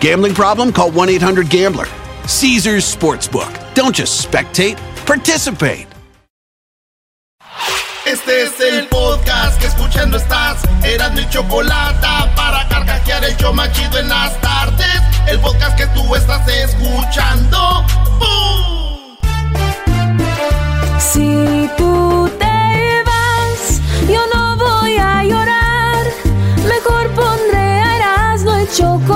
Gambling problem? Call 1 800 Gambler. Caesars Sportsbook. Don't just spectate, participate. Este es el podcast que escuchando estás. Eran mi chocolate para carcajear el yo machido en las tardes. El podcast que tú estás escuchando. ¡Bum! Si tú te vas, yo no voy a llorar. Mejor pondré a Erasmo el chocolate,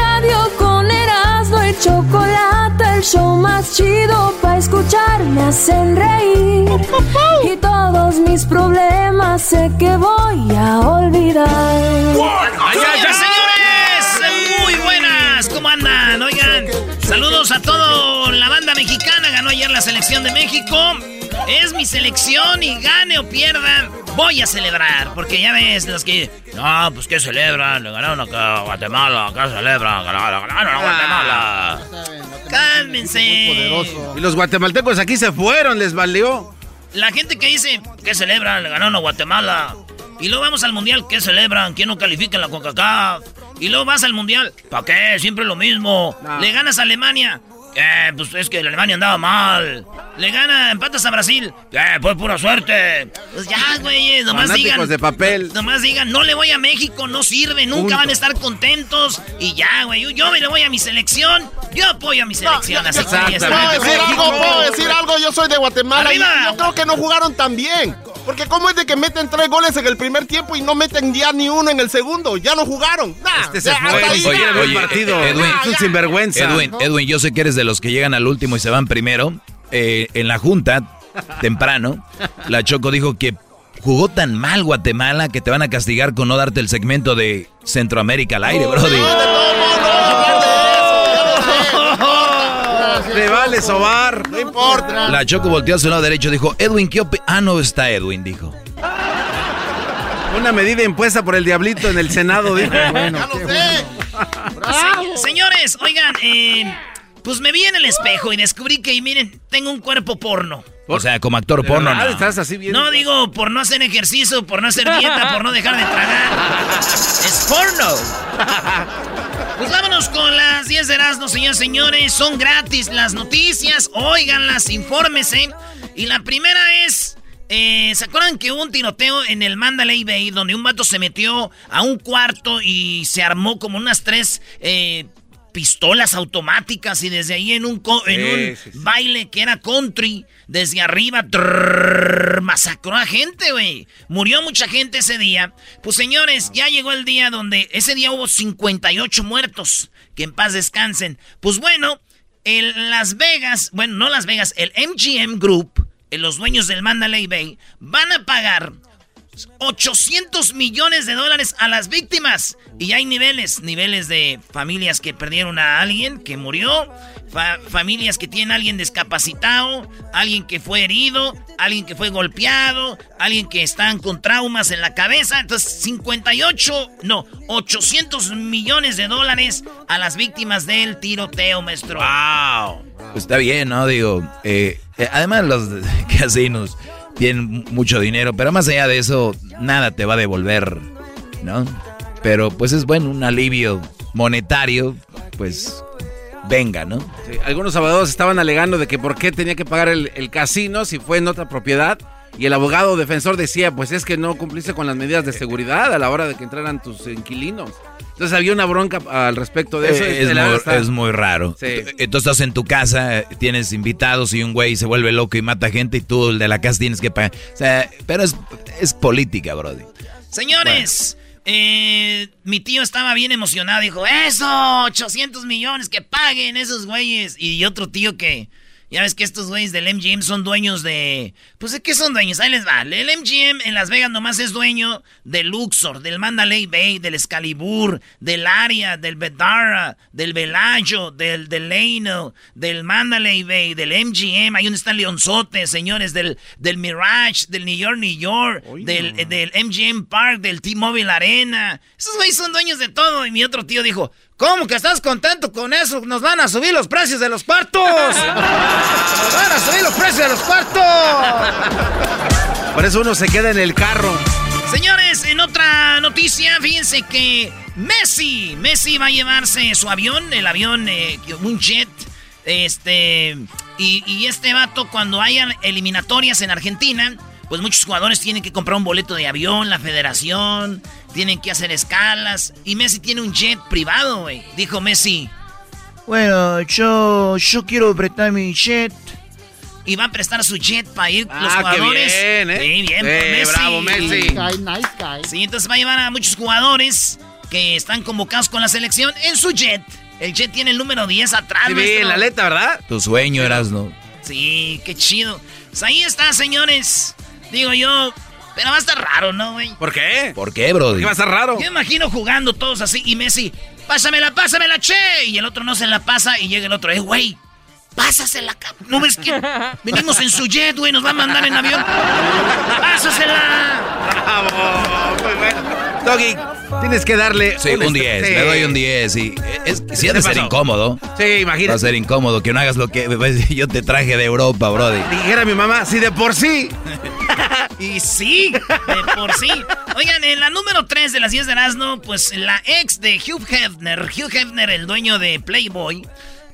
El show más chido para escuchar me hacen reír. Y todos mis problemas sé que voy a olvidar. ¡Ay, ay, ay, señores! Saludos a toda la banda mexicana. Ganó ayer la selección de México. Es mi selección y gane o pierda, voy a celebrar. Porque ya ves, los que. No, pues que celebran. Le ganaron acá a Guatemala. Acá celebran. Ganaron, ganaron a Guatemala. Cálmense. Y los guatemaltecos aquí se fueron, les valió. La gente que dice que celebran, le ganaron a Guatemala. Y luego vamos al mundial, ¿qué celebran? ¿Quién no califica en la CONCACAF? Y luego vas al mundial, ¿para qué? Siempre lo mismo. Le ganas a Alemania. Eh, pues es que la Alemania andaba mal. Le gana, empatas a Brasil. Eh, pues pura suerte. Pues ya, güey, nomás Fanáticos digan. de papel. Nomás digan, no le voy a México, no sirve, nunca Punto. van a estar contentos. Y ya, güey, yo, yo me le voy a mi selección. Yo apoyo a mi selección, así que. ¿Puedo decir algo? ¿Puedo decir algo? Yo soy de Guatemala y yo creo que no jugaron tan bien. Porque cómo es de que meten tres goles en el primer tiempo y no meten ya ni uno en el segundo. Ya no jugaron. Nah, Este se fue. Oye, Oye, partido. Edwin, es un sinvergüenza. Edwin, Edwin, yo sé que eres de los que llegan al último y se van primero. Eh, en la junta, temprano, la Choco dijo que jugó tan mal Guatemala que te van a castigar con no darte el segmento de Centroamérica al aire, Brody. Te vale sobar. No importa. La Choco volteó a su lado derecho y dijo, Edwin, ¿qué opinas? Ah, no está Edwin, dijo. Una medida impuesta por el diablito en el Senado. Dijo, bueno, Ya lo sé. Se- señores, oigan, eh, pues me vi en el espejo y descubrí que, miren, tengo un cuerpo porno. O sea, como actor De porno, verdad, no. Estás así bien. No digo por no hacer ejercicio, por no hacer dieta, por no dejar de tragar. Es porno. Pues vámonos con las 10 de Erasmo, señores señores. Son gratis las noticias. Óiganlas, infórmese. Y la primera es. eh, ¿Se acuerdan que hubo un tiroteo en el Mandalay Bay donde un vato se metió a un cuarto y se armó como unas tres eh, pistolas automáticas y desde ahí en un, co- en Sí, un sí, sí. baile que era country, desde arriba trrr, masacró a gente, güey. Murió mucha gente ese día. Pues señores, ya llegó el día donde ese día hubo 58 muertos. Que en paz descansen. Pues bueno, el Las Vegas, bueno, no Las Vegas, el MGM Group, eh, los dueños del Mandalay Bay, van a pagar 800 millones de dólares a las víctimas. Y hay niveles, niveles de familias que perdieron a alguien que murió, fa- familias que tienen a alguien discapacitado, alguien que fue herido, alguien que fue golpeado, alguien que están con traumas en la cabeza. Entonces, 58, no, 800 millones de dólares a las víctimas del tiroteo, maestro. ¡Wow! Pues está bien, ¿no? Digo, eh, eh, además los casinos tienen mucho dinero, pero más allá de eso, nada te va a devolver, ¿no? Pero pues es bueno, un alivio monetario, pues venga, ¿no? Algunos abogados estaban alegando de que por qué tenía que pagar el casino si fue en otra propiedad. Y el abogado defensor decía, pues es que no cumpliste con las medidas de seguridad a la hora de que entraran tus inquilinos. Entonces había una bronca al respecto de eso. Eh, es, Este, la muy, está- es muy raro. Sí. Tú, estás en tu casa, tienes invitados y un güey se vuelve loco y mata gente y tú, el de la casa, tienes que pagar. O sea, pero es, es política, brody. Señores, eh, mi tío estaba bien emocionado. Dijo, eso, 800 millones, que paguen esos güeyes. Y otro tío que, ya ves que estos güeyes del MGM son dueños de... Pues de qué son dueños, ahí les va. El MGM en Las Vegas nomás es dueño del Luxor, del Mandalay Bay, del Excalibur, del Aria, del Bedara, del Velayo, del Delano, del Mandalay Bay, del MGM. Ahí donde está el Leonzote, señores, del, del Mirage, del New York, New York, del, eh, del MGM Park, del T-Mobile Arena. Esos güeyes son dueños de todo. Y mi otro tío dijo, ¿cómo que estás contento con eso? Nos van a subir los precios de los cuartos. Nos van a subir los precios de los cuartos. Por eso uno se queda en el carro. Señores, en otra noticia, fíjense que Messi, Messi va a llevarse su avión, el avión, eh, un jet, este, y, y este vato cuando haya eliminatorias en Argentina, pues muchos jugadores tienen que comprar un boleto de avión, la federación, tienen que hacer escalas, y Messi tiene un jet privado, güey. Dijo Messi, bueno, yo, yo quiero prestar mi jet. Y va a prestar su jet para ir los Ah, qué jugadores. bien, ¿eh? Sí, bien, Eh, Messi. bravo, Messi. Guy, nice guy. Sí, entonces va a llevar a muchos jugadores que están convocados con la selección en su jet. El jet tiene el número 10 atrás. Sí, bien, la letra, ¿verdad? Tu sueño eras, ¿no? Sí, qué chido. Pues ahí está, señores. Digo yo, pero va a estar raro, ¿no, güey? ¿Por qué? ¿Por qué, brody? ¿Qué va a ser raro? Yo imagino jugando todos así y Messi, pásamela, pásamela, che. Y el otro no se la pasa y llega el otro, eh, güey. Pásasela, cabrón. ¿No ves que venimos en su jet, güey? Nos va a mandar en avión. ¡Pásasela! Bravo, muy bueno. Doggy, tienes que darle. Sí, un 10, le doy un 10. Y es, sí ha de ser pasó? incómodo. Sí, Va a imagínate. ser incómodo que no hagas lo que pues, yo te traje de Europa, brody. Dijera mi mamá, si de por sí. Y sí, de por sí. Oigan, en la número 3 de las 10 de Erasmo, pues la ex de Hugh Hefner, Hugh Hefner, el dueño de Playboy,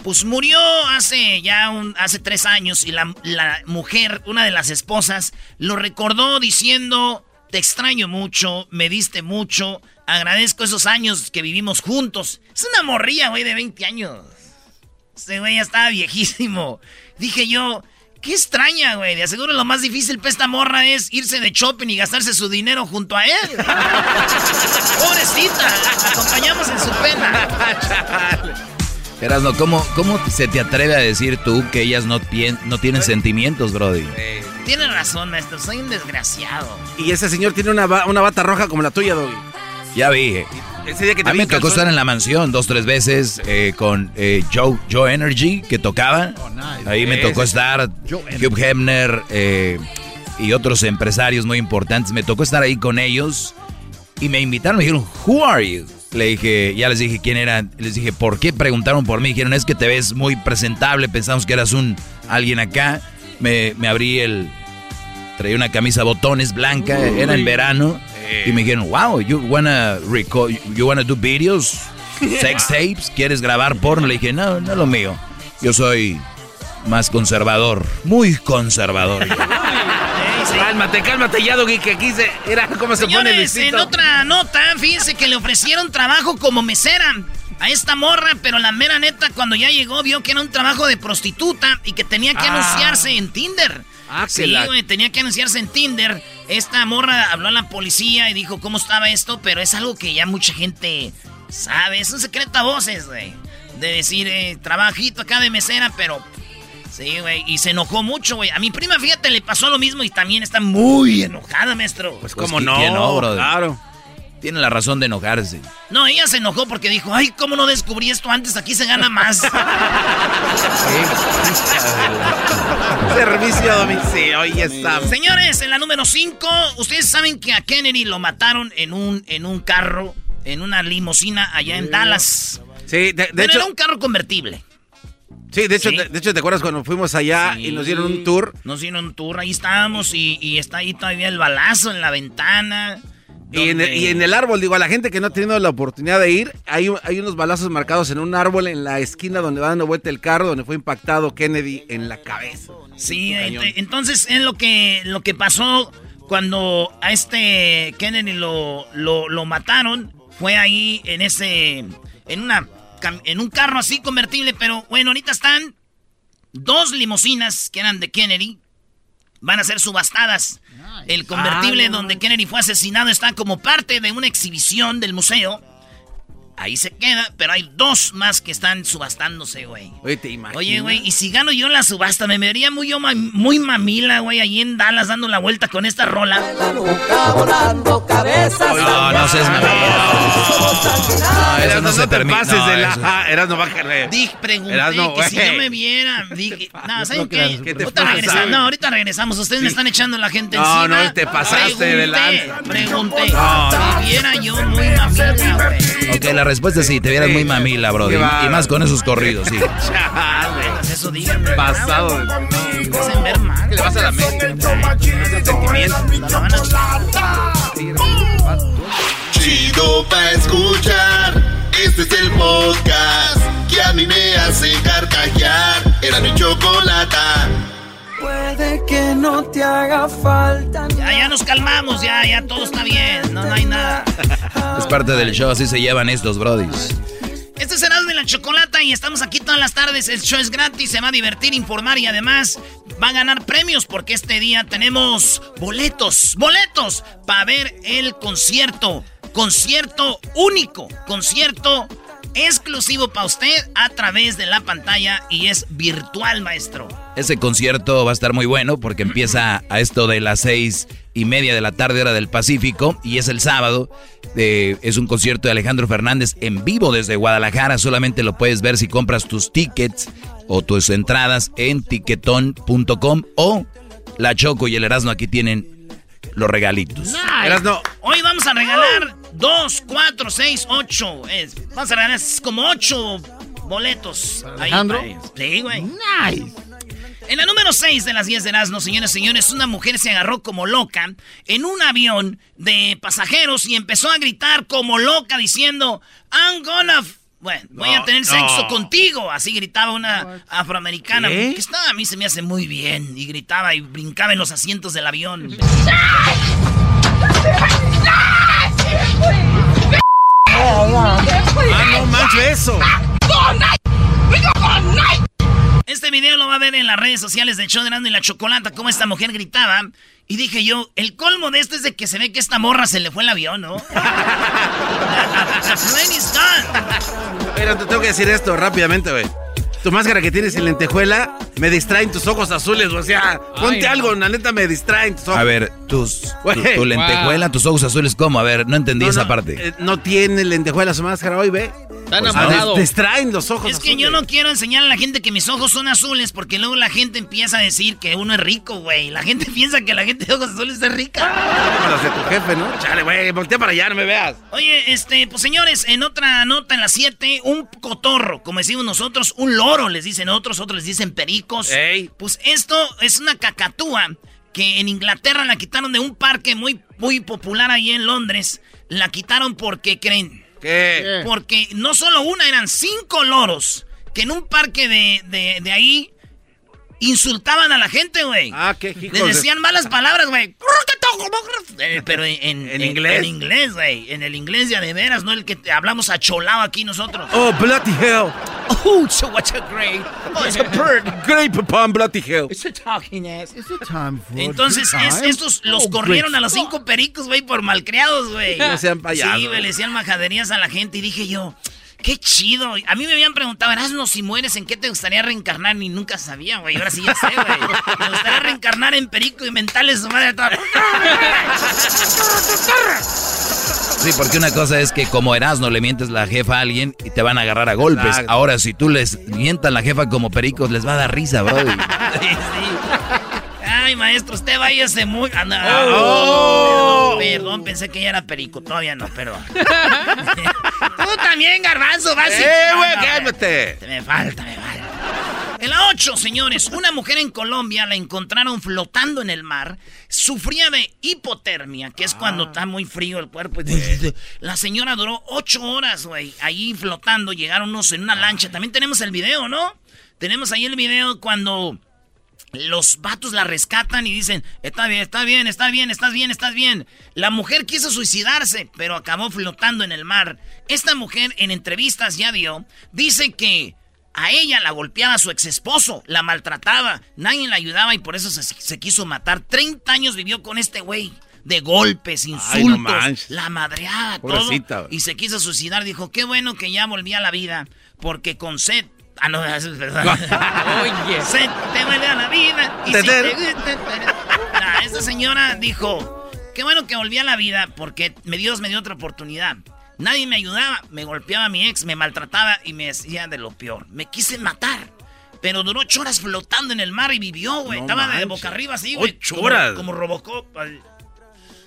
pues murió hace ya un, hace tres años y la, la mujer, una de las esposas, lo recordó diciendo, te extraño mucho, me diste mucho, agradezco esos años que vivimos juntos. Es una morría, güey, de 20 años. Este güey ya estaba viejísimo. Dije yo, qué extraña, güey. De aseguro lo más difícil para esta morra es irse de shopping y gastarse su dinero junto a él. Pobrecita, la acompañamos en su pena. Erasno, ¿cómo, ¿cómo se te atreve a decir tú que ellas no, tien- no tienen sentimientos, brody? Tiene razón, maestro, soy un desgraciado. Y ese señor tiene una, ba- una bata roja como la tuya, Doggy. Ya vi. Ese día que te A mí me tocó estar en la mansión dos, tres veces eh, con eh, Joe, Joe Energy, que tocaba. Ahí me tocó es- estar Hugh Hefner eh, y otros empresarios muy importantes. Me tocó estar ahí con ellos y me invitaron. Me dijeron, ¿Who are you? Le dije, ya les dije quién era. Les dije, ¿por qué preguntaron por mí? Dijeron, es que te ves muy presentable. Pensamos que eras un alguien acá. Me, me abrí el. Traía una camisa botones blanca, era en verano. Y me dijeron, wow, you wanna record, you wanna do videos, sex tapes, ¿quieres grabar porno? Le dije, no, no es lo mío. Yo soy más conservador, muy conservador. Cálmate, cálmate ya, Doggy, que aquí se. Era cómo se pone Señores, en Luisito. otra nota, fíjense que le ofrecieron trabajo como mesera a esta morra, pero la mera neta, cuando ya llegó, vio que era un trabajo de prostituta y que tenía que Ah. anunciarse en Tinder. Ah, que sí, la- güey, tenía que anunciarse en Tinder. Esta morra habló a la policía y dijo cómo estaba esto, pero es algo que ya mucha gente sabe. Es un secreto a voces, güey. De decir, eh, trabajito acá de mesera, pero Sí, güey, y se enojó mucho, güey. A mi prima, fíjate, le pasó lo mismo y también está muy enojada, maestro. Pues, Pues, cómo ¿qui- no, no, brother? claro. Tiene la razón de enojarse. No, ella se enojó porque dijo, ay, ¿cómo no descubrí esto antes? Aquí se gana más. Servicio a domicilio, ahí está. Señores, en la número 5, ustedes saben que a Kennedy lo mataron en un, en un carro, en una limusina allá en Dallas. Sí, de, de Pero hecho, era un carro convertible. sí, de hecho, Sí. De, de hecho, ¿te acuerdas cuando fuimos allá Sí. y nos dieron un tour? Nos dieron un tour, ahí estábamos y, y está ahí todavía el balazo en la ventana. Y en, el, y en, el, árbol, digo, a la gente que no ha tenido la oportunidad de ir, hay, hay unos balazos marcados en un árbol en la esquina donde va dando vuelta el carro, donde fue impactado Kennedy en la cabeza. Sí, entonces es lo que, lo que pasó cuando a este Kennedy lo, lo, lo mataron. Fue ahí en ese, en una, en un carro así convertible, pero bueno, ahorita están dos limusinas que eran de Kennedy van a ser subastadas. El convertible ah, donde Kennedy fue asesinado está como parte de una exhibición del museo. Ahí se queda, pero hay dos más que están subastándose, güey. Oye, te imaginas. Oye, güey, y si gano yo la subasta, me vería muy, muy mamila, güey, ahí en Dallas dando la vuelta con esta rola. volando cabezas. No, no seas mamila. No, eso no, se permite. No, de la... Eras no bájale. Dije, pregunté que si yo me viera, dije, no, ¿saben qué? ¿Qué te ahorita regresamos, no, ahorita regresamos. Ustedes me están echando la gente encima. No, no, te pasaste de lanza. Pregunté, si viera yo muy mamila, güey. Ok, la respuesta es sí, te vieras muy mamila, bro. Y, más con esos corridos, sí. Eso díganme. Pasado. hacen ver mal. ¿Qué le vas a la mente? Chido pa' escuchar. Este es el podcast que a mí me hace carcajear. Era mi chocolata. Puede que no te haga falta. Ya, ya nos calmamos, ya, ya todo está bien, no, hay nada. Es parte del show, así se llevan estos brodis. Este es Erasmo de la Chocolata y estamos aquí todas las tardes. El show es gratis, se va a divertir, informar y además va a ganar premios porque este día tenemos boletos, boletos para ver el concierto. Concierto único, concierto exclusivo para usted a través de la pantalla y es virtual, maestro. Ese concierto va a estar muy bueno porque empieza a esto de las seis y media de la tarde hora del Pacífico y es el sábado. Eh, es un concierto de Alejandro Fernández en vivo desde Guadalajara. Solamente lo puedes ver si compras tus tickets o tus entradas en tiquetón.com o La Choco y el Erasmo aquí tienen los regalitos. Hoy vamos a regalar dos, cuatro, seis, ocho. vamos a regalar como ocho boletos. Alejandro. sí, güey. Nice. En la número 6 de las 10 de Erasmo, señores y señores, una mujer se agarró como loca en un avión de pasajeros y empezó a gritar como loca diciendo, I'm gonna... Bueno, voy a tener sexo contigo. Así gritaba una afroamericana. Que estaba, a mí se me hace muy bien. Y gritaba y brincaba en los asientos del avión. Ah, no manches eso. Este video lo va a ver en las redes sociales de show y la Chocolata, como esta mujer gritaba. Y dije yo, el colmo de esto es de que se ve que esta morra se le fue el avión, ¿no? Pero te tengo que decir esto rápidamente, güey tu máscara que tienes en lentejuela, me distraen tus ojos azules. O sea, ponte algo, la neta me distraen tus ojos. A ver, tus, tu, lentejuela, tus ojos azules, ¿cómo? A ver, no entendí esa parte. Eh, no tiene lentejuela su máscara hoy, ve. Están pues, distraen los ojos Es que yo no quiero enseñar a la gente que mis ojos son azules porque luego la gente empieza a decir que uno es rico, güey. La gente piensa que la gente de ojos azules es rica. Como las de tu jefe, ¿no? Chale, güey, voltea para allá, no me veas. Oye, este, pues señores, en otra nota, en la 7, un cotorro, como decimos nosotros, un loro, les dicen otros, otros les dicen pericos. Pues esto es una cacatúa que en Inglaterra la quitaron de un parque muy, muy popular ahí en Londres. La quitaron porque creen ¿Qué? Porque no solo una, eran cinco loros que en un parque de, de, de ahí insultaban a la gente, güey. Ah, qué Les decían malas palabras, güey. Eh, pero en, en, inglés. En inglés, güey. En el inglés ya de veras, no el que hablamos a cholao aquí nosotros. Oh, bloody hell. Oh, so what a great. Oh, it's a bird. Great upon bloody hell. It's a talking ass. It's a time for Entonces, es, estos los oh, corrieron a los cinco pericos, güey, por malcriados, güey. No sean payasos. Sí, güey, le decían majaderías a la gente y dije yo... Qué chido. A mí me habían preguntado, Erasmo, si mueres, ¿en qué te gustaría reencarnar? Ni nunca sabía, güey. Ahora sí ya sé, güey. Me gustaría reencarnar en perico y mentales su madre toda. Sí, porque una cosa es que como Erasmo le mientes la jefa a alguien y te van a agarrar a golpes. Ahora, si tú les mientas la jefa como pericos, les va a dar risa, bro. sí, sí. Ay, maestro, usted váyase muy. Ah, oh. perdón, pensé que ya era perico. Todavía no, perdón. Tú también, garbanzo, vas ¡Eh, güey, cálmate! Me falta, me falta. En la ocho, señores. Una mujer en Colombia la encontraron flotando en el mar. Sufría de hipotermia, que es cuando Ah. está muy frío el cuerpo. La señora duró ocho horas, güey, ahí flotando. Llegaron unos en una lancha. También tenemos el video, ¿no? Tenemos ahí el video cuando los vatos la rescatan y dicen, está bien, está bien, está bien, estás bien, estás bien. La mujer quiso suicidarse, pero acabó flotando en el mar. Esta mujer en entrevistas ya dio, dice que a ella la golpeaba su ex esposo, la maltrataba, nadie la ayudaba y por eso se, se quiso matar. 30 años vivió con este güey. De golpes, insultos, Ay, no manches. la madreada, Pobrecita, todo. Y se quiso suicidar. Dijo, qué bueno que ya volví a la vida. Porque con sed. Ah, no, eso es verdad. Oye. Sed te vuelve a la vida. Y si te gusta- Nah, esta señora dijo, qué bueno que volví a la vida porque me Dios me dio otra oportunidad. Nadie me ayudaba, me golpeaba a mi ex, me maltrataba y me decía de lo peor. Me quise matar. Pero duró ocho horas flotando en el mar y vivió, güey. No Estaba de boca arriba así, güey. Ocho Como- horas. Como Robocop.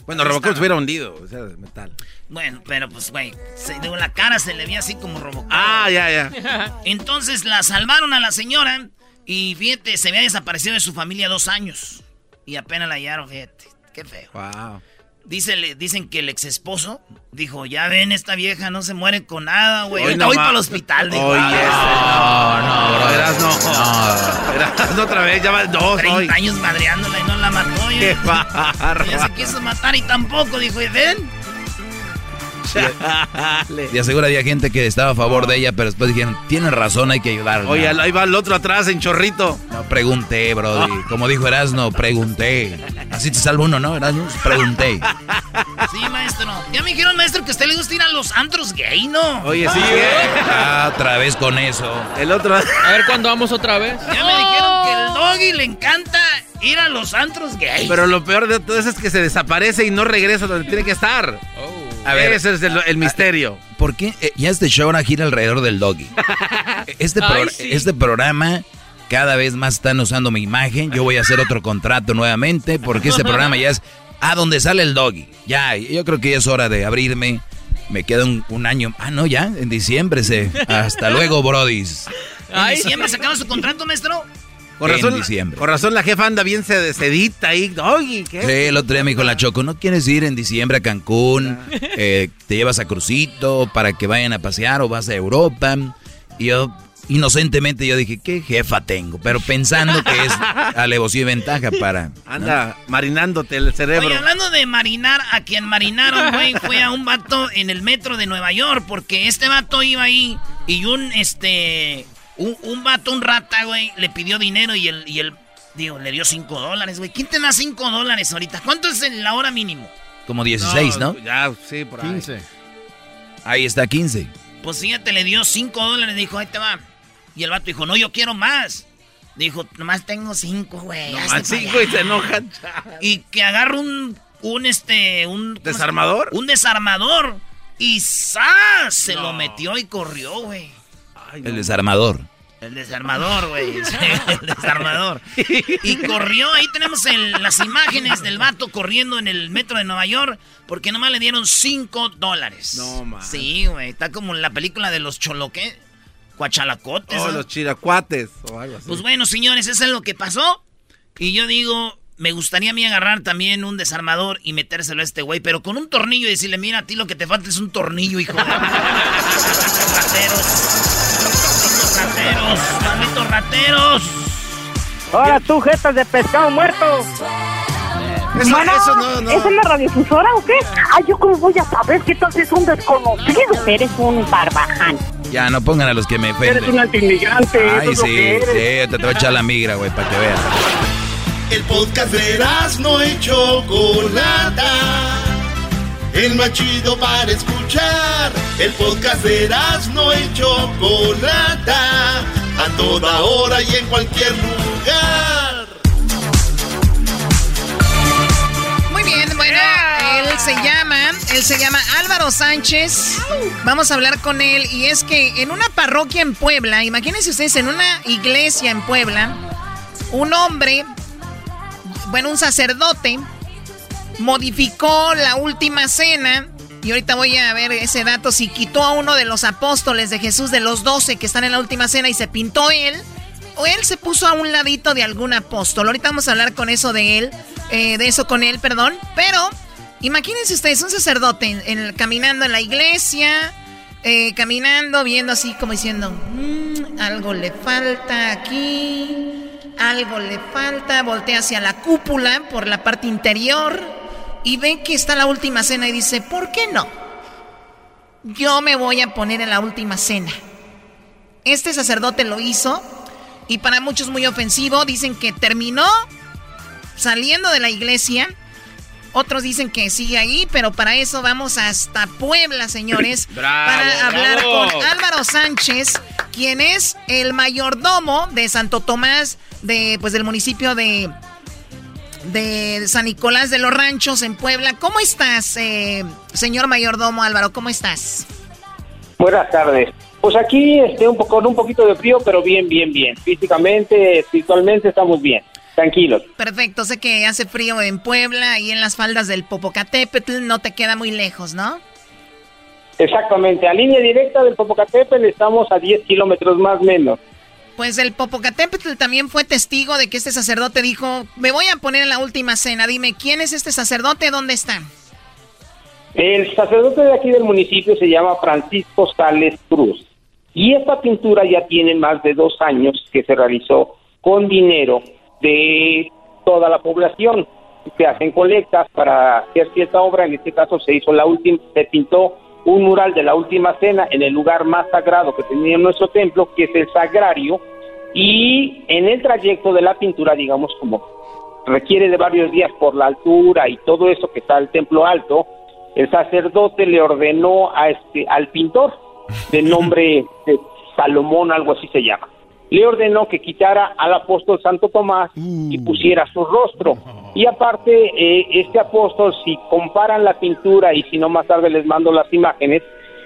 Bueno, Robocop se hubiera hundido, o sea, de metal. Bueno, pero pues, güey, digo, la cara se le veía así como Robocop. Ah, ya, ya. Entonces la salvaron a la señora y fíjate, se había desaparecido de su familia dos años. Y apenas la hallaron, fíjate. Qué feo. Wow. Dice, le- dicen que el ex esposo dijo, ya ven, esta vieja no se muere con nada, güey. Hoy Ahorita no voy para el hospital. dijo. Oye, Ah, no, no, verás, no. Verás, otra vez, ya va dos 30 hoy. años madreándola y no la mató. Qué oye. Ya se barba. quiso matar y tampoco, dijo, y ven. Chale. De aseguro había gente que estaba a favor de ella, pero después dijeron, tiene razón, hay que ayudarla. Oye, ahí va el otro atrás en chorrito. No, pregunté, brody. Como dijo Erasno, pregunté. Así te salva uno, ¿no, Erasno? Pregunté. Sí, maestro. Ya me dijeron, maestro, que a usted le gusta ir a los antros gay, ¿no? Oye, sí, eh. Ah, otra vez con eso. El otro. A ver cuándo vamos otra vez. Ya me dijeron que el doggy le encanta ir a los antros gay. Pero lo peor de todo eso es que se desaparece y no regresa donde tiene que estar. A ver, Ese es el, el misterio. ¿por qué eh, ya este show ahora gira alrededor del doggy? Este, Ay, pro- sí. este programa cada vez más están usando mi imagen. Yo voy a hacer otro contrato nuevamente porque este programa ya es a donde sale el doggy. Ya, yo creo que ya es hora de abrirme. Me queda un, un año. Ah, no, ya, en diciembre se. Hasta luego, brodis. ¿En Ay, diciembre se acaba su contrato, maestro? Con En razón, diciembre. con razón la jefa anda bien sed- sedita ahí. Oye, ¿qué? Sí, el otro día me dijo la Choco, ¿no quieres ir en diciembre a Cancún? Eh, te llevas a Crucito para que vayan a pasear o vas a Europa. Y yo, inocentemente, yo dije, ¿qué jefa tengo? Pero pensando que es alevosía y ventaja para... Anda marinándote el cerebro. Oye, hablando de marinar, a quien marinaron, güey, fue a un vato en el metro de Nueva York, porque este vato iba ahí y un, este, un, un vato, un rata, güey, le pidió dinero y el, y el, digo, le dio cinco dólares, güey. ¿Quién te da cinco dólares ahorita? ¿Cuánto es en la hora mínimo? Como 16, ¿no? Ya, sí, por ahí. 15. Ahí está 15. Pues fíjate, le dio cinco dólares, dijo, ahí te va. Y el vato dijo, no, yo quiero más. Dijo, nomás tengo cinco, güey. hazte pa' sí, allá". güey, se enojan. Y que agarra un, un, este, un... ¿cómo se- ¿Desarmador? Un desarmador. Y ¡zas! Se No. lo metió y corrió, güey. El desarmador. El desarmador, güey. Sí, el desarmador. Y corrió, ahí tenemos el- las imágenes del vato corriendo en el metro de Nueva York porque nomás le dieron 5 dólares. No, man. Sí, güey. Está como en la película de los choloque. Cuachalacotes. Oh, ¿no? los chiracuates o algo así. Pues bueno, señores, eso es lo que pasó. Y yo digo, me gustaría a mí agarrar también un desarmador y metérselo a este güey, pero con un tornillo y decirle, mira, a ti lo que te falta es un tornillo, hijo de... Rateros. Malditos rateros. Ahora tú, jetas de pescado muerto. Eso, Mano, eso no, no. ¿Es en la radiofusora o qué? Ay, yo cómo voy a saber que tal es un desconocido. Eres un barbaján. Ya, no pongan a los que me Eres ofenden. un antimigrante. eso Ay, es lo sí, que eres. sí, te, te voy a echar la migra, güey, para que veas. El podcast de no y Chocolata. El más chido para escuchar. El podcast de no y Chocolata. A toda hora y en cualquier lugar. Muy bien, bueno, él se llama, él se llama Álvaro Sánchez. Vamos a hablar con él y es que en una parroquia en Puebla, imagínense ustedes en una iglesia en Puebla, un hombre, bueno, un sacerdote modificó la última cena y ahorita voy a ver ese dato si quitó a uno de los apóstoles de Jesús de los doce que están en la última cena y se pintó él o él se puso a un ladito de algún apóstol. Ahorita vamos a hablar con eso de él, eh, de eso con él, perdón. Pero imagínense ustedes, un sacerdote en, caminando en la iglesia, eh, caminando, viendo así como diciendo, mm, algo le falta aquí, algo le falta, voltea hacia la cúpula por la parte interior y ve que está la última cena y dice, ¿por qué no? Yo me voy a poner en la última cena. Este sacerdote lo hizo y para muchos muy ofensivo. Dicen que terminó saliendo de la iglesia. Otros dicen que sigue ahí, pero para eso vamos hasta Puebla, señores, para hablar con Álvaro Sánchez, quien es el mayordomo de Santo Tomás, de, pues, del municipio de, de San Nicolás de los Ranchos en Puebla. ¿Cómo estás, eh, señor mayordomo Álvaro? ¿Cómo estás? Buenas tardes. Pues aquí este, un poco, con un poquito de frío, pero bien, bien, bien. Físicamente, espiritualmente estamos bien, tranquilos. Perfecto, sé que hace frío en Puebla y en las faldas del Popocatépetl, no te queda muy lejos, ¿no? Exactamente, a línea directa del Popocatépetl estamos a 10 kilómetros más o menos. Pues el Popocatépetl también fue testigo de que este sacerdote dijo, me voy a poner en la última cena, dime, ¿quién es este sacerdote? ¿Dónde está? El sacerdote de aquí del municipio se llama Francisco Sales Cruz. Y esta pintura ya tiene más de dos años que se realizó con dinero de toda la población. Se hacen colectas para hacer cierta obra, en este caso se hizo la última, se pintó un mural de la última cena en el lugar más sagrado que tenía nuestro templo, que es el sagrario, y en el trayecto de la pintura, digamos, como requiere de varios días por la altura y todo eso que está el templo alto, el sacerdote le ordenó a este, al pintor de nombre de Salomón, algo así se llama. Le ordenó que quitara al apóstol Santo Tomás y uh. pusiera su rostro. Y aparte, eh, este apóstol, si comparan la pintura y si no más tarde les mando las imágenes,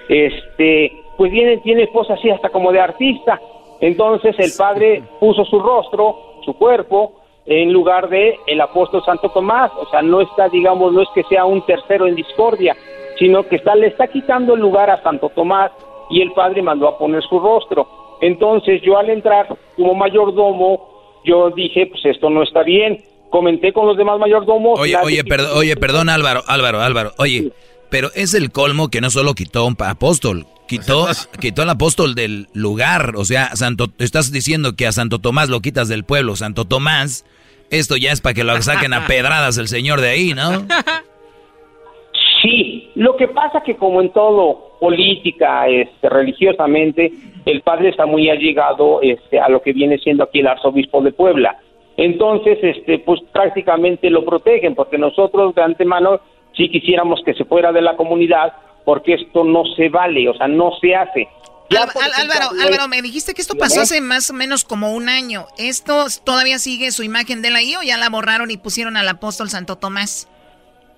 este, pues viene, tiene cosas así hasta como de artista. Entonces el padre puso su rostro, su cuerpo, en lugar de el apóstol Santo Tomás. O sea, no está, digamos, no es que sea un tercero en discordia, sino que está, le está quitando el lugar a Santo Tomás y el padre mandó a poner su rostro. Entonces yo al entrar como mayordomo, yo dije, pues esto no está bien. Comenté con los demás mayordomos. Oye, oye, perdón, oye, perdón Álvaro, Álvaro, Álvaro, oye, pero es el colmo que no solo quitó un apóstol, quitó, quitó al apóstol del lugar. O sea, Santo, estás diciendo que a Santo Tomás lo quitas del pueblo. Santo Tomás, esto ya es para que lo saquen a pedradas el señor de ahí, ¿no? Sí, lo que pasa que como en todo política, este, religiosamente, el padre está muy allegado este, a lo que viene siendo aquí el arzobispo de Puebla. Entonces, este, pues prácticamente lo protegen, porque nosotros de antemano sí quisiéramos que se fuera de la comunidad, porque esto no se vale, o sea, no se hace. Álvaro, Álvaro, me dijiste que esto pasó hace más o menos como un año. ¿Esto todavía sigue su imagen de la I o ya la borraron y pusieron al apóstol Santo Tomás?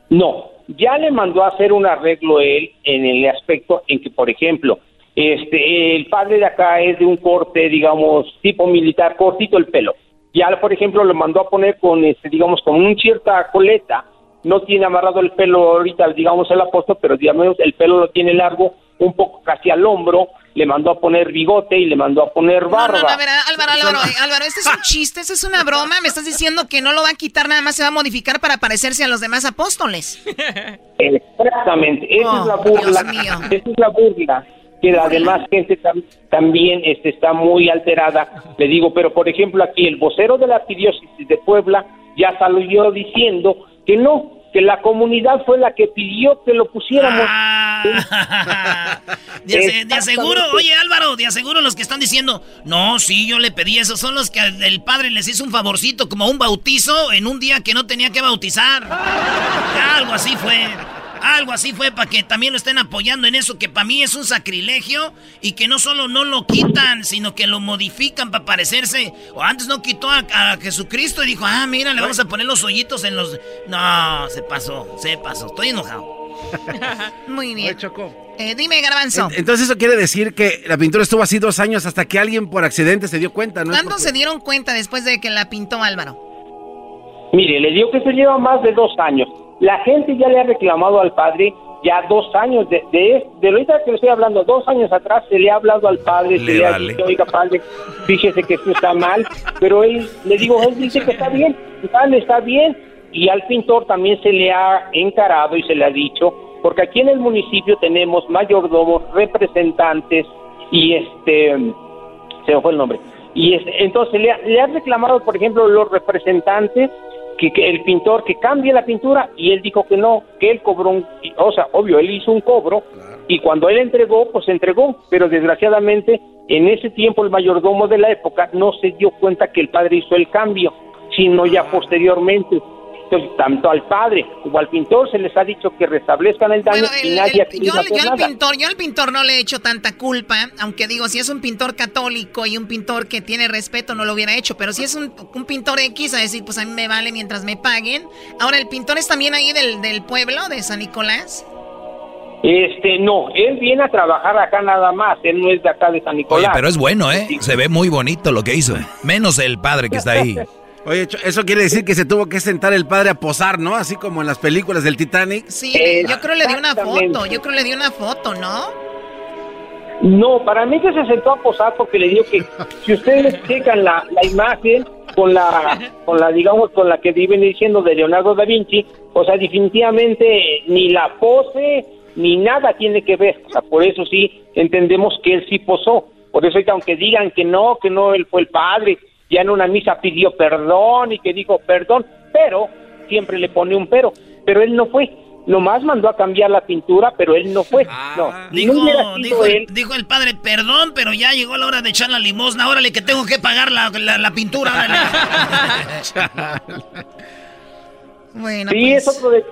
No, ya le mandó a hacer un arreglo él en el aspecto en que, por ejemplo, este, el padre de acá es de un corte, digamos, tipo militar, cortito el pelo. Ya, por ejemplo, lo mandó a poner con, este, digamos, con una cierta coleta. No tiene amarrado el pelo ahorita, digamos, el apóstol, pero digamos, el pelo lo tiene largo, un poco casi al hombro. Le mandó a poner bigote y le mandó a poner barba. No, no, a ver, Álvaro, Álvaro, Álvaro, este es un chiste, este es una broma. Me estás diciendo que no lo va a quitar, nada más se va a modificar para parecerse a los demás apóstoles. Exactamente, esa es la oh, burla. Esa es la burla que la demás gente también este, está muy alterada. Le digo, pero por ejemplo aquí el vocero de la arquidiócesis de Puebla ya salió diciendo que no, que la comunidad fue la que pidió que lo pusiéramos. Ah. de, aseguro, oye Álvaro, de aseguro los que están diciendo, no, sí, yo le pedí eso, son los que el padre les hizo un favorcito, como un bautizo en un día que no tenía que bautizar. Algo así fue. Algo así fue para que también lo estén apoyando en eso, que para mí es un sacrilegio y que no solo no lo quitan, sino que lo modifican para parecerse. O antes no quitó a, Jesucristo y dijo, ah, mira, le vamos a poner los hoyitos en los. No, se pasó, se pasó. Estoy enojado. Muy bien. Eh, dime, Garbanzo. Entonces eso quiere decir que la pintura estuvo así dos años hasta que alguien por accidente se dio cuenta, ¿no? ¿Cuándo se dieron cuenta después de que la pintó Álvaro? Mire, le digo que se lleva más de dos años. La gente ya le ha reclamado al padre ya dos años, de, de, de ahorita que le estoy hablando, dos años atrás se le ha hablado al padre, se Le ha vale. dicho, oiga padre, fíjese que esto está mal, pero él, le digo, él dice que está bien, tal, está bien, y al pintor también se le ha encarado y se le ha dicho, porque aquí en el municipio tenemos mayordomos, representantes y este, se me fue el nombre, y este, entonces le, ha- le han reclamado, por ejemplo, los representantes que, que el pintor que cambie la pintura y él dijo que no, que él cobró un, o sea, obvio, él hizo un cobro y cuando él entregó, pues entregó, pero desgraciadamente en ese tiempo el mayordomo de la época no se dio cuenta que el padre hizo el cambio, sino ya posteriormente. Tanto al padre como al pintor se les ha dicho que restablezcan el daño Bueno, y nadie ha el- querido yo, yo al nada. pintor, yo al pintor no le he hecho tanta culpa, aunque digo, si es un pintor católico y un pintor que tiene respeto, no lo hubiera hecho, pero si es un, un pintor X, a decir, pues a mí me vale mientras me paguen. Ahora, ¿el pintor es también ahí del, del pueblo, de San Nicolás? Este, no, él viene a trabajar acá nada más, él no es de acá de San Nicolás. Oye, pero es bueno, ¿eh? Se ve muy bonito lo que hizo. Menos el padre que está ahí. Oye, eso quiere decir que se tuvo que sentar el padre a posar, ¿no? Así como en las películas del Titanic. Sí, yo creo le di una foto, yo creo le di una foto, ¿no? No, para mí que se sentó a posar porque le digo que si ustedes checan la, la imagen con la, con la, digamos, con la que viven diciendo de Leonardo da Vinci, o sea, definitivamente ni la pose ni nada tiene que ver. O sea, por eso sí entendemos que él sí posó. Por eso aunque digan que no, que no él fue el padre, ya en una misa pidió perdón y que dijo perdón, pero siempre le pone un pero, pero él no fue. Nomás mandó a cambiar la pintura, pero él no fue. No, Dijo, no dijo, él. el, dijo el padre, perdón, pero ya llegó la hora de echar la limosna, órale que tengo que pagar la, la, la pintura, bueno, sí, pues. es otro de-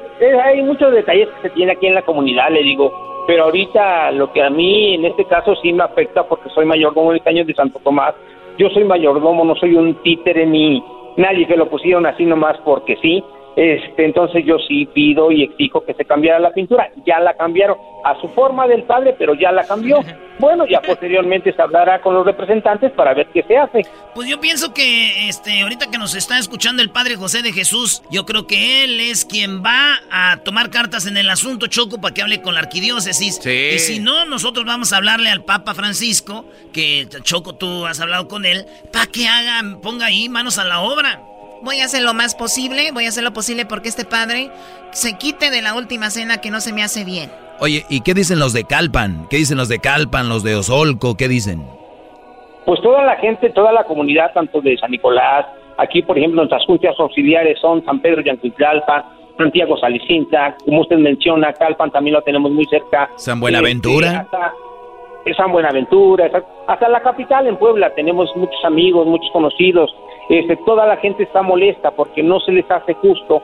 hay muchos detalles que se tiene aquí en la comunidad, le digo. Pero ahorita lo que a mí en este caso sí me afecta porque soy mayordomo de años de Santo Tomás. Yo soy mayordomo, no soy un títere ni nadie que lo pusieron así nomás porque sí. Este, entonces yo sí pido y exijo que se cambiara la pintura. Ya la cambiaron a su forma del padre, pero ya la cambió. Bueno, ya posteriormente se hablará con los representantes para ver qué se hace. Pues yo pienso que este ahorita que nos está escuchando el padre José de Jesús, yo creo que él es quien va a tomar cartas en el asunto Choco para que hable con la arquidiócesis. Sí. Y si no, nosotros vamos a hablarle al Papa Francisco, que Choco tú has hablado con él, para que haga, ponga ahí manos a la obra. Voy a hacer lo más posible, voy a hacer lo posible porque este padre se quite de la última cena que no se me hace bien. Oye, ¿y qué dicen los de Calpan? ¿Qué dicen los de Calpan, los de Osolco? ¿Qué dicen? pues toda la gente, toda la comunidad, tanto de San Nicolás, aquí por ejemplo nuestras juntas auxiliares son San Pedro Yanquitlalpa, Santiago Salicinta, como usted menciona, Calpan también lo tenemos muy cerca. San Buenaventura. Hasta, eh, San Buenaventura, hasta, hasta la capital en Puebla tenemos muchos amigos, muchos conocidos. Este, toda la gente está molesta porque no se les hace justo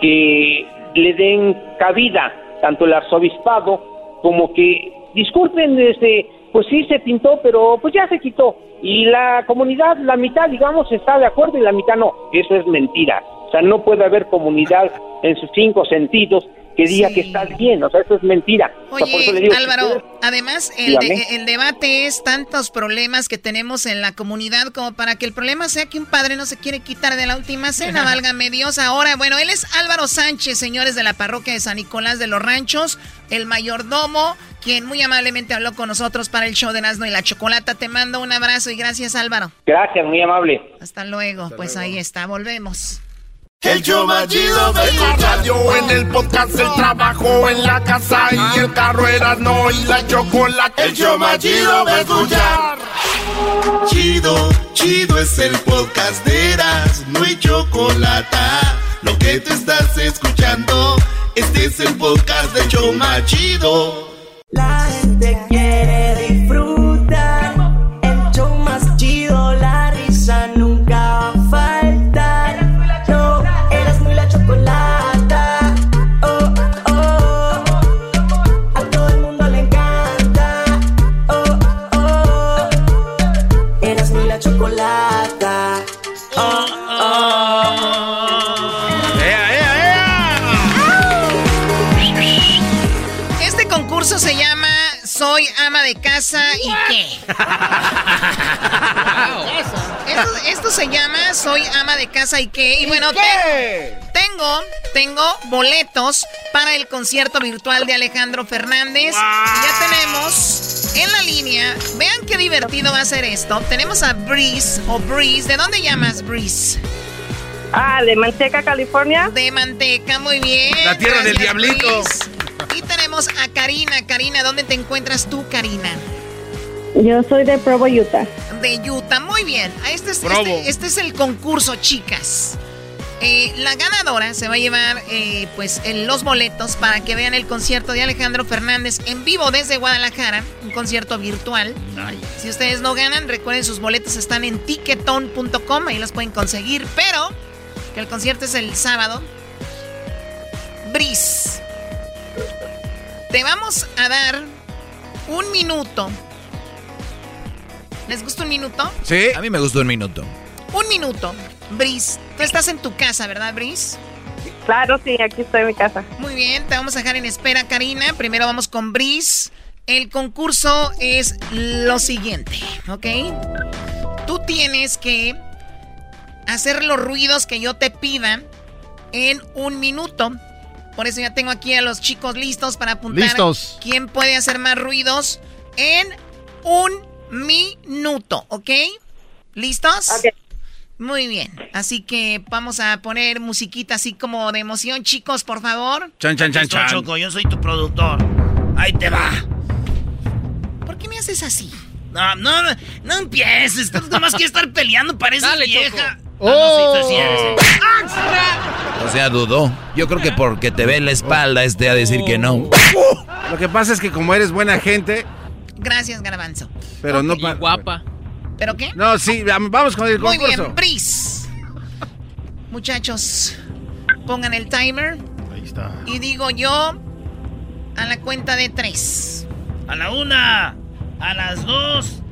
que le den cabida tanto el arzobispado como que disculpen este pues sí se pintó pero pues ya se quitó. Y la comunidad la mitad digamos está de acuerdo y la mitad no. Eso es mentira. O sea no puede haber comunidad en sus cinco sentidos que diga que está bien o sea eso es mentira O sea, por eso le Oye, digo Álvaro, ustedes- además el, de- el debate es tantos problemas que tenemos en la comunidad como para que el problema sea que un padre no se quiere quitar de la última cena, válgame Dios. Ahora, bueno, él es Álvaro Sánchez, señores de la parroquia de San Nicolás de los Ranchos, el mayordomo, quien muy amablemente habló con nosotros para el show de Nazno y la Chocolata. Te mando un abrazo y gracias, Álvaro. gracias muy amable Hasta luego. pues ahí está, volvemos. El show más chido de la radio, en el podcast, el trabajo, en la casa y el carro Erasmo y la chocolate. El show más chido de escuchar. Chido, chido es el podcast de Erasmo y chocolate. Lo que te estás escuchando, este es el podcast del show más chido. La gente quiere disfrutar. De casa y qué. Esto, esto se llama Soy ama de casa y qué. Y bueno, te- tengo, tengo boletos para el concierto virtual de Alejandro Fernández. Y ya tenemos en la línea, vean qué divertido va a ser esto. Tenemos a Breeze o Breeze. ¿De dónde llamas Breeze? Ah, de Manteca, California. De Manteca, muy bien. La tierra del diablito. Breeze. Y tenemos a Karina. Karina, ¿dónde te encuentras tú, Karina? Yo soy de Provo, Utah. De Utah, muy bien. Este es, este, este es el concurso, chicas. Eh, la ganadora se va a llevar eh, pues en los boletos para que vean el concierto de Alejandro Fernández en vivo desde Guadalajara, un concierto virtual. Si ustedes no ganan, recuerden sus boletos están en ticketon.com, ahí los pueden conseguir, pero que el concierto es el sábado. Bris, te vamos a dar un minuto. ¿Les gusta un minuto? Sí. A mí me gustó un minuto. Un minuto. Bris, tú estás en tu casa, ¿verdad, Bris? Claro, sí, aquí estoy en mi casa. Muy bien, te vamos a dejar en espera, Karina. Primero vamos con Bris. El concurso es lo siguiente, ¿ok? Tú tienes que hacer los ruidos que yo te pida en un minuto. Por eso ya tengo aquí a los chicos listos para apuntar Listos. quién puede hacer más ruidos en un minuto, ¿ok? ¿Listos? Muy bien, así que vamos a poner musiquita así como de emoción, chicos, por favor. Chan, chan, chan, chan. Choco, yo soy tu productor. Ahí te va. ¿Por qué me haces así? No, no, no, no empieces. Tú nomás quieres estar peleando, pareces Dale, vieja. Choco. Ah, no, sí, tú sí eres. O sea, dudó. Yo creo que porque te ve en la espalda este a decir que no. Lo que pasa es que como eres buena gente, Gracias, Garbanzo. pero no... pa- guapa. ¿Pero qué? No, sí, vamos con el Muy concurso. bien, Bris. Muchachos, pongan el timer. Ahí está. Y digo yo a la cuenta de tres. A la una, a las dos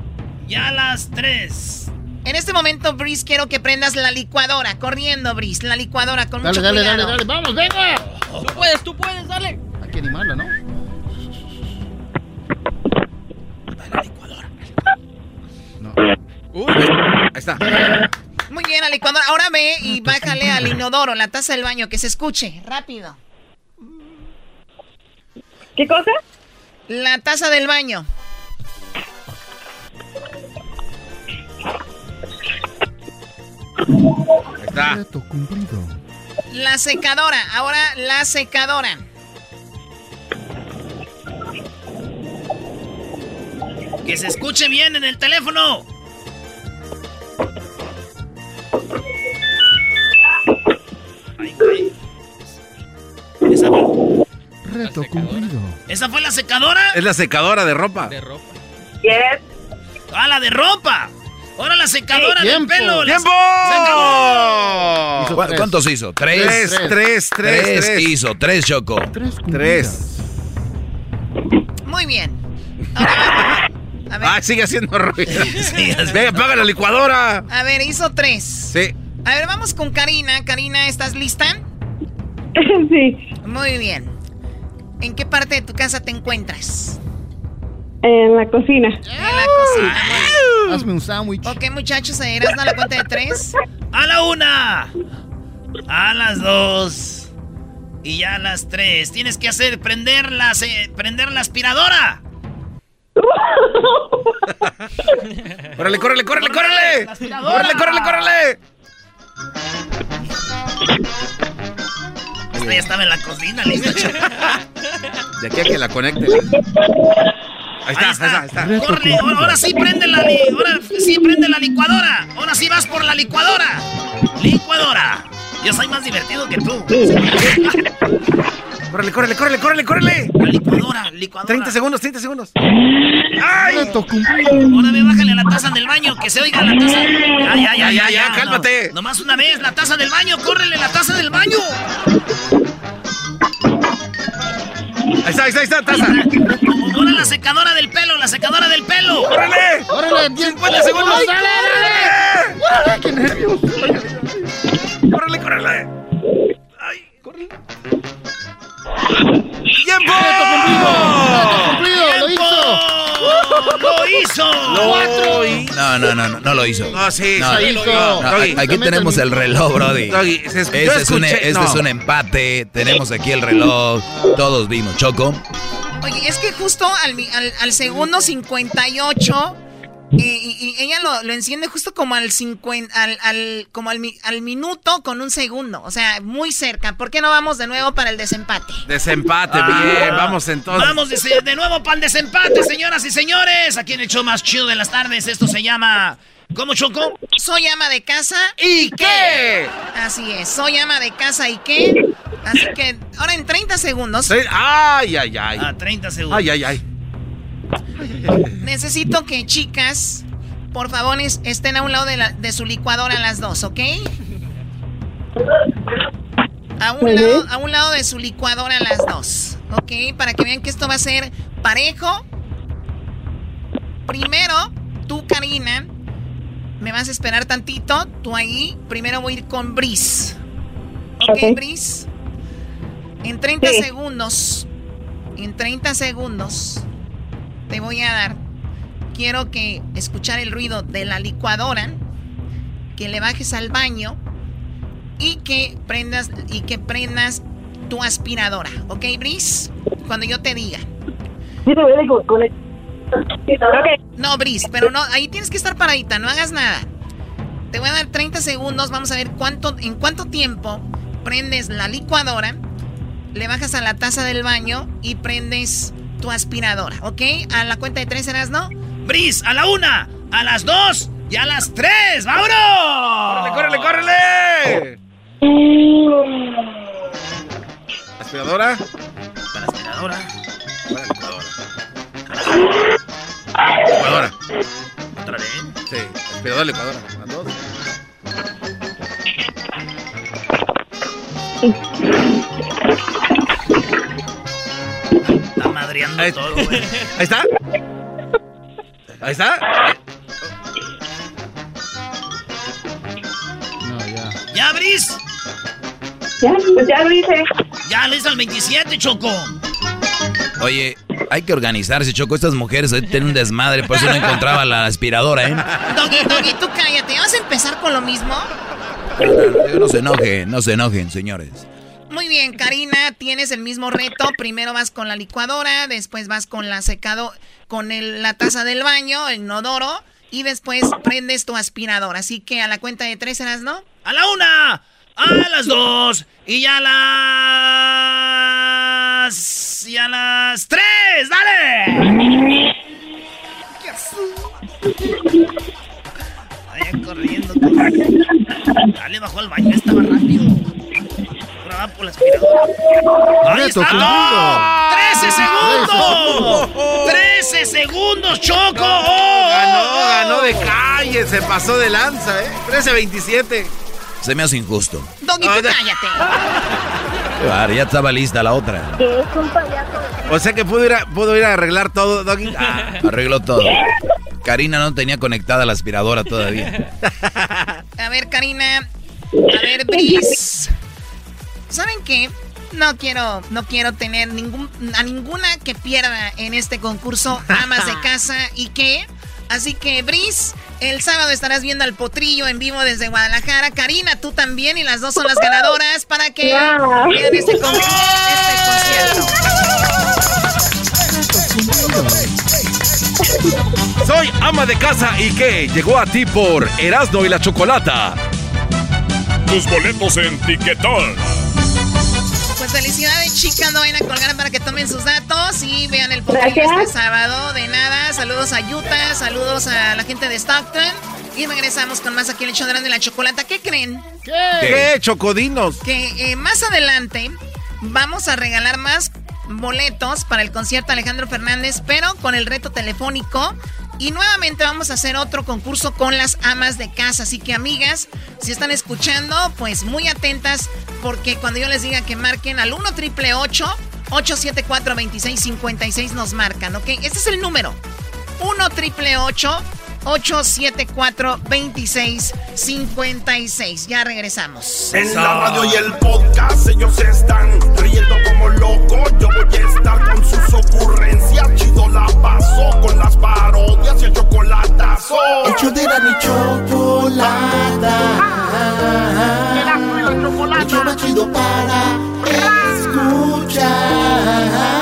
y a las tres. En este momento, Bris, quiero que prendas la licuadora. Corriendo, Bris. La licuadora con Dale, mucho dale, dale, cuidado. dale. ¡Vamos, venga! Tú puedes, tú puedes, dale. Hay que animarla, ¿no? Uy, ahí está. Muy bien, la licuadora. Ahora ve y bájale al inodoro, la taza del baño, que se escuche. Rápido. ¿Qué cosa? La taza del baño. Ahí está. Cumplido. La secadora. Ahora la secadora. Que se escuche bien en el teléfono. Ay. ¿Esa fue, Reto cumplido. esa fue la secadora? Es la secadora de ropa. De ropa. Yes. ¡Ah, la de ropa! Ahora la secadora del ¡Tiempo! pelo. ¡Tiempo! se- se acabó. Hizo ¿Cu- tres. ¿Cuántos hizo? ¿Tres? Tres, tres, tres, Tres tres. hizo, tres Choco. Tres. Tres. Muy bien. Ahora, a ver, Ah, sigue haciendo ruido. Sí. Venga, apaga la licuadora. a ver, hizo tres. Sí. A ver, vamos con Karina. Karina, ¿estás lista? sí. Muy bien. ¿En qué parte de tu casa te encuentras? En la cocina. En la cocina. Bien. Hazme un sándwich. Ok, muchachos, ¿se irás a la cuenta de tres? A la una. A las dos. Y ya a las tres. Tienes que hacer prender la, se- prender la aspiradora. ¡Córrele, córrele, córrele, córrele! ¡Córrele, córrele, córrele! Esta ya estaba en la cocina, lista. chico. De aquí a que la conecte. Ahí está, ahí está, ahí está. Córrele, ahora, sí prende la li- ahora sí prende la licuadora. Ahora sí vas por la licuadora. Licuadora. Yo soy más divertido que tú. Córrele, córrele, córrele, córrele, córrele. La licuadora, licuadora. 30 segundos, 30 segundos. Cumplido. Ahora ve, bájale a la taza del baño, que se oiga la taza. Ya, ya, ya, ya, ya. cálmate. No, nomás una vez, la taza del baño, córrele la taza del baño. Ahí está, ahí está, ahí está, taza. Ahora la secadora del pelo, la secadora del pelo. ¡Córrele! ¡Órale! ¡10 50 segundos. ¡Ay, dale, dale! ¡Órale, qué nervios! ¡Córrele, córrele! ¡Ay! ¡Tiempo! ¡Reto cumplido! ¡Lo hizo! ¡Lo hizo! ¡Cuatro! No, no, no, no, no lo hizo. No, sí, No, lo hizo. aquí tenemos el reloj, Brody. Este es, un, escuché- este es un empate. Tenemos aquí el reloj. Todos vimos. Choco. Oye, es que justo al, mi- al, al segundo 58, eh, y, y ella lo, lo enciende justo como al 50, al, al, como al minuto con un segundo. O sea, muy cerca. ¿Por qué no vamos de nuevo para el desempate? Desempate, Ah. bien, vamos entonces. Vamos de, de nuevo para el desempate, señoras y señores. Aquí en el show más chido de las tardes. Esto se llama. ¿Cómo, Choco? Soy ama de casa. ¿Y qué? Así es, soy ama de casa y qué. Así que ahora en 30 segundos. Sí, Ay, ay, ay. Ah, 30 segundos. Ay, ay, ay. Necesito que chicas, por favor, es- estén a un lado de, la- de su licuadora las dos, ¿ok? A un, lado, a un lado de su licuadora las dos, ¿ok? Para que vean que esto va a ser parejo. Primero, tú, Karina, me vas a esperar tantito. Tú ahí. Primero voy a ir con Brice. ¿Ok, Ok. Brice? En 30 Sí. segundos. En 30 segundos te voy a dar. Quiero que escuchar el ruido de la licuadora, que le bajes al baño y que prendas y que prendas tu aspiradora, ¿ok, Brice? Cuando yo te diga. No, Brice, pero no, ahí tienes que estar paradita, no hagas nada. Te voy a dar 30 segundos, vamos a ver cuánto, en cuánto tiempo prendes la licuadora, le bajas a la taza del baño y prendes tu aspiradora, ¿ok? A la cuenta de tres serás, ¿no? Bris, a la una, a las dos y a las tres. ¡Vámonos! ¡Córrele, córrele, ¿Aspiradora? La aspiradora. Licuadora. ¿Otra vez? Sí, aspiradora, licuadora. Las dos. Está madreando Ahí- todo, güey. Ahí está. Ahí está. No, ya. ¿Ya, Bris? Ya, pues ya lo hice. Ya, le hizo al 27, Choco. Oye, hay que organizarse, Choco. Estas mujeres tienen un desmadre, por eso no encontraba la aspiradora, ¿eh? Doggy, Doggy, tú cállate. ¿Vas a empezar con lo mismo? No se enojen, no se enojen, señores. Muy bien, Karina, tienes el mismo reto. Primero vas con la licuadora, después vas con la secado, con el- la taza del baño, el inodoro, y después prendes tu aspiradora. Así que a la cuenta de tres serás, ¿no? A la una, a las dos y a las... y a las tres. ¡Dale! Vaya corriendo. Dale, bajó al baño, estaba rápido. Por la aspiradora. ¡Ahí está! cumplido. ¡13 segundos! ¡13 segundos, Choco! ¡Oh, Ganó, ganó de calle, se pasó de lanza, ¿eh? 13-27. Se me hace injusto. Doggy, tú cállate. Claro, ya estaba lista la otra. Que es un payaso. O sea que pudo ir a, pudo ir a arreglar todo, Doggy. Ah, Arregló todo. Karina no tenía conectada la aspiradora todavía. A ver, Karina. A ver, Bris. ¿Saben qué? No quiero, no quiero tener ningún, a ninguna que pierda en este concurso amas de casa y qué. Así que, Bris, el sábado estarás viendo al potrillo en vivo desde Guadalajara. Karina, tú también, y las dos son las ganadoras para que Ya. vean este, con- este concierto. Soy ama de casa y que llegó a ti por Erasno y la Chocolata. Tus boletos en Tiquetón. Pues felicidades, chicas. No vayan a colgar para que tomen sus datos y vean el Gracias. este sábado. De nada. Saludos a Utah, saludos a la gente de Stockton. Y regresamos con más aquí en el show de la Chocolata. ¿Qué creen? ¿Qué? Chocodinos. Que eh, más adelante vamos a regalar más boletos para el concierto Alejandro Fernández, pero con el reto telefónico. Y nuevamente vamos a hacer otro concurso con las amas de casa. Así que amigas, si están escuchando, pues muy atentas porque cuando yo les diga que marquen al 1 triple 874 2656 nos marcan, ¿ok? Este es el número. 1 triple 8 874-2656. Ya regresamos. En la radio y el podcast ellos están riendo como locos. Yo voy a estar con sus ocurrencias. Chido la paso con las parodias y el chocolatazo. Hecho de la mi chocolata. El show más chido para escuchar.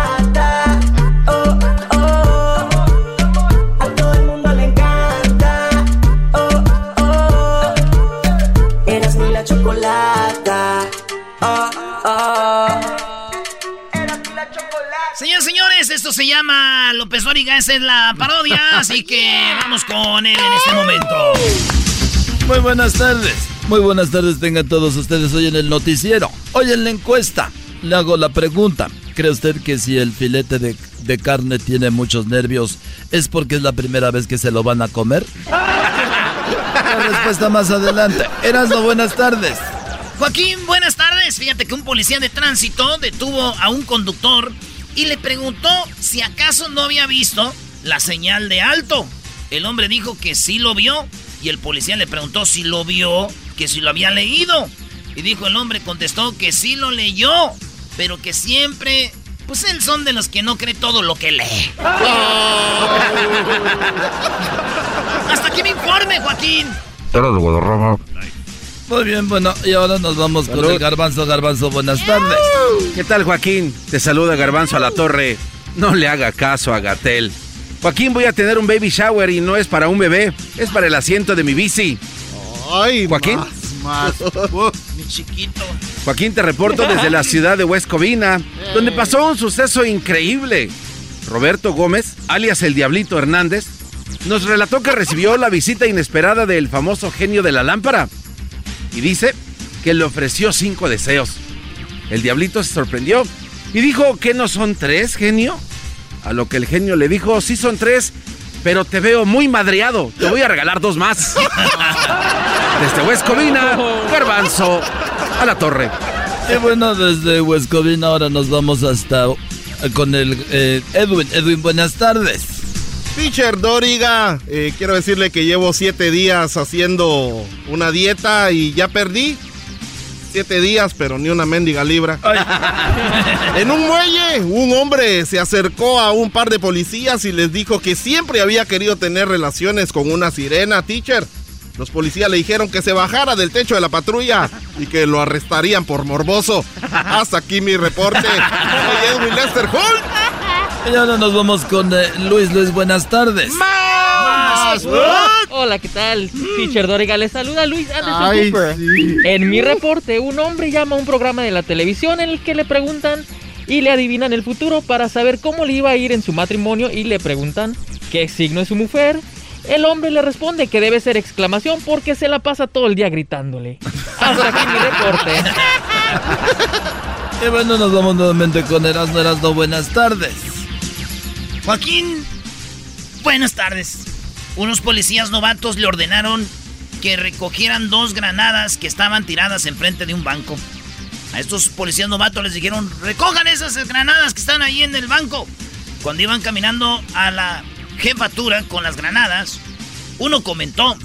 Esto se llama López Dóriga, esa es la parodia, así que vamos con él en este momento. Muy buenas tardes. Muy buenas tardes tengan todos ustedes hoy en el noticiero. Hoy en la encuesta le hago la pregunta. ¿Cree usted que si el filete de, de carne tiene muchos nervios es porque es la primera vez que se lo van a comer? La respuesta más adelante. Erasmo, buenas tardes. Joaquín, buenas tardes. Fíjate que un policía de tránsito detuvo a un conductor y le preguntó si acaso no había visto la señal de alto. El hombre dijo que sí lo vio y el policía le preguntó si lo vio, que si lo había leído. Y dijo el hombre, contestó que sí lo leyó, pero que siempre, pues él son de los que no cree todo lo que lee. Hasta aquí mi informe, Joaquín. Era de Guadarrama. Muy bien, bueno, y ahora nos vamos con el garbanzo. Garbanzo, buenas tardes. ¿Qué tal, Joaquín? Te saluda Garbanzo a la torre. No le haga caso a Gatel. Joaquín, voy a tener un baby shower y no es para un bebé, es para el asiento de mi bici. Ay, Joaquín. más. Mi chiquito. Joaquín, te reporto desde la ciudad de West Covina, donde pasó un suceso increíble. Roberto Gómez, alias el Diablito Hernández, nos relató que recibió la visita inesperada del famoso genio de la lámpara. Y dice que le ofreció cinco deseos. El Diablito se sorprendió y dijo que no son tres, genio. A lo que el genio le dijo, sí son tres, pero te veo muy madreado. Te voy a regalar dos más. Desde West Covina, Garbanzo, a la torre. Y bueno, desde Huescovina ahora nos vamos hasta con el eh, Edwin. Edwin, buenas tardes. Teacher Doriga, eh, quiero decirle que llevo siete días haciendo una dieta y ya perdí. Siete días, pero ni una mendiga libra. en un muelle, un hombre se acercó a un par de policías y les dijo que siempre había querido tener relaciones con una sirena, teacher. Los policías le dijeron que se bajara del techo de la patrulla y que lo arrestarían por morboso. Hasta aquí mi reporte. Soy Edwin Lester Holt. Y ahora nos vamos con eh, Luis. Luis, buenas tardes. ¡Más! Hola, ¿qué tal? Teacher Doriga, les saluda Luis Anderson Ay, Cooper. sí. En mi reporte, un hombre llama a un programa de la televisión en el que le preguntan y le adivinan el futuro para saber cómo le iba a ir en su matrimonio y le preguntan qué signo es su mujer. El hombre le responde que debe ser exclamación porque se la pasa todo el día gritándole. Hasta aquí mi reporte. Y bueno, nos vamos nuevamente con Erasmo. Erasmo, buenas tardes. Joaquín, buenas tardes. Unos policías novatos le ordenaron que recogieran dos granadas que estaban tiradas enfrente de un banco. A estos policías novatos les dijeron, recojan esas granadas que están ahí en el banco. Cuando iban caminando a la jefatura con las granadas, uno comentó,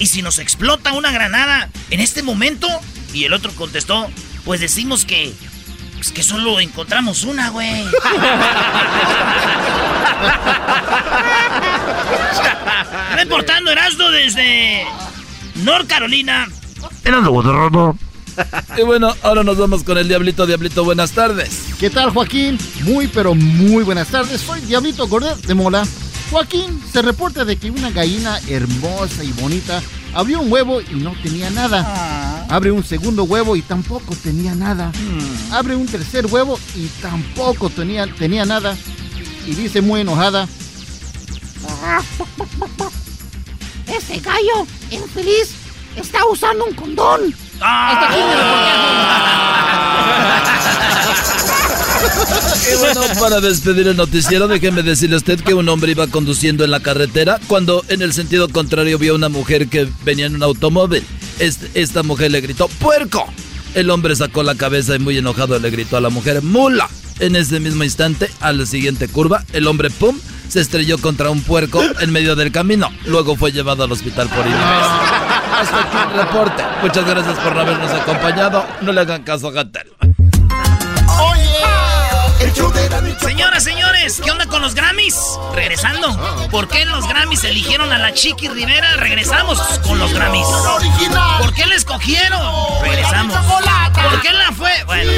¿y si nos explota una granada en este momento? Y el otro contestó, pues decimos que, pues que solo encontramos una, güey. Reportando Erasmo desde North Carolina. Y bueno, ahora nos vamos con el Diablito. Diablito, buenas tardes. ¿Qué tal, Joaquín? Muy, pero muy buenas tardes. Soy Diablito Gordet de Mola. Joaquín, se reporta de que una gallina hermosa y bonita abrió un huevo y no tenía nada. Abre un segundo huevo y tampoco tenía nada. Abre un tercer huevo y tampoco tenía, tenía nada. Y dice muy enojada. Ese gallo infeliz está usando un condón. Mi Y bueno, para despedir el noticiero, déjeme decirle a usted que un hombre iba conduciendo en la carretera cuando en el sentido contrario vio una mujer que venía en un automóvil. esta mujer le gritó, ¡puerco! El hombre sacó la cabeza y muy enojado le gritó a la mujer, ¡mula! En ese mismo instante, a la siguiente curva, el hombre, ¡pum!, se estrelló contra un puerco en medio del camino. Luego fue llevado al hospital por imbécil. Hasta aquí el reporte. Muchas gracias por habernos acompañado. No le hagan caso a Gatel. Señoras, señores, ¿qué onda con los Grammys? Regresando. ¿Por qué los Grammys eligieron a la Chiqui Rivera? Regresamos con los Grammys. ¿Por qué la escogieron? Regresamos. ¿Por qué la fue? Bueno.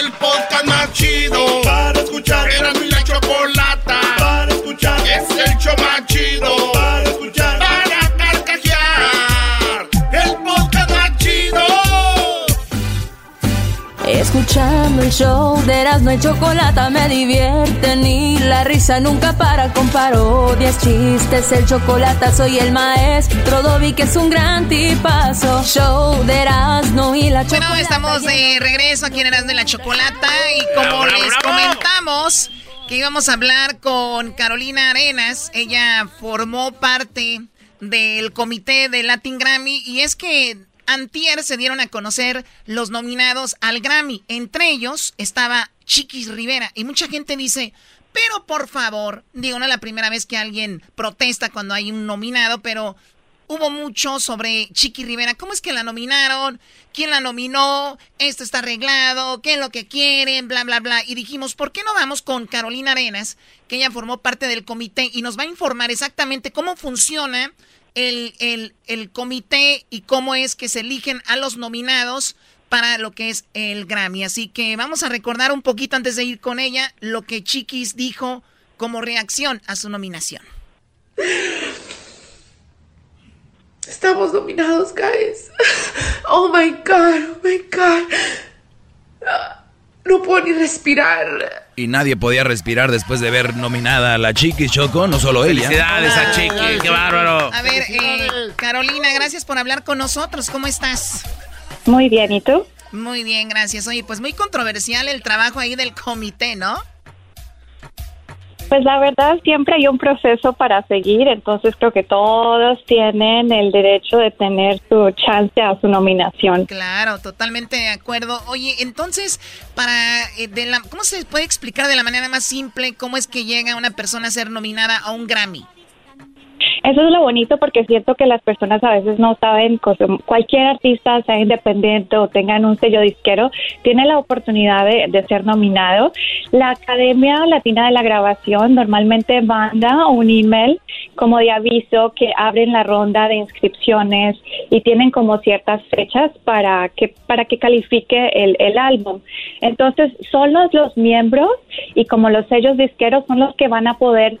El podcast más chido para escuchar. Era mi la chocolata para escuchar. Es el show más chido para escuchar. Escuchando el show de Erasmo y Chocolata me divierte ni la risa nunca para con parodias, chistes, el chocolate soy el maestro Dobby que es un gran tipazo. Show de Erasmo y la Chocolata. Bueno, estamos de regreso aquí en Erasmo y la Chocolata y como les comentamos que íbamos a hablar con Carolina Arenas, ella formó parte del comité de Latin Grammy y es que Antier se dieron a conocer los nominados al Grammy. Entre ellos estaba Chiquis Rivera. Y mucha gente dice, pero por favor, digo, no es la primera vez que alguien protesta cuando hay un nominado, pero hubo mucho sobre Chiqui Rivera. ¿Cómo es que la nominaron? ¿Quién la nominó? Esto está arreglado. ¿Qué es lo que quieren? Bla, bla, bla. Y dijimos, ¿por qué no vamos con Carolina Arenas, que ella formó parte del comité y nos va a informar exactamente cómo funciona el, el, el comité y cómo es que se eligen a los nominados para lo que es el Grammy. Así que vamos a recordar un poquito antes de ir con ella lo que Chiquis dijo como reacción a su nominación. Estamos nominados, guys. Oh my god, oh my god. No puedo ni respirar. Y nadie podía respirar después de ver nominada a la Chiqui Choco, no solo ella. Felicidades a Chiqui, qué bárbaro. A ver, eh, Carolina, gracias por hablar con nosotros. ¿Cómo estás? Muy bien, ¿y tú? Muy bien, gracias. Oye, pues muy controversial el trabajo ahí del comité, ¿no? Pues la verdad siempre hay un proceso para seguir, entonces creo que todos tienen el derecho de tener su chance a su nominación. Claro, totalmente de acuerdo. Oye, entonces, para eh, de la, ¿cómo se puede explicar de la manera más simple cómo es que llega una persona a ser nominada a un Grammy? Eso es lo bonito porque siento que las personas a veces no saben, cualquier artista, sea independiente o tengan un sello disquero, tiene la oportunidad de, ser nominado. La Academia Latina de la Grabación normalmente manda un email como de aviso que abren la ronda de inscripciones y tienen como ciertas fechas para que para que califique el, el álbum. Entonces, son los, los miembros y como los sellos disqueros son los que van a poder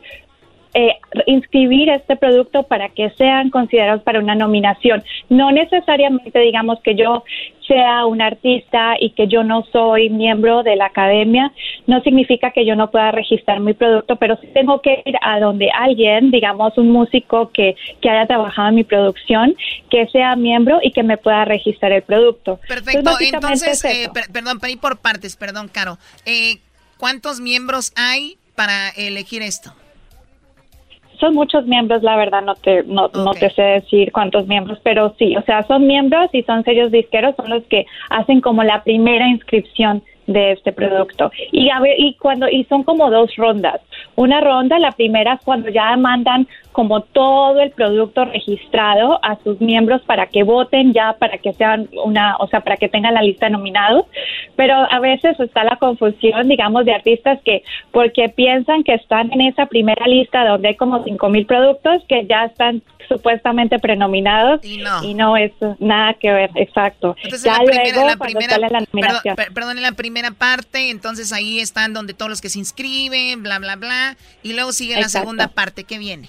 eh, inscribir este producto para que sean considerados para una nominación. No necesariamente digamos que yo sea un artista y que yo no soy miembro de la academia, no significa que yo no pueda registrar mi producto, pero sí tengo que ir a donde alguien, digamos un músico que, que haya trabajado en mi producción, que sea miembro y que me pueda registrar el producto. Perfecto, entonces, eh, perdón, por partes, perdón, Caro. Eh, ¿Cuántos miembros hay para elegir esto? Son muchos miembros, la verdad no te no, no te sé decir cuántos miembros, pero sí, o sea, son miembros y son sellos disqueros, son los que hacen como la primera inscripción de este producto. Y a ver, y cuando y son como dos rondas. Una ronda, la primera es cuando ya mandan como todo el producto registrado a sus miembros para que voten ya para que sean una, o sea, para que tengan la lista de nominados, pero a veces está la confusión, digamos, de artistas que porque piensan que están en esa primera lista donde hay como cinco mil productos que ya están supuestamente prenominados y no, es nada que ver, exacto. ya luego la primera, la nominación. Perdón, en la primera parte, entonces ahí están donde todos los que se inscriben, bla, bla, bla, y luego sigue la segunda parte, ¿qué viene?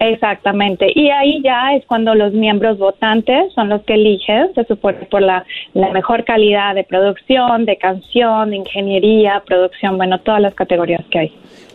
Exactamente. Y ahí ya es cuando los miembros votantes son los que eligen, se supone por la, la mejor calidad de producción, de canción, de ingeniería, producción, bueno, todas las categorías que hay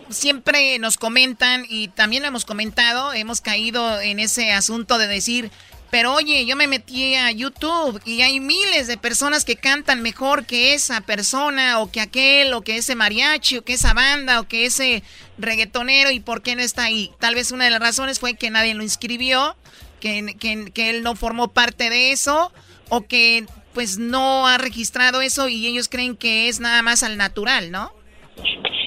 siempre nos comentan y también lo hemos comentado, hemos caído en ese asunto de decir, Pero oye, yo me metí a YouTube y hay miles de personas que cantan mejor que esa persona o que aquel o que ese mariachi o que esa banda o que ese reggaetonero y por qué no está ahí. Tal vez una de las razones fue que nadie lo inscribió, que, que, que él no formó parte de eso o que pues no ha registrado eso y ellos creen que es nada más al natural, ¿no?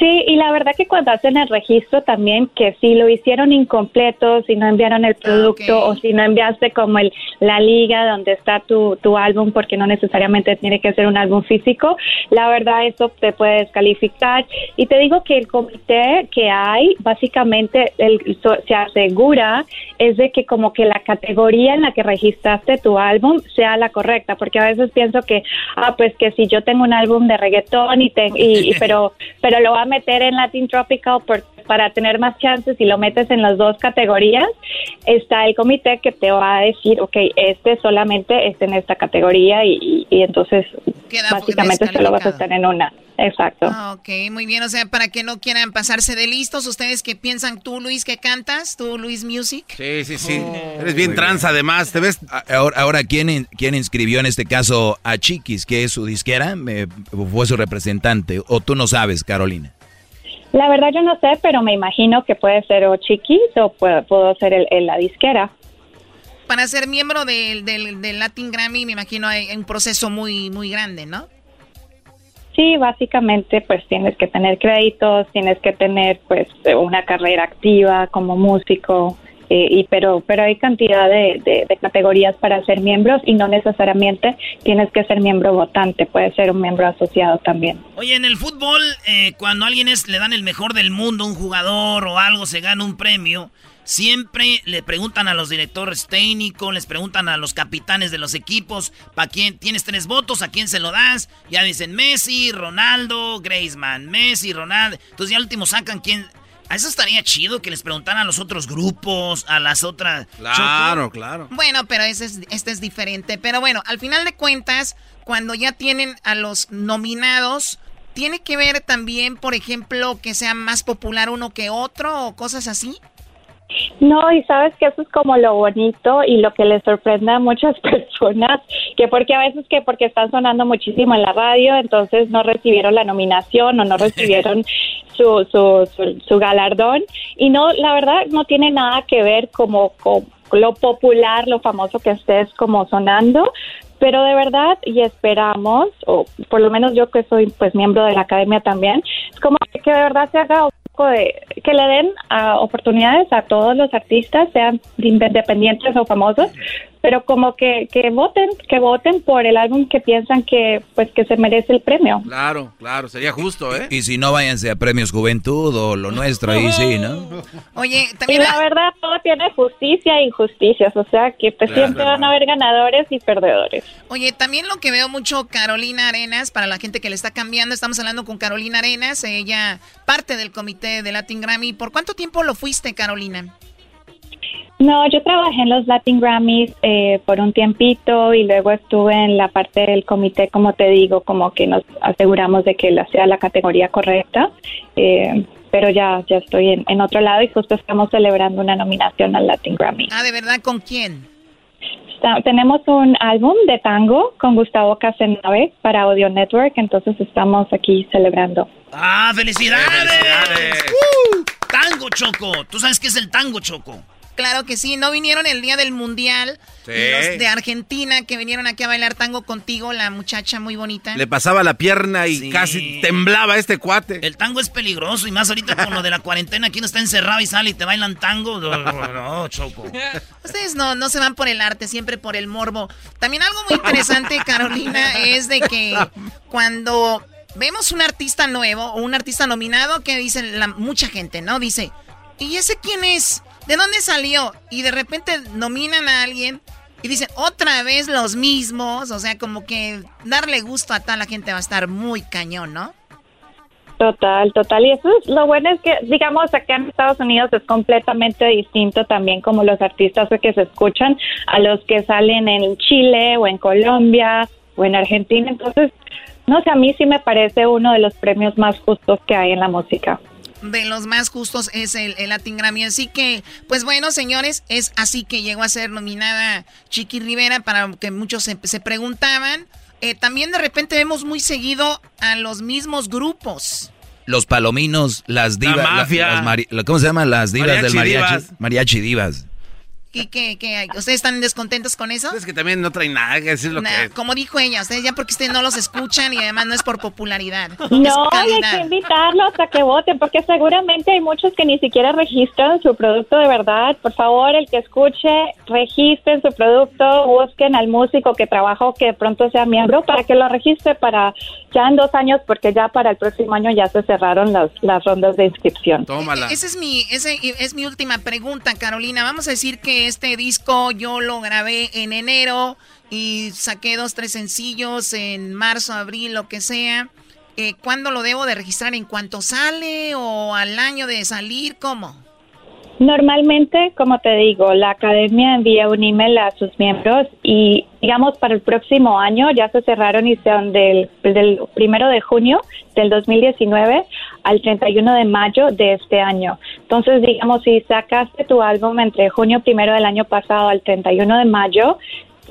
Sí, y la verdad que cuando hacen el registro también, que si lo hicieron incompleto, si no enviaron el producto o si no enviaste como el, la liga donde está tu, tu álbum, porque no necesariamente tiene que ser un álbum físico, la verdad eso te puede descalificar. Y te digo que el comité que hay, básicamente el, se asegura es de que como que la categoría en la que registraste tu álbum sea la correcta, porque a veces pienso que, ah, pues que si yo tengo un álbum de reggaetón y, te, y pero, pero lo va meter en Latin Tropical para tener más chances y lo metes en las dos categorías, está el comité que te va a decir, ok, este solamente está en esta categoría y, entonces básicamente se lo vas a estar en una. Exacto. Ah, ok, muy bien. O sea, para que no quieran pasarse de listos, ustedes que piensan tú, Luis, que cantas, tú, Luis Music. Sí, sí, sí. Oh. Eres bien trans además, ¿te ves? Ahora, ahora ¿quién, ¿quién inscribió en este caso a Chiquis, que es su disquera? ¿Fue su representante? ¿O tú no sabes, Carolina? La verdad yo no sé, pero me imagino que puede ser o Chiquis o puedo, ser el, la disquera. Para ser miembro del, del, Latin Grammy, me imagino hay un proceso muy, muy grande, ¿no? Sí, básicamente pues tienes que tener créditos, tienes que tener pues una carrera activa como músico, eh, y pero pero hay cantidad de, categorías para ser miembros y no necesariamente tienes que ser miembro votante, puedes ser un miembro asociado también. Oye, en el fútbol, eh, cuando alguien es, le dan el mejor del mundo, un jugador o algo, se gana un premio, siempre le preguntan a los directores técnicos, les preguntan a los capitanes de los equipos, ¿para quién tienes tres votos? ¿A quién se lo das? Ya dicen Messi, Ronaldo, Griezmann, Messi, Ronaldo. Entonces ya último sacan quién eso estaría chido que les preguntaran a los otros grupos, a las otras. Claro, claro. Bueno, pero ese es, este es diferente. Pero bueno, al final de cuentas, cuando ya tienen a los nominados, ¿tiene que ver también, por ejemplo, que sea más popular uno que otro o cosas así? No, y sabes que eso es como lo bonito y lo que les sorprende a muchas personas, que porque a veces que porque están sonando muchísimo en la radio, entonces no recibieron la nominación o no recibieron su, su, su, galardón. Y no, la verdad no tiene nada que ver como con lo popular, lo famoso que estés como sonando, pero de verdad y esperamos o por lo menos yo que soy pues miembro de la academia también es como que de verdad se haga de que le den uh, oportunidades a todos los artistas, sean independientes o famosos, pero como que, que voten, que voten por el álbum que piensan que pues que se merece el premio. Claro, claro, sería justo, ¿eh? Y si no váyanse a Premios Juventud o lo nuestro ahí sí, ¿no? Oye, también y la verdad todo tiene justicia e injusticias, o sea, que pues, siempre van a haber ganadores y perdedores. Oye, también lo que veo mucho Carolina Arenas, para la gente que le está cambiando, estamos hablando con Carolina Arenas, ella parte del comité de Latin Grammy. ¿Por cuánto tiempo lo fuiste, Carolina? No, yo trabajé en los Latin Grammys eh, por un tiempito y luego estuve en la parte del comité, como te digo, como que nos aseguramos de que la, sea la categoría correcta. Eh, pero ya, ya estoy en, otro lado y justo estamos celebrando una nominación al Latin Grammy. Ah, ¿de verdad? ¿Con quién? Tenemos un álbum de tango con Gustavo Casenave para Audio Network, entonces estamos aquí celebrando. ¡Ah, felicidades! felicidades. Uh, tango, Choco. ¿Tú sabes qué es el tango, Choco? Claro que sí, no vinieron el día del mundial. Los de Argentina que vinieron aquí a bailar tango contigo, la muchacha muy bonita. Le pasaba la pierna y casi temblaba este cuate. El tango es peligroso y más ahorita con lo de la cuarentena, aquí no está encerrado y sale y te bailan tango. No, choco. Ustedes no, no se van por el arte, siempre por el morbo. También algo muy interesante, Carolina, es de que cuando vemos un artista nuevo o un artista nominado, que dicen la, mucha gente, ¿no? Dice, ¿y ese quién es? ¿De dónde salió? Y de repente nominan a alguien y dicen otra vez los mismos. O sea, como que darle gusto a toda la gente va a estar muy cañón, ¿no? Total, total. Y eso es lo bueno es que, digamos, acá en Estados Unidos es completamente distinto también como los artistas que se escuchan a los que salen en Chile o en Colombia o en Argentina. Entonces, no sé, a mí sí me parece uno de los premios más justos que hay en la música. De los más justos es el, el, Latin Grammy. Así que, pues bueno, señores, es así que llegó a ser nominada Chiqui Rivera para que muchos se, se preguntaban. Eh, también de repente vemos muy seguido a los mismos grupos. Los palominos, las divas. La mafia. las ¿Cómo se llaman? Las divas Mariachi del mariachi. divas. Mariachi divas. ¿Y qué, qué hay? ¿Ustedes están descontentos con eso? Es que también no traen nada que decir lo Nah, que es. Como dijo ella, ustedes ya porque ustedes no los escuchan y además no es por popularidad. No, hay que invitarlos a que voten, porque seguramente hay muchos que ni siquiera registran su producto de verdad. Por favor, el que escuche, registren su producto, busquen al músico que trabaja o que de pronto sea miembro para que lo registre para ya en dos años, porque ya para el próximo año ya se cerraron las, las rondas de inscripción. Tómala. Esa es mi, ese es mi última pregunta, Carolina. Vamos a decir que este disco yo lo grabé en enero y saqué dos, tres sencillos en marzo, abril, lo que sea. Eh, ¿Cuándo lo debo de registrar? ¿En cuanto sale o al año de salir? ¿Cómo? Normalmente, como te digo, la academia envía un email a sus miembros y, digamos, para el próximo año ya se cerraron y son del, del primero de junio del 2019 al 31 de mayo de este año. Entonces, digamos, si sacaste tu álbum entre junio primero del año pasado al 31 de mayo,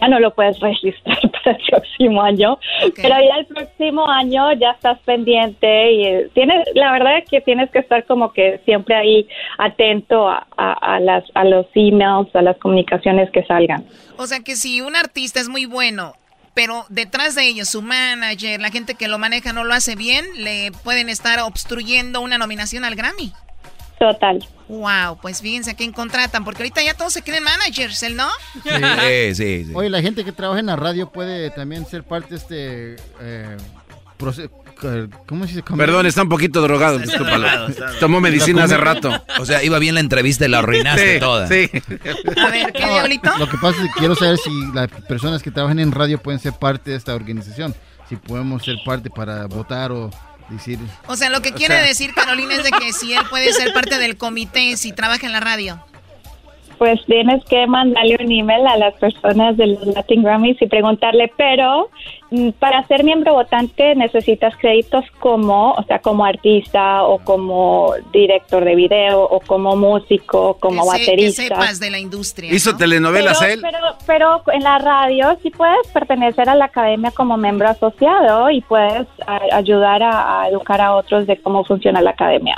ya no lo puedes registrar para el próximo año, pero ya el próximo año ya estás pendiente y eh, tienes, la verdad es que tienes que estar como que siempre ahí atento a, a, a las, a los emails, a las comunicaciones que salgan. O sea que si un artista es muy bueno, pero detrás de ellos, su manager, la gente que lo maneja no lo hace bien, le pueden estar obstruyendo una nominación al Grammy. Total. Wow, pues fíjense a quién contratan, porque ahorita ya todos se creen managers, ¿el no? Sí, sí, sí. Oye, la gente que trabaja en la radio puede también ser parte de este eh, proce- eh, ¿Cómo se dice? Perdón, está un poquito drogado, discúlpalo. Tomó medicina hace rato. O sea, iba bien la entrevista y la arruinaste Sí, toda. sí. A ver, ¿qué diablito? Lo que pasa es que quiero saber si las personas que trabajan en radio pueden ser parte de esta organización. Si podemos ser parte para votar o decir... O sea, lo que O quiere sea- decir Carolina es de que si él puede ser parte del comité si trabaja en la radio. Pues tienes que mandarle un email a las personas de los Latin Grammys y preguntarle, pero mm, para ser miembro votante necesitas créditos como, o sea, como artista o como director de video o como músico, como que, se- que baterista. sepas de la industria. Hizo telenovelas pero, él. Pero, pero en la radio sí puedes pertenecer a la academia como miembro asociado y puedes a- ayudar a, a educar a otros de cómo funciona la academia.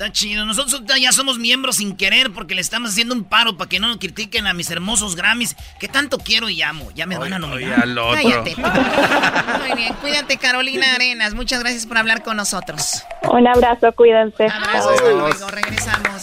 Está chido. Nosotros ya somos miembros sin querer porque le estamos haciendo un paro para que no nos critiquen a mis hermosos Grammys que tanto quiero y amo. Ya me van a nominar. al otro. Cállate. Muy bien, cuídate Carolina Arenas. Muchas gracias por hablar con nosotros. Un abrazo, cuídense. Abrazos, hasta luego. Regresamos.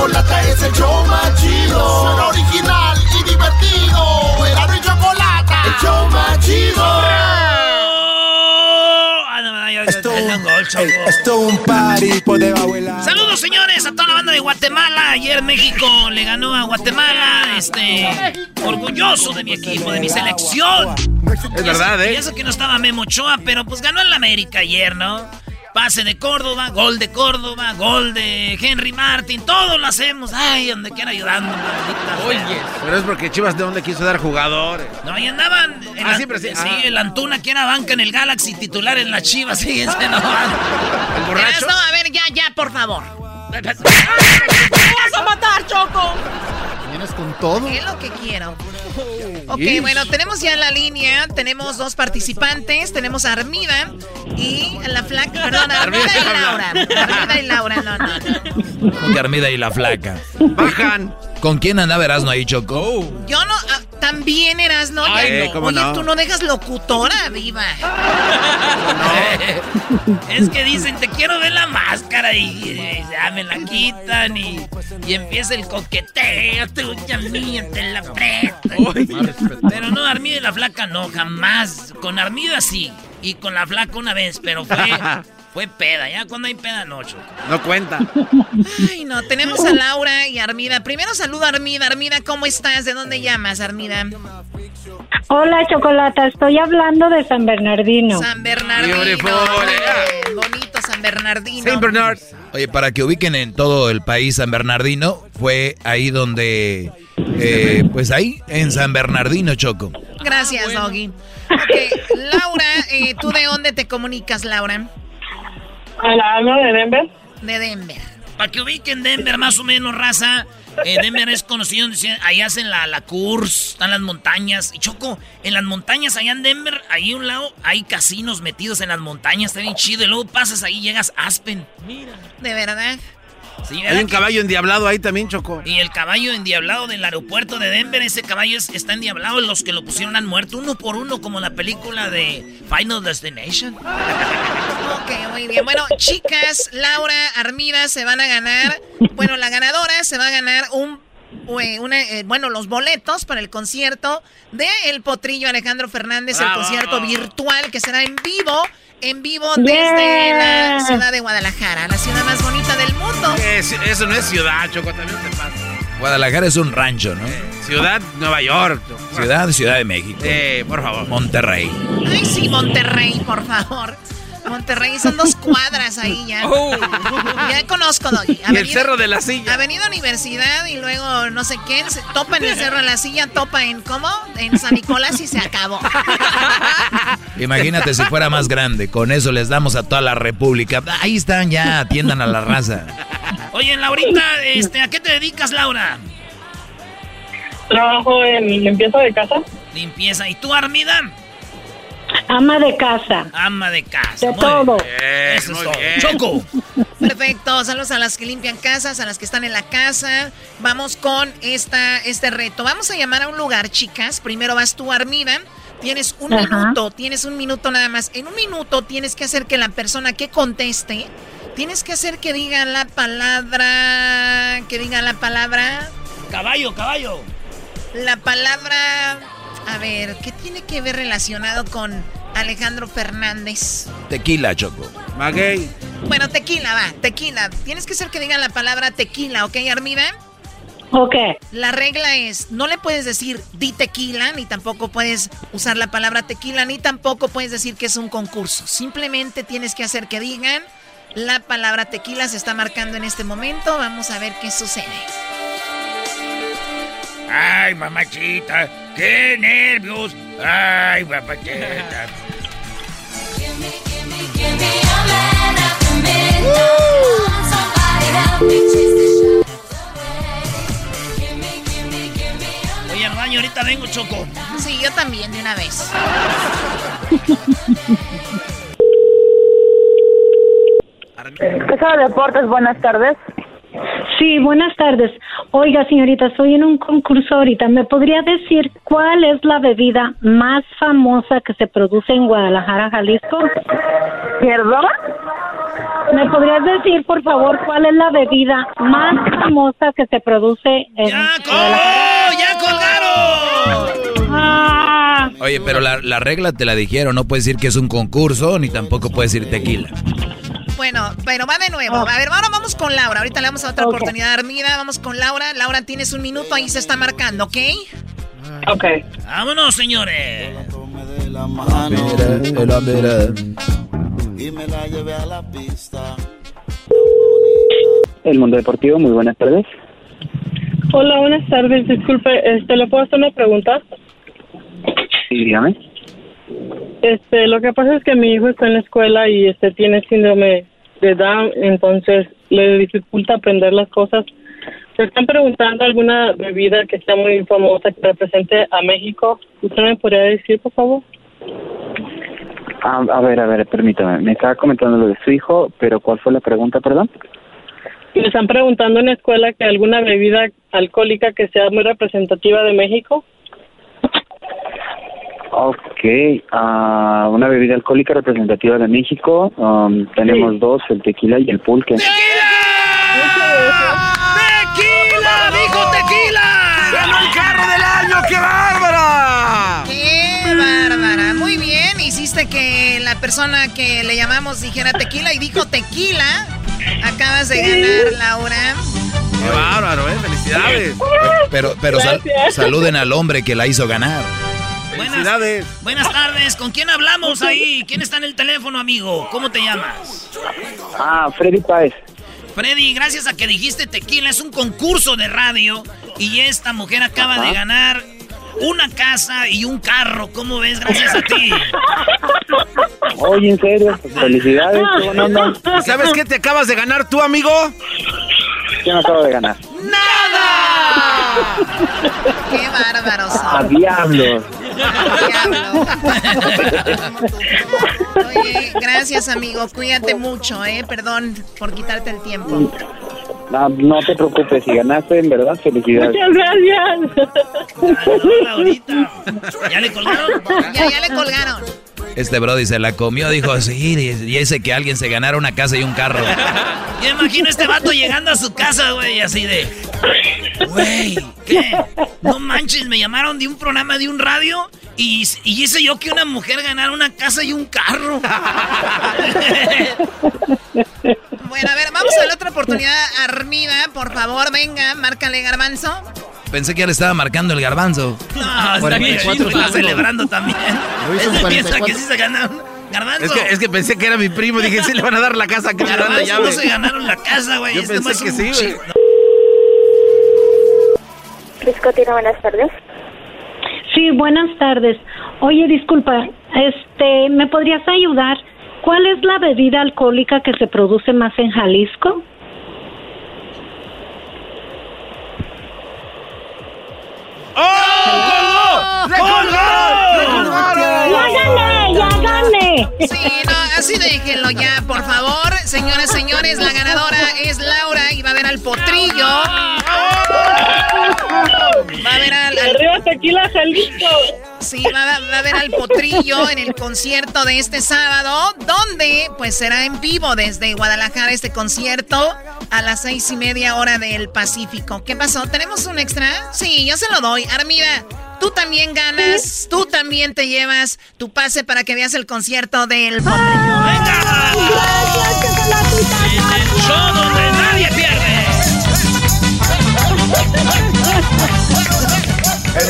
chocolata es el show más chido. Suena original y divertido. Erasmo y chocolata. El show más chido. Esto, esto un party por debajo. Saludos señores a toda la banda de Guatemala. Ayer México le ganó a Guatemala. Este, orgulloso de mi equipo, de mi selección. Es verdad, ¿eh? Y eso que no estaba Memo Ochoa, pero pues ganó en la América ayer, ¿no? Pase de Córdoba, gol de Córdoba, gol de Henry Martin, todo lo hacemos. Ay, donde quiera ayudando, maldita. Oye, pero es porque Chivas de dónde quiso dar jugadores. No, ahí andaban. el Ah, siempre sí. Sí, Ah. el Antuna que era banca en el Galaxy, titular en la Chivas. Fíjense, no. ¿El borracho? No, a ver, ya, ya, por favor. ¡Me vas a matar, Choco! ¿Vienes con todo? Es lo que quiero. Ok, Ish. bueno, tenemos ya en la línea, tenemos dos participantes, tenemos a Armida y a la flaca, perdón, Armida y Laura. Armida y Laura, no, no, no. Carmida y la flaca. Bajan. ¿Con quién anda Erasmo ahí, Choco? Yo no, ah, También eras, ¿no? Ay, Ya ¿cómo Oye, no? tú no dejas locutora, viva. Es que dicen, te quiero ver la máscara y, y ya me la quitan y, y empieza el coqueteo, tuya mía, te la. Pero no, Armida y la flaca no, jamás. Con Armida sí, y con la flaca una vez, pero fue, fue peda. Ya cuando hay peda, no, Choco. No cuenta. Ay, no, tenemos a Laura y Armida. Primero saludo a Armida. Armida, ¿cómo estás? ¿De dónde llamas, Armida? Hola, Chocolata. Estoy hablando de San Bernardino. San Bernardino. Beautiful. Bonito San Bernardino. Oye, para que ubiquen en todo el país San Bernardino, fue ahí donde, eh, pues ahí, en San Bernardino, Choco. Gracias, Doggy. Ok, Laura, eh, ¿tú de dónde te comunicas, Laura? Hola, ¿no? ¿De Denver? De Denver. Para que ubiquen Denver más o menos, raza. eh, Denver es conocido, ahí hacen la, la Course, están las montañas. Y Choco, en las montañas allá en Denver, ahí a un lado hay casinos metidos en las montañas, está bien chido. Y luego pasas ahí, llegas a Aspen. Mira. ¿De verdad? Sí, Hay ¿verdad un que- caballo endiablado ahí también, Choco. Y el caballo endiablado del aeropuerto de Denver, ese caballo es- está endiablado. Los que lo pusieron han muerto uno por uno, como la película de Final Destination. Ok, muy bien. Bueno, chicas, Laura, Armida se van a ganar. Bueno, la ganadora se va a ganar un. eh, una, eh, bueno, los boletos para el concierto de El Potrillo Alejandro Fernández, el concierto virtual que será en vivo, en vivo desde Yeah. la ciudad de Guadalajara, la ciudad más bonita del mundo. Es- eso no es ciudad, Choco, también te pasa. Guadalajara es un rancho, ¿no? Ciudad, Nueva York. Choco. Ciudad, Ciudad de México. Eh, por favor. Monterrey. Ay, sí, Monterrey, por favor. Monterrey son dos cuadras ahí ya. Oh. Ya conozco, Doggy. Y el Cerro de la Silla. Avenida Universidad y luego no sé qué, se topa en el Cerro de la Silla, topa en ¿cómo? En San Nicolás y se acabó. Imagínate si fuera más grande. Con eso les damos a toda la república. Ahí están, ya atiendan a la raza. Oye, Laurita, este, ¿a qué te dedicas, Laura? Trabajo en limpieza de casa. Limpieza. ¿Y tú, Armida? Ama de casa. Ama de casa. De Muy todo. bien. Eso es todo. Choco. Perfecto, saludos a las que limpian casas, a las que están en la casa. Vamos con esta, este reto. Vamos a llamar a un lugar, chicas. Primero vas tú, Armida. Tienes un Ajá. minuto, tienes un minuto nada más. En un minuto tienes que hacer que la persona que conteste, tienes que hacer que diga la palabra, que diga la palabra, Caballo, caballo. la palabra, a ver, ¿qué tiene que ver relacionado con Alejandro Fernández? Tequila, Choco. Maguey. Bueno, tequila, va, tequila. Tienes que hacer que digan la palabra tequila, ¿ok, Armida? Ok. La regla es, no le puedes decir di tequila, ni tampoco puedes usar la palabra tequila, ni tampoco puedes decir que es un concurso. Simplemente tienes que hacer que digan la palabra tequila. Se está marcando en este momento. Vamos a ver qué sucede. Ay, mamachita, qué nervios. Ay, mamachita. Oye, al baño, ahorita vengo, Choco. Sí, yo también, de una vez. Casa de Deportes, buenas tardes. Sí, buenas tardes. Oiga, señorita, estoy en un concurso ahorita. ¿Me podría decir cuál es la bebida más famosa que se produce en Guadalajara, Jalisco? ¿Perdón? ¿Me podrías decir, por favor, cuál es la bebida más famosa que se produce en ¡Oh, ya colgaron! Ah, Oye, pero la, la regla te la dijeron. No puedes decir que es un concurso, ni tampoco puedes decir tequila. Bueno, pero va de nuevo. A ver, ahora vamos con Laura. Ahorita le damos otra Ok. oportunidad a Armida. Vamos con Laura. Laura, tienes un minuto. Ahí se está marcando, ¿ok? Ok. Vámonos, señores. Y me la llevé a la pista. El Mundo Deportivo, muy buenas tardes. Hola, buenas tardes. Disculpe, este, ¿le puedo hacer una pregunta? Sí, dígame. Este, lo que pasa es que mi hijo está en la escuela y este tiene síndrome de Down, entonces le dificulta aprender las cosas. Se están preguntando alguna bebida que sea muy famosa que represente a México. ¿Usted me podría decir, por favor? Ah, a ver, a ver, permítame. Me estaba comentando lo de su hijo, pero ¿cuál fue la pregunta, perdón? Me están preguntando en la escuela que alguna bebida alcohólica que sea muy representativa de México. Ok, ah, una bebida alcohólica representativa de México. um, tenemos dos, el tequila y el pulque. ¡Tequila! ¡Dijo tequila! ¡Ganó el carro del año! ¡Qué bárbara! ¡Qué bárbara! Muy bien, hiciste que la persona que le llamamos dijera tequila y dijo tequila. Acabas de ganar, Laura. ¡Qué bárbaro, eh! ¡Felicidades! Pero, pero sal- saluden al hombre que la hizo ganar. Buenas, buenas tardes, ¿con quién hablamos ahí? ¿Quién está en el teléfono, amigo? ¿Cómo te llamas? Ah, Freddy Páez. Freddy, gracias a que dijiste tequila, es un concurso de radio y esta mujer acaba Ajá. de ganar una casa y un carro. ¿Cómo ves? Gracias a ti. Oye, en serio, pues, felicidades, qué buena onda. ¿Y ¿Sabes qué te acabas de ganar tú, amigo? ¿Quién acaba de ganar? ¡Qué bárbaros! ¡A diablos! Oye, gracias, amigo. Cuídate mucho, ¿eh? Perdón por quitarte el tiempo. No, no te preocupes, si ganaste, en verdad, felicidades. gracias. ¿Ya le colgaron? Ya, ya le colgaron. Este Brody se la comió, dijo, sí, y ese que alguien se ganara una casa y un carro. Yo imagino a este vato llegando a su casa, güey, así de... Güey, ¿qué? No manches, me llamaron de un programa de un radio y, y hice yo que una mujer ganara una casa y un carro. Bueno, a ver, vamos a la otra oportunidad. Armida, por favor, venga, márcale garbanzo. Pensé que ya le estaba marcando el garbanzo. No, está bien chido, está celebrando también. Piensa 44. que sí se ganaron. Garbanzo. Es que, es que pensé que era mi primo. Dije, sí le van a dar la casa, que la Garbanzo llave. no se ganaron la casa, güey. Yo Este pensé más que sí, güey. chi- Criscotina, buenas tardes. Sí, buenas tardes. Oye, disculpa, este, ¿me podrías ayudar? ¿Cuál es la bebida alcohólica que se produce más en Jalisco? ¡Oh! ¡Le colgaron! ¡Ya gané! ¡Ya gané! Sí, no, así déjenlo ya, por favor. Señoras, señores, la ganadora es Laura y va a ver al potrillo. Va a ver al... al- Arriba tequila Jalisco. Sí, va, a- va a ver al potrillo en el concierto de este sábado, donde pues será en vivo desde Guadalajara este concierto a las seis y media hora del Pacífico. ¿Qué pasó? ¿Tenemos un extra? Sí, yo se lo doy. Armida, tú también ganas, tú también te llevas tu pase para que veas el concierto del potrillo. Show donde nadie pierde.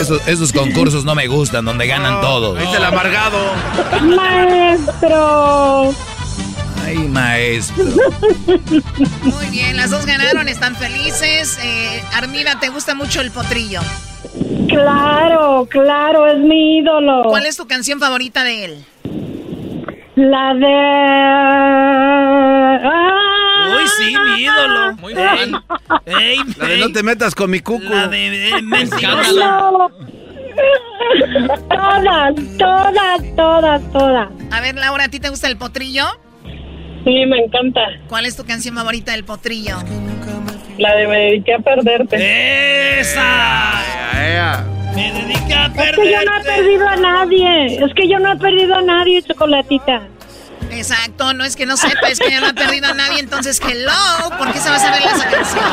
Esos, esos concursos no me gustan, donde ganan todos. Ahí está el amargado. Maestro. Ay, maestro. Muy bien, las dos ganaron, están felices. Eh, Armida, ¿te gusta mucho el potrillo? Claro, claro, es mi ídolo. ¿Cuál es tu canción favorita de él? La de... Uy, sí, mi ídolo. Muy bien. Ey, La de no te metas con mi cucu. La de eh. Todas, todas, todas, todas. A ver, Laura, ¿a ti te gusta el potrillo? Sí, me encanta. ¿Cuál es tu canción favorita del potrillo? La de me dediqué a perderte. ¡Esa! Me dediqué a Es que yo no he perderte. perdido a nadie. Es que yo no he perdido a nadie, chocolatita. Exacto, no es que no sepa, es que ya no ha perdido a nadie, entonces hello, ¿por qué se va a saber esa canción?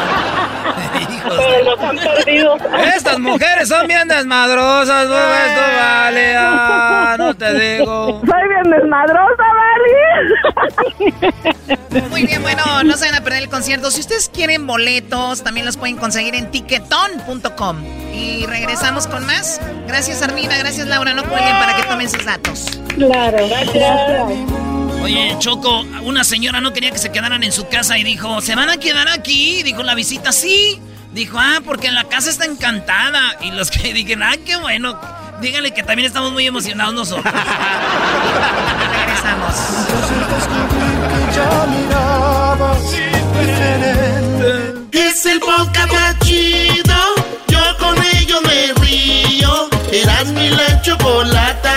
Pero los han perdido. Estas mujeres son bien desmadrosas, no, esto vale, ah, no te digo. Soy bien desmadrosa, ¿vale? Muy bien, bueno, no se van a perder el concierto. Si ustedes quieren boletos, también los pueden conseguir en tiquetón.com. Y regresamos con más. Gracias, Armida, gracias, Laura, no cuelguen para que tomen sus datos. Claro, gracias. Oye, Choco, una señora no quería que se quedaran en su casa y dijo, ¿se van a quedar aquí? Dijo la visita, sí. Dijo, ah, porque la casa está encantada. Y los que dijeron, ah, qué bueno. Díganle que también estamos muy emocionados nosotros. Es el podcast más chido. Yo con ello me río. Eras mi la chocolata.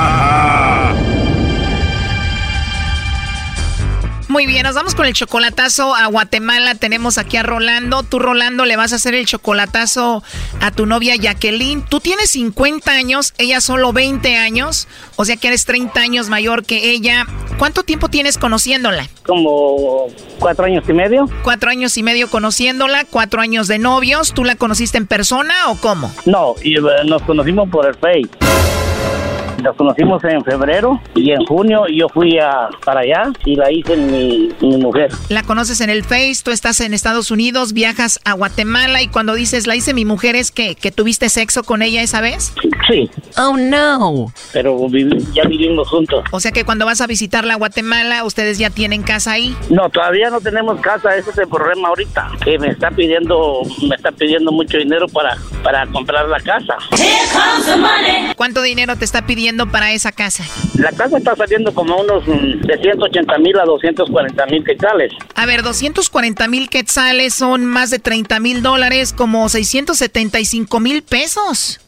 Muy bien, nos vamos con el chocolatazo a Guatemala. Tenemos aquí a Rolando. Tú, Rolando, le vas a hacer el chocolatazo a tu novia Jacqueline. Tú tienes 50 años, ella solo 20 años. O sea que eres 30 años mayor que ella. ¿Cuánto tiempo tienes conociéndola? Como cuatro años y medio. Cuatro años y medio conociéndola, cuatro años de novios. ¿Tú la conociste en persona o cómo? No, y, eh, nos conocimos por el Face. Nos conocimos en febrero y en junio yo fui a, para allá y la hice mi, mi mujer. La conoces en el Face, tú estás en Estados Unidos, viajas a Guatemala y cuando dices la hice mi mujer es que, que tuviste sexo con ella esa vez. Sí, Oh no. pero vivi- ya vivimos juntos. O sea que cuando vas a visitarla a Guatemala, ustedes ya tienen casa ahí. No, todavía no tenemos casa, ese es el problema ahorita. Que me está pidiendo, me está pidiendo mucho dinero para, para comprar la casa. ¿Cuánto dinero te está pidiendo para esa casa? La casa está saliendo como unos mm, de 180 mil a 240 mil quetzales. A ver, 240 mil quetzales son más de 30 mil dólares, como 675 mil pesos.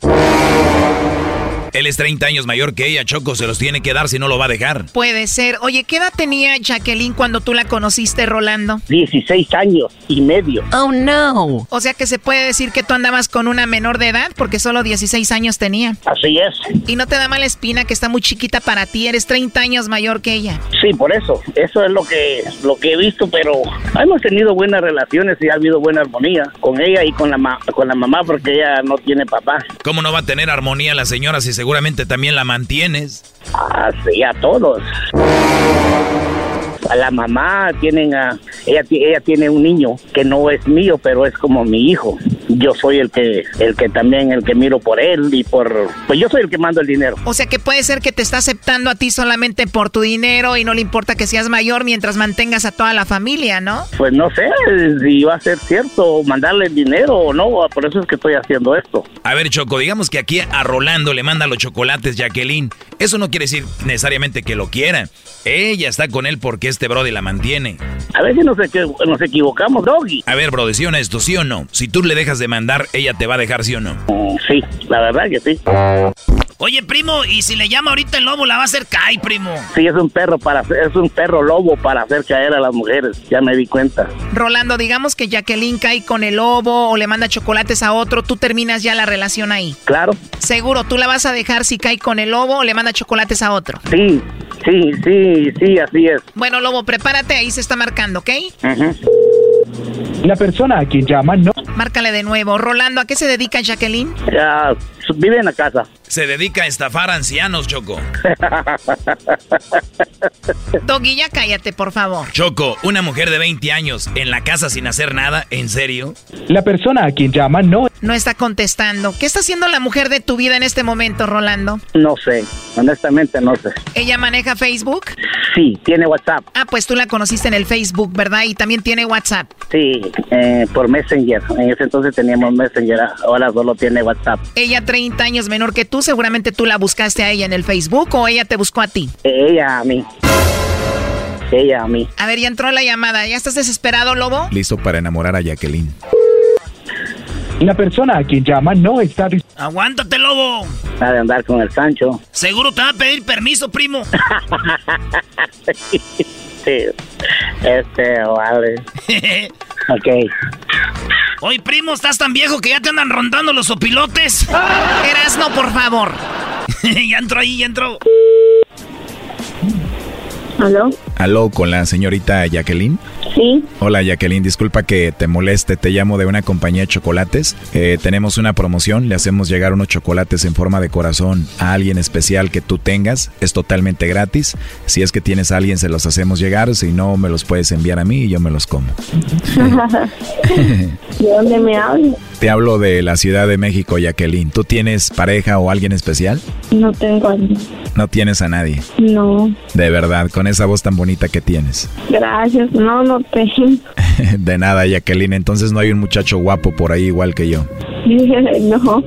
Él es 30 años mayor que ella, Choco, se los tiene que dar si no lo va a dejar. Puede ser. Oye, ¿qué edad tenía Jacqueline cuando tú la conociste, Rolando? 16 años y medio. Oh, no. O sea que se puede decir que tú andabas con una menor de edad porque solo 16 años tenía. Así es. Y no te da mala espina que está muy chiquita para ti, eres 30 años mayor que ella. Sí, por eso. Eso es lo que lo que he visto, pero hemos tenido buenas relaciones y ha habido buena armonía con ella y con la ma- con la mamá porque ella no tiene papá. ¿Cómo no va a tener armonía la señora si seguramente también la mantienes? Así a todos. A la mamá tienen a ella ella tiene un niño que no es mío, pero es como mi hijo. Yo soy el que el que también el que miro por él y por pues yo soy el que mando el dinero. O sea que puede ser que te está aceptando a ti solamente por tu dinero y no le importa que seas mayor mientras mantengas a toda la familia, ¿no? Pues no sé si va a ser cierto mandarle el dinero o no, por eso es que estoy haciendo esto. A ver, Choco, digamos que aquí a Rolando le manda los chocolates Jacqueline. Eso no quiere decir necesariamente que lo quiera. Ella está con él porque este brody la mantiene. A veces nos, equi- nos equivocamos, Doggy. A ver, brody, ¿sí honesto, sí o no? Si tú le dejas de mandar, ella te va a dejar, ¿sí o no? Sí, la verdad que sí. Oye, primo, y si le llama ahorita el lobo, la va a hacer caer, primo. Sí, es un perro para hacer- es un perro lobo para hacer caer a las mujeres, ya me di cuenta. Rolando, digamos que Jacqueline cae con el lobo o le manda chocolates a otro, tú terminas ya la relación ahí. Claro. Seguro, tú la vas a dejar si cae con el lobo o le manda chocolates a otro. Sí, sí, sí, sí, así es. Bueno, lobo, prepárate, ahí se está marcando, ¿ok? La persona a quien llama no. Márcale de nuevo. Rolando, ¿a qué se dedica Jacqueline? Ya, vive en la casa. Se dedica a estafar ancianos, Choco. Doggy, ya cállate, por favor. Choco, una mujer de 20 años en la casa sin hacer nada, ¿en serio? La persona a quien llama no. No está contestando. ¿Qué está haciendo la mujer de tu vida en este momento, Rolando? No sé, honestamente no sé. ¿Ella maneja Facebook? Sí, tiene WhatsApp. Ah, pues tú la conociste en el Facebook, ¿verdad? Y también tiene WhatsApp. Sí, eh, por Messenger. En ese entonces teníamos Messenger, ahora solo tiene WhatsApp. Ella 30 años menor que tú, seguramente tú la buscaste a ella en el Facebook o ella te buscó a ti. Ella a mí. Ella a mí. A ver, ya entró la llamada. ¿Ya estás desesperado, Lobo? Listo para enamorar a Jacqueline. La persona a quien llama no está Aguántate, lobo. Ha de andar con el Sancho. Seguro te va a pedir permiso, primo. Sí. Este, vale. ok. Oye, primo, estás tan viejo que ya te andan rondando los opilotes. Eras no, por favor. ya entró ahí, ya entró. ¿Aló? Aló, con la señorita Jacqueline. Sí. Hola Jacqueline, disculpa que te moleste, te llamo de una compañía de chocolates. Eh, tenemos una promoción, le hacemos llegar unos chocolates en forma de corazón a alguien especial que tú tengas, es totalmente gratis. Si es que tienes a alguien, se los hacemos llegar, si no, me los puedes enviar a mí y yo me los como. ¿De dónde me hablas? Te hablo de la Ciudad de México, Jacqueline. ¿Tú tienes pareja o alguien especial? No tengo a alguien. No tienes a nadie. No, De verdad, con esa voz tan bonita que tienes. gracias. No, no De nada, Jacqueline. Entonces no hay un muchacho guapo por ahí igual que yo. No,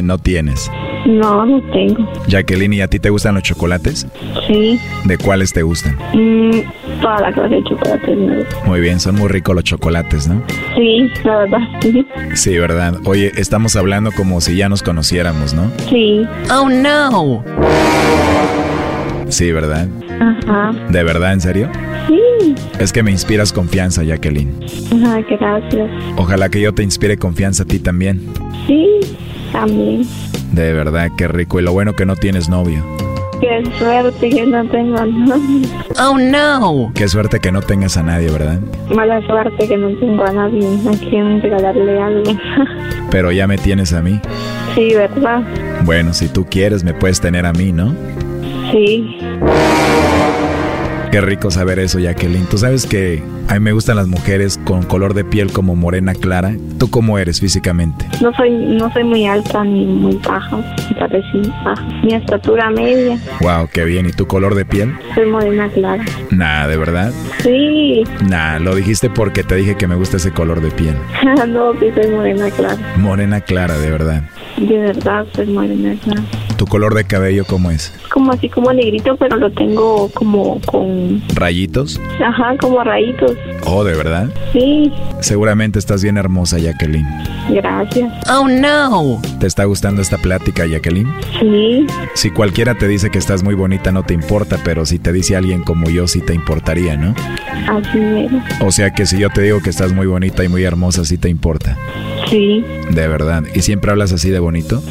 no tienes. no, no tengo. Jacqueline, ¿y a ti te gustan los chocolates? Sí, ¿De cuáles te gustan? mm, toda la clase de chocolate. me gusta. Muy bien, son muy ricos los chocolates, ¿no? Sí, la verdad, sí. Sí, ¿verdad? Oye, estamos hablando como si ya nos conociéramos, ¿no? Sí. Oh, no. Sí, ¿verdad? Ajá. ¿De verdad, en serio? Sí. Es que me inspiras confianza, Jacqueline. Ajá, gracias. Ojalá que yo te inspire confianza a ti también. Sí, también. De verdad, qué rico. Y lo bueno que no tienes novio. Qué suerte que no tengo novio. Oh, no. Qué suerte que no tengas a nadie, ¿verdad? Mala suerte que no tengo a nadie a quien regalarle algo. Pero ya me tienes a mí. sí, ¿verdad? Bueno, si tú quieres, me puedes tener a mí, ¿no? Sí. Qué rico saber eso, Jacqueline. Tú sabes que a mí me gustan las mujeres con color de piel como morena clara. ¿Tú cómo eres físicamente? No soy, no soy muy alta ni muy baja. Parece baja. Mi estatura media. Wow, qué bien. ¿Y tu color de piel? Soy morena clara. Nah, ¿de verdad? Sí. Nah, lo dijiste porque te dije que me gusta ese color de piel. no, sí soy morena clara. Morena clara, de verdad. De verdad soy morena clara. ¿Tu color de cabello cómo es? Como así como negrito, pero lo tengo como con... ¿Rayitos? Ajá, como rayitos. Oh, ¿de verdad? Sí, Seguramente estás bien hermosa, Jacqueline. gracias. Oh, no. ¿Te está gustando esta plática, Jacqueline? Sí, Si cualquiera te dice que estás muy bonita no te importa, pero si te dice alguien como yo sí te importaría, ¿no? así mero. O sea que si yo te digo que estás muy bonita y muy hermosa sí te importa. Sí, De verdad. ¿Y siempre hablas así de bonito?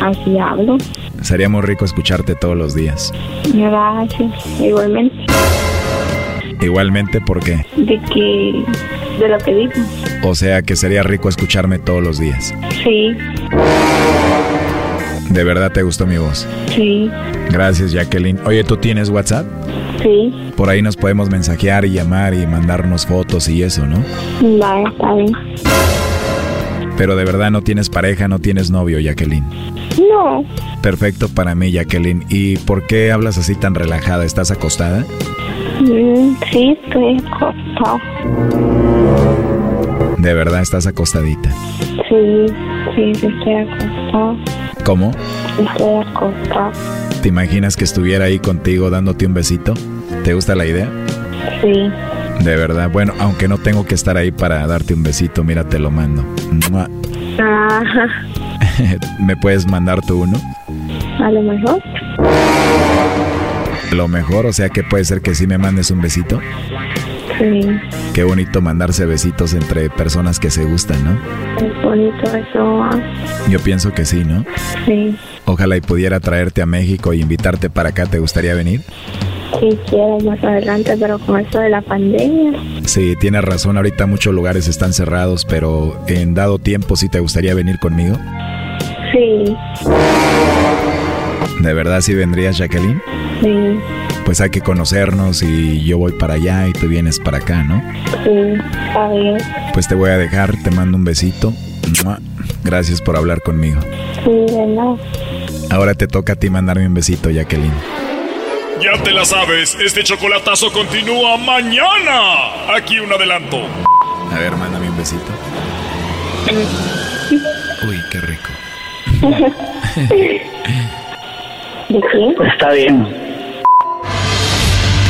así hablo. Sería muy rico escucharte todos los días. Gracias. Igualmente. Igualmente porque, De que... De lo que digo. o sea que sería rico escucharme todos los días. Sí, De verdad te gustó mi voz. sí, Gracias, Jacqueline. Oye, ¿tú tienes WhatsApp? sí. Por ahí nos podemos mensajear y llamar y mandarnos fotos y eso, ¿no? Vale, está bien. Pero de verdad no tienes pareja, no tienes novio, Jacqueline. No, Perfecto para mí, Jacqueline. ¿Y por qué hablas así tan relajada? ¿Estás acostada? mm, sí, estoy acostado. De verdad estás acostadita. Sí, sí, estoy acostado. ¿Cómo? Estoy acostado. ¿Te imaginas que estuviera ahí contigo dándote un besito? ¿Te gusta la idea? Sí. De verdad. Bueno, aunque no tengo que estar ahí para darte un besito, mira, te lo mando. Ajá, ¿Me puedes mandar tú uno? a lo mejor. Lo mejor, o sea que puede ser que sí me mandes un besito. Sí, Qué bonito mandarse besitos entre personas que se gustan, ¿no? es bonito eso. ah, Yo pienso que sí, ¿no? Sí, Ojalá y pudiera traerte a México y invitarte para acá. ¿Te gustaría venir? Quisiera más adelante, pero con esto de la pandemia. Sí, tienes razón. Ahorita muchos lugares están cerrados, pero en dado tiempo sí te gustaría venir conmigo. Sí, ¿De verdad sí vendrías, Jacqueline? sí, Pues hay que conocernos y yo voy para allá y tú vienes para acá, ¿no? sí, está bien. Pues te voy a dejar, te mando un besito. Gracias por hablar conmigo. Sí, de nada. Ahora te toca a ti mandarme un besito, Jacqueline. Ya te la sabes, este chocolatazo continúa mañana. Aquí un adelanto. A ver, mándame un besito. Uy, qué rico. ¿De qué? Está bien.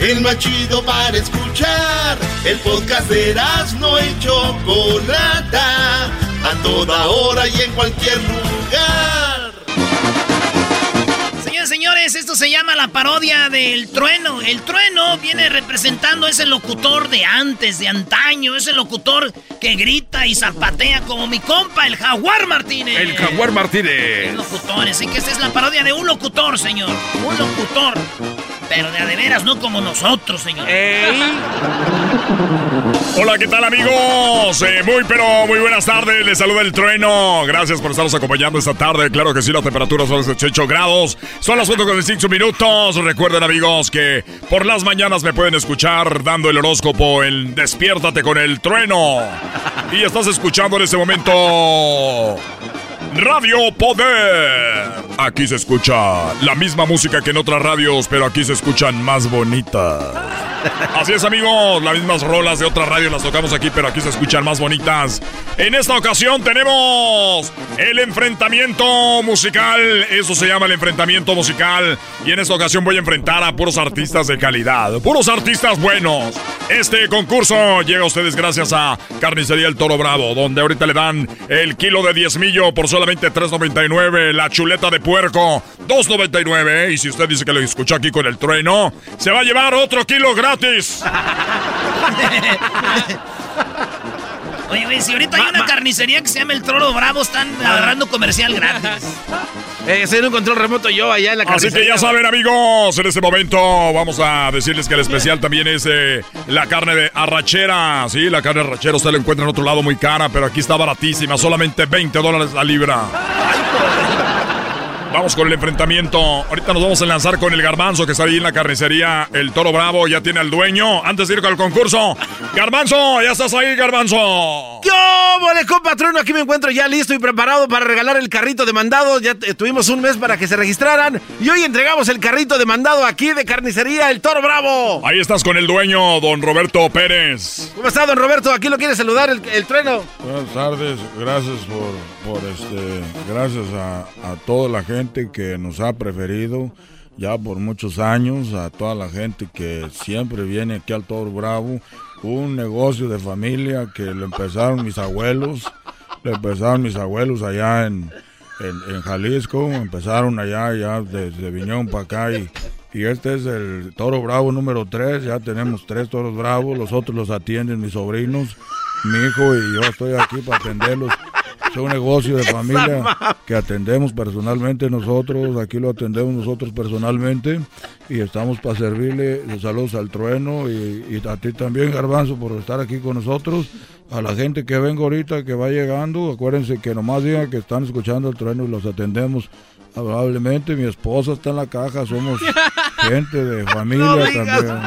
El más chido para escuchar. El podcast de no y Chocolata. A toda hora y en cualquier lugar. Oigan, señores, esto se llama la parodia del trueno. El trueno viene representando ese locutor de antes, de antaño, ese locutor que grita y zapatea como mi compa, el Jaguar Martínez. El Jaguar Martínez. El locutor, así que esta es la parodia de un locutor, señor. Un locutor. Pero de a de veras, no como nosotros, señor. Hola, ¿qué tal, amigos? Eh, muy, pero muy buenas tardes. Les saluda el trueno. Gracias por estarnos acompañando esta tarde. Claro que sí, la temperatura son 18 grados. Son las 5 minutos. Recuerden, amigos, que por las mañanas me pueden escuchar dando el horóscopo en Despiértate con el trueno. Y estás escuchando en este momento Radio Poder. Aquí se escucha la misma música que en otras radios, pero aquí se escuchan más bonitas. Así es, amigos, las mismas rolas de otras radios las tocamos aquí, pero aquí se escuchan más bonitas. En esta ocasión tenemos el enfrentamiento musical. Eso se llama el enfrentamiento musical. Y en esta ocasión voy a enfrentar a puros artistas de calidad, puros artistas buenos. Este concurso llega a ustedes gracias a Carnicería El Toro Bravo, donde ahorita le dan el kilo de diezmillo por solamente 3.99, la chuleta de puerco 2.99. Y si usted dice que lo escuchó aquí con el trueno, se va a llevar otro kilo gratis. Oye, güey, si ahorita hay una carnicería que se llama El Toro Bravo, están agarrando comercial gratis. Eh, soy un control remoto yo allá en la Así carnicería. que ya saben, amigos, en este momento vamos a decirles que el especial también es eh, la carne de arrachera. Sí, la carne de arrachera usted la encuentra en otro lado muy cara, pero aquí está baratísima, solamente 20 dólares la libra. Vamos con el enfrentamiento. Ahorita nos vamos a lanzar con el garbanzo que está ahí en la carnicería. El toro bravo ya tiene al dueño. Antes de ir con el concurso. Garbanzo, ya estás ahí, garbanzo. ¡Yo, mole, patrono! Aquí me encuentro ya listo y preparado para regalar el carrito de mandado. Ya tuvimos un mes para que se registraran. Y hoy entregamos el carrito de mandado aquí de carnicería El Toro Bravo. Ahí estás con el dueño, don Roberto Pérez. ¿Cómo está, don Roberto? Aquí lo quiere saludar el, el trueno. Buenas tardes, gracias por, por este, gracias a, a toda la gente que nos ha preferido ya por muchos años, a toda la gente que siempre viene aquí al Toro Bravo, un negocio de familia que lo empezaron mis abuelos, lo empezaron mis abuelos allá en, en, Jalisco, empezaron allá ya desde Viñón para acá y, y este es el Toro Bravo número 3, ya tenemos tres Toros Bravos, los otros los atienden mis sobrinos, mi hijo y yo estoy aquí para atenderlos. Es un negocio de familia que atendemos personalmente nosotros, aquí lo atendemos nosotros personalmente y estamos para servirle saludos al trueno y, y a ti también, Garbanzo, por estar aquí con nosotros. A la gente que venga ahorita, que va llegando, acuérdense que nomás digan que están escuchando el trueno y los atendemos amablemente. Mi esposa está en la caja, somos gente de familia No también.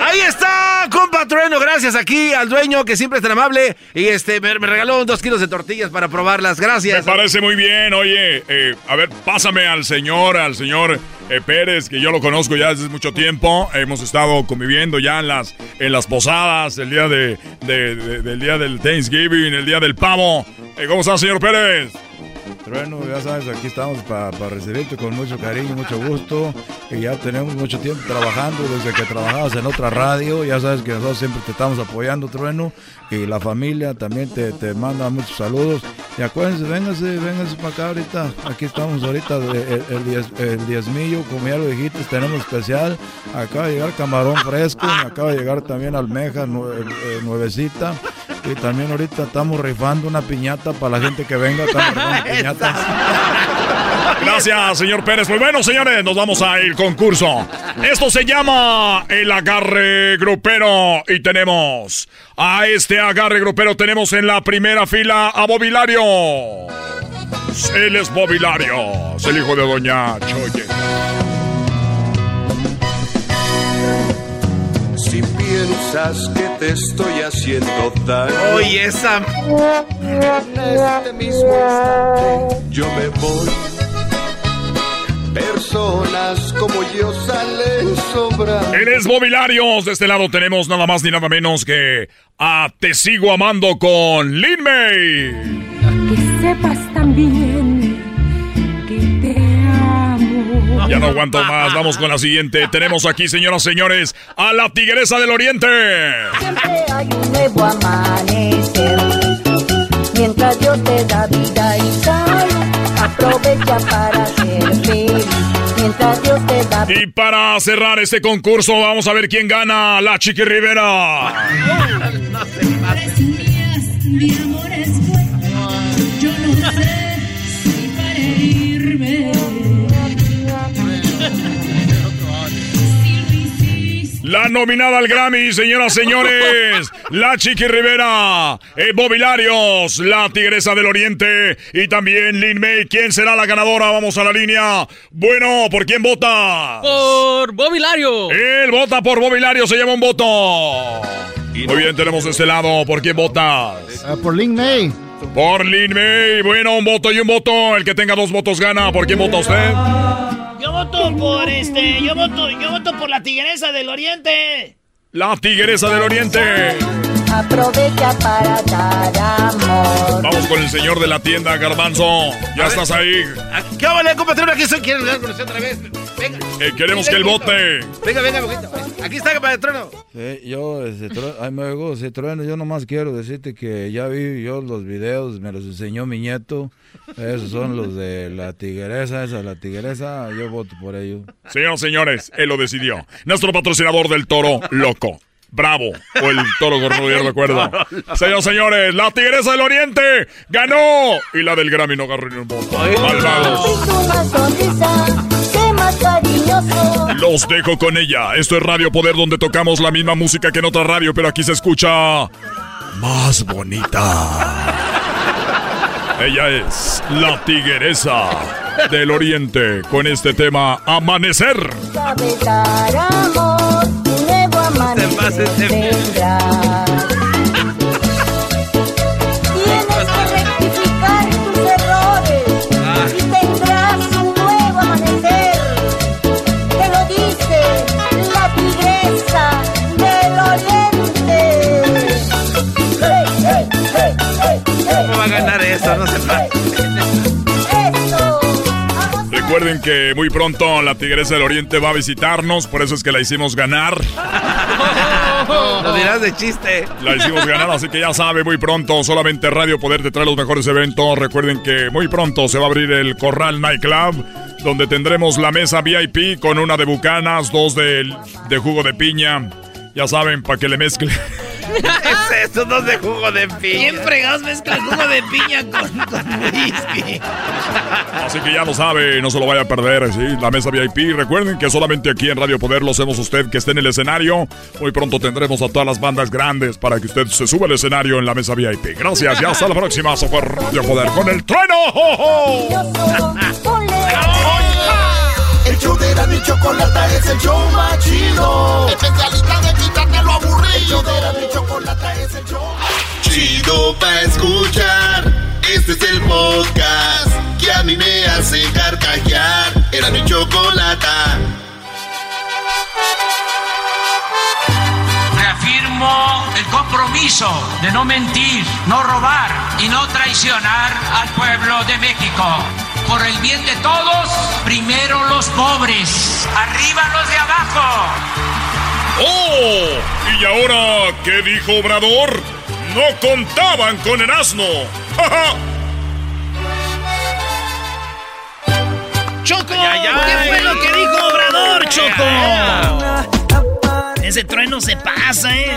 Ahí compa Trueno. Gracias aquí al dueño que siempre es tan amable. Y este me, regaló dos kilos de tortillas para probarlas. Gracias. Me parece muy bien. Oye, eh, a ver, pásame al señor, al señor eh, Pérez, que yo lo conozco ya desde mucho tiempo. Hemos estado conviviendo ya en las, en las posadas, el día de- del día del Thanksgiving, el día del pavo. Eh, ¿Cómo está, señor Pérez? Trueno, ya sabes, aquí estamos para recibirte con mucho cariño, mucho gusto. Y ya tenemos mucho tiempo trabajando, desde que trabajabas en otra radio. Ya sabes que nosotros siempre te estamos apoyando, Trueno. Y la familia también te, te manda muchos saludos. Y acuérdense, vénganse, vénganse para acá ahorita. Aquí estamos ahorita, el, el, diez- el como ya lo dijiste, tenemos especial. Acaba de llegar camarón fresco, acaba de llegar también almeja eh, nuevecita. Y también ahorita estamos rifando una piñata para la gente que venga. Piñatas. Gracias, señor Pérez. Pues bueno, señores, nos vamos al concurso. Esto se llama el agarre grupero. Y tenemos a este agarre grupero. Tenemos en la primera fila a Bobilario. Él es Bobilario. Es el hijo de Doña Choye. Piensas que te estoy haciendo daño. Oye, esa. En este mismo instante yo me voy. Personas como yo salen sobrando. Él es Bobilarios. De este lado tenemos nada más ni nada menos que a Te Sigo Amando con Lin May. Que sepas también Ya no aguanto más. Vamos con la siguiente. Tenemos aquí, señoras y señores, a la Tigresa del Oriente. Siempre hay un nuevo amanecer. Mientras Dios te da vida y salud. Aprovecha para ser feliz. Mientras Dios te da. Y para cerrar este concurso, vamos a ver quién gana. La Chiqui Rivera. Mi amor La nominada al Grammy, señoras y señores. La Chiqui Rivera. Eh, Bobby Larios, la Tigresa del Oriente. Y también Lin May. ¿Quién será la ganadora? Vamos a la línea. Bueno, ¿por quién vota? Por Bobby Lario. Él vota por Bobby Lario, se lleva un voto. Muy bien, tenemos de este lado. ¿Por quién votas? Ah, por Lin May. Por Lin May. Bueno, un voto y un voto. El que tenga dos votos gana. ¿Por quién vota usted? Yo voto por este, yo voto, yo voto por la tigresa del oriente. La Tigresa del Oriente. Aprovecha para dar amor. Vamos con el señor de la tienda, Garbanzo. Ya estás ahí. ¿Qué vale, compatriota? Aquí estoy. ¿Quieren hablar con usted otra vez? Venga. Eh, queremos que él vote. Venga, venga, poquito. Aquí está, patrono. Sí, yo, ese tru- ay, me digo, ese trueno, yo nomás quiero decirte que ya vi yo los videos, me los enseñó mi nieto. Esos son los de la tigresa, esa, la tigresa, yo voto por ellos. Señoras y señores, él lo decidió. Nuestro patrocinador del toro loco. Bravo. O el toro gordo, ya no recuerdo. Señoras y señores, la Tigresa del Oriente ganó. Y la del Grammy no agarró ni un voto. Malvados. Los dejo con ella. Esto es Radio Poder, donde tocamos la misma música que en otra radio, pero aquí se escucha más bonita. Ella es la Tigresa del Oriente con este tema Amanecer. Amor, nuevo amanecer eso? No se puede. Recuerden que muy pronto la Tigresa del Oriente va a visitarnos, por eso es que la hicimos ganar. Lo dirás de chiste. La hicimos ganar, así que ya sabe, muy pronto solamente Radio Poder te trae los mejores eventos. Recuerden que muy pronto se va a abrir el Corral Nightclub, donde tendremos la mesa VIP con una de bucanas, dos de, de jugo de piña. Ya saben, para que le mezcle. ¿Qué es eso? Dos de jugo de piña. ¿Quién fregados mezcla jugo de piña con, con whisky? Así que ya lo sabe, no se lo vaya a perder, ¿sí? La mesa VIP. Recuerden que solamente aquí en Radio Poder lo hacemos usted que esté en el escenario. Muy pronto tendremos a todas las bandas grandes para que usted se suba al escenario en la mesa VIP. Gracias y hasta la próxima. Eso fue Radio Poder con el trueno. ¡Jo, jo! Show de Erasmo y Chocolata es el show más chido. Especialista de quitarte lo aburrido. El show de Erasmo y Chocolata es el show más chido para escuchar. Este es el podcast que a mí me hace carcajear. Erasmo y Chocolata. Reafirmo el compromiso de no mentir, no robar y no traicionar al pueblo de México. Por el bien de todos, primero los pobres, arriba los de abajo. ¡Oh! ¿Y ahora qué dijo Obrador? No contaban con el asno. ¡Ja, ja! ¡Choco! ¿Qué fue lo que dijo Obrador, Choco? Ese trueno se pasa, ¿eh?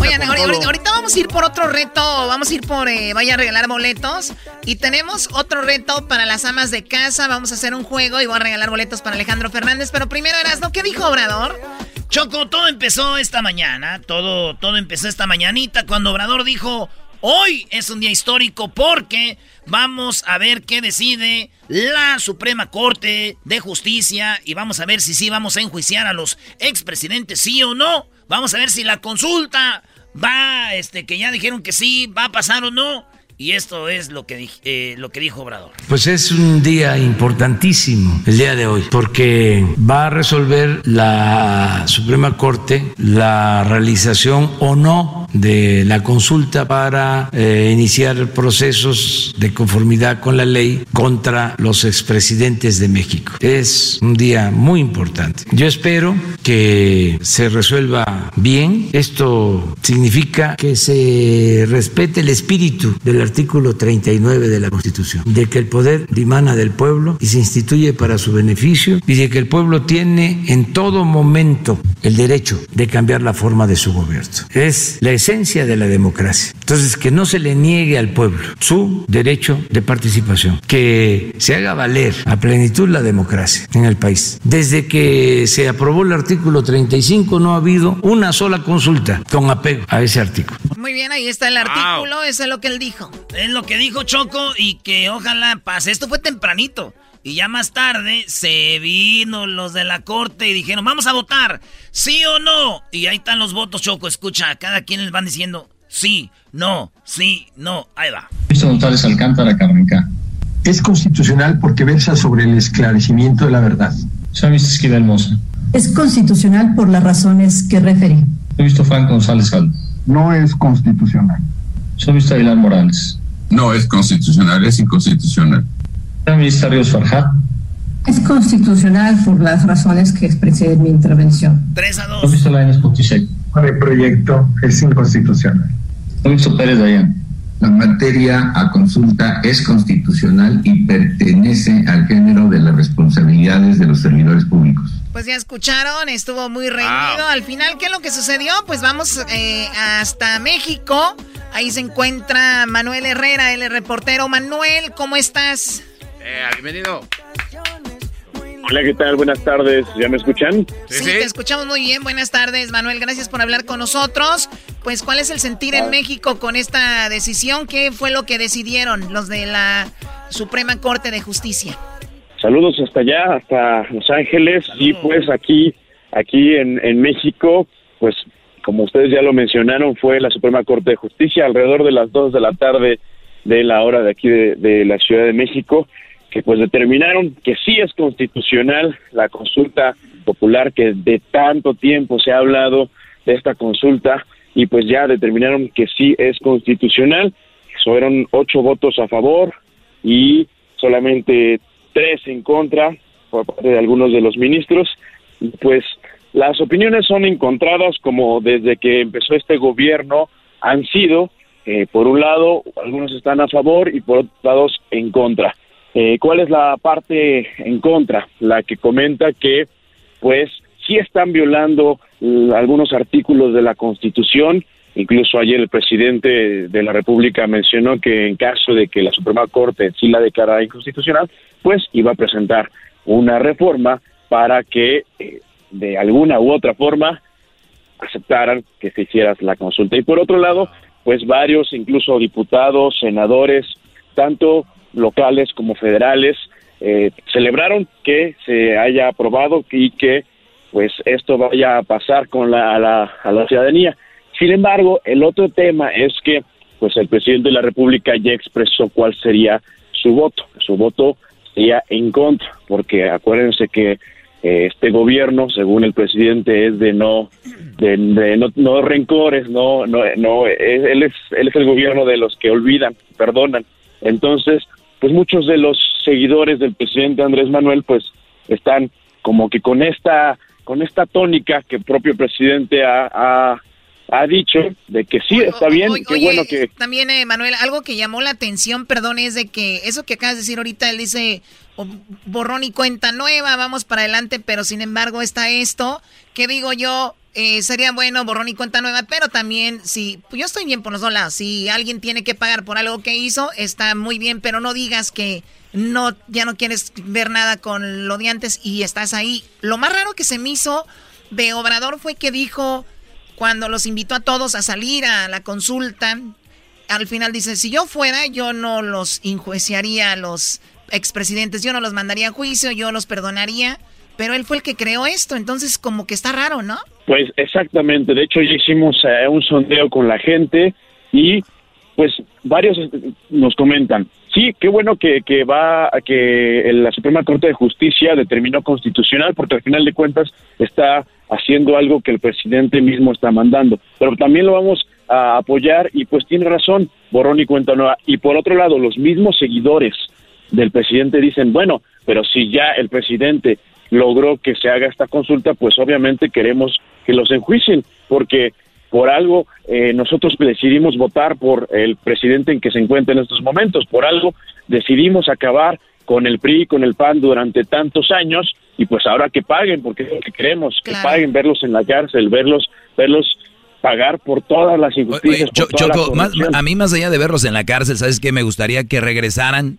Oigan, ahorita, ahorita- ahorita vamos a ir por otro reto. Vamos a ir por. Eh, vaya a regalar boletos. Y tenemos otro reto para las amas de casa. Vamos a hacer un juego y voy a regalar boletos para Alejandro Fernández. Pero primero, Erasno, ¿qué dijo Obrador? Choco, todo empezó esta mañana. Todo, todo empezó esta mañanita cuando Obrador dijo: Hoy es un día histórico porque vamos a ver qué decide la Suprema Corte de Justicia y vamos a ver si sí vamos a enjuiciar a los expresidentes, sí o no. Vamos a ver si la consulta va, este, que ya dijeron que sí, va a pasar o no. Y esto es lo que, eh, lo que dijo Obrador. Pues es un día importantísimo el día de hoy, porque va a resolver la Suprema Corte la realización o no de la consulta para eh, iniciar procesos de conformidad con la ley contra los expresidentes de México. Es un día muy importante. Yo espero que se resuelva bien. Esto significa que se respete el espíritu del artículo 39 de la Constitución, de que el poder dimana del pueblo y se instituye para su beneficio y de que el pueblo tiene en todo momento el derecho de cambiar la forma de su gobierno. Es la esencia de la democracia. Entonces, que no se le niegue al pueblo su derecho de participación, que se haga valer a plenitud la democracia en el país. Desde que se aprobó el artículo 35 no ha habido una sola consulta con apego a ese artículo. Muy bien, ahí está el artículo, eso es lo que él dijo. Es lo que dijo Choco y que ojalá pase. Esto fue tempranito. Y ya más tarde se vino los de la corte y dijeron, vamos a votar, sí o no. Y ahí están los votos, Choco. Escucha, cada quien les van diciendo, sí, no, sí, no. Ahí va. González Alcántara Cabanca. Es constitucional porque versa sobre el esclarecimiento de la verdad. Visto Esquivel Moza. Es constitucional por las razones que referí. He visto Frank González Gal. No es constitucional. Visto Aguilar Morales. No es constitucional, es inconstitucional. Ministra Ríos Farjat. Es constitucional por las razones que expresé en mi intervención. 3 a 2. He visto Lainez Potisek. El proyecto es inconstitucional. He visto Pérez Dayan. La materia a consulta es constitucional y pertenece al género de las responsabilidades de los servidores públicos. Pues ya escucharon, estuvo muy reñido. Al final, ¿qué es lo que sucedió? Pues vamos eh, hasta México. Ahí se encuentra Manuel Herrera, el reportero. Manuel, ¿cómo estás? Eh, bienvenido. Hola, ¿qué tal? Buenas tardes. ¿Ya me escuchan? Sí, te escuchamos muy bien. Buenas tardes, Manuel. Gracias por hablar con nosotros. Pues, ¿cuál es el sentir en México con esta decisión? ¿Qué fue lo que decidieron los de la Suprema Corte de Justicia? Saludos hasta allá, hasta Los Ángeles. Y pues aquí, aquí en, en México, pues como ustedes ya lo mencionaron, fue la Suprema Corte de Justicia alrededor de las 2 de la tarde de la hora de aquí de, de la Ciudad de México que pues determinaron que sí es constitucional la consulta popular que de tanto tiempo se ha hablado de esta consulta y pues ya determinaron que sí es constitucional. Fueron ocho votos a favor y solamente tres en contra por parte de algunos de los ministros. Pues las opiniones son encontradas como desde que empezó este gobierno han sido, eh, por un lado, algunos están a favor y por otro lado en contra. Eh, ¿Cuál es la parte en contra? La que comenta que, pues, sí están violando algunos artículos de la Constitución. Incluso ayer el presidente de la República mencionó que en caso de que la Suprema Corte sí la declarara inconstitucional, pues iba a presentar una reforma para que eh, de alguna u otra forma aceptaran que se hiciera la consulta. Y por otro lado, pues varios, incluso diputados, senadores, tanto locales como federales eh, celebraron que se haya aprobado y que pues esto vaya a pasar con la, a, la, a la ciudadanía. Sin embargo, el otro tema es que pues el presidente de la República ya expresó cuál sería su voto. Su voto sería en contra, porque acuérdense que eh, este gobierno, según el presidente, es de no de, de no, no, rencores, no no no es, él es él es el gobierno de los que olvidan, perdonan. Entonces, pues muchos de los seguidores del presidente Andrés Manuel pues están como que con esta con esta tónica que el propio presidente ha, ha, ha dicho de que sí está bien, oye, qué bueno que también eh, Manuel algo que llamó la atención, perdón, es de que eso que acabas de decir ahorita él dice oh, borrón y cuenta nueva, vamos para adelante, pero sin embargo está esto, que digo yo, eh, sería bueno borrón y cuenta nueva, pero también si yo estoy bien por los dos lados, si alguien tiene que pagar por algo que hizo, está muy bien, pero no digas que no ya no quieres ver nada con lo de antes y estás ahí. Lo más raro que se me hizo de Obrador fue que dijo cuando los invitó a todos a salir a la consulta, al final dice, si yo fuera, yo no los enjuiciaría a los expresidentes, yo no los mandaría a juicio, yo los perdonaría, pero él fue el que creó esto, entonces como que está raro, ¿no? Pues exactamente, de hecho ya hicimos eh, un sondeo con la gente y pues varios nos comentan, sí, qué bueno que, que va que la Suprema Corte de Justicia determinó constitucional porque al final de cuentas está haciendo algo que el presidente mismo está mandando, pero también lo vamos a apoyar y pues tiene razón, borrón y cuenta nueva. Y por otro lado, los mismos seguidores del presidente dicen, bueno, pero si ya el presidente logró que se haga esta consulta, pues obviamente queremos que los enjuicien, porque por algo eh, nosotros decidimos votar por el presidente en que se encuentra en estos momentos, por algo decidimos acabar con el PRI, con el PAN durante tantos años y pues ahora que paguen, porque es lo que queremos, que paguen, verlos en la cárcel, verlos, verlos pagar por todas las injusticias. Oye, Choco, a mí más allá de verlos en la cárcel, ¿sabes qué? Me gustaría que regresaran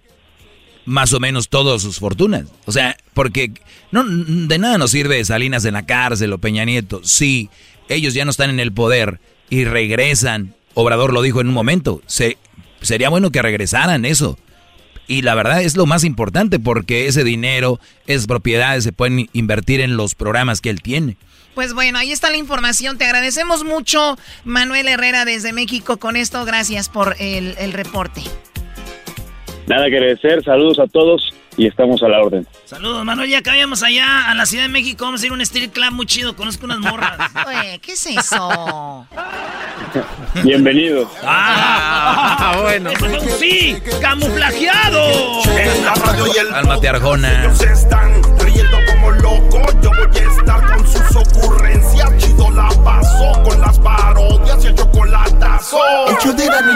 más o menos todas sus fortunas. O sea, porque no, de nada nos sirve Salinas en la cárcel o Peña Nieto. Si ellos ya no están en el poder y regresan, Obrador lo dijo en un momento, se, sería bueno que regresaran eso. Y la verdad es lo más importante porque ese dinero, esas propiedades se pueden invertir en los programas que él tiene. Pues bueno, ahí está la información. Te agradecemos mucho, Manuel Herrera, desde México. Con esto, gracias por el, el reporte. Nada que agradecer, saludos a todos y estamos a la orden. Saludos, Manuel. Ya cabíamos allá a la Ciudad de México. Vamos a ir a un street club muy chido. Conozco unas morras. Oye, ¿qué es eso? Bienvenido. Ah, bueno. sí, camuflajeado. En la radio y el Cálmate, Arjona. Ellos están riendo como locos. Yo voy a estar con sus ocurrencias. Chido la paso con las parodias y el chocolatazo. Hecho de la ni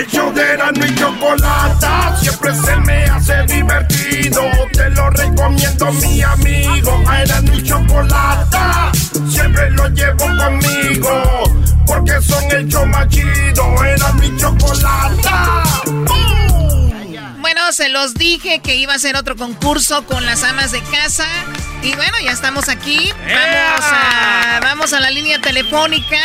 El show de Erasmo y Chocolata siempre se me hace divertido. Te lo recomiendo, mi amigo. A Erasmo y Chocolata siempre lo llevo conmigo. Porque son el show más chido. Erasmo y Chocolata. Bueno, se los dije que iba a ser otro concurso con las amas de casa. Y bueno, ya estamos aquí. Vamos a, vamos a la línea telefónica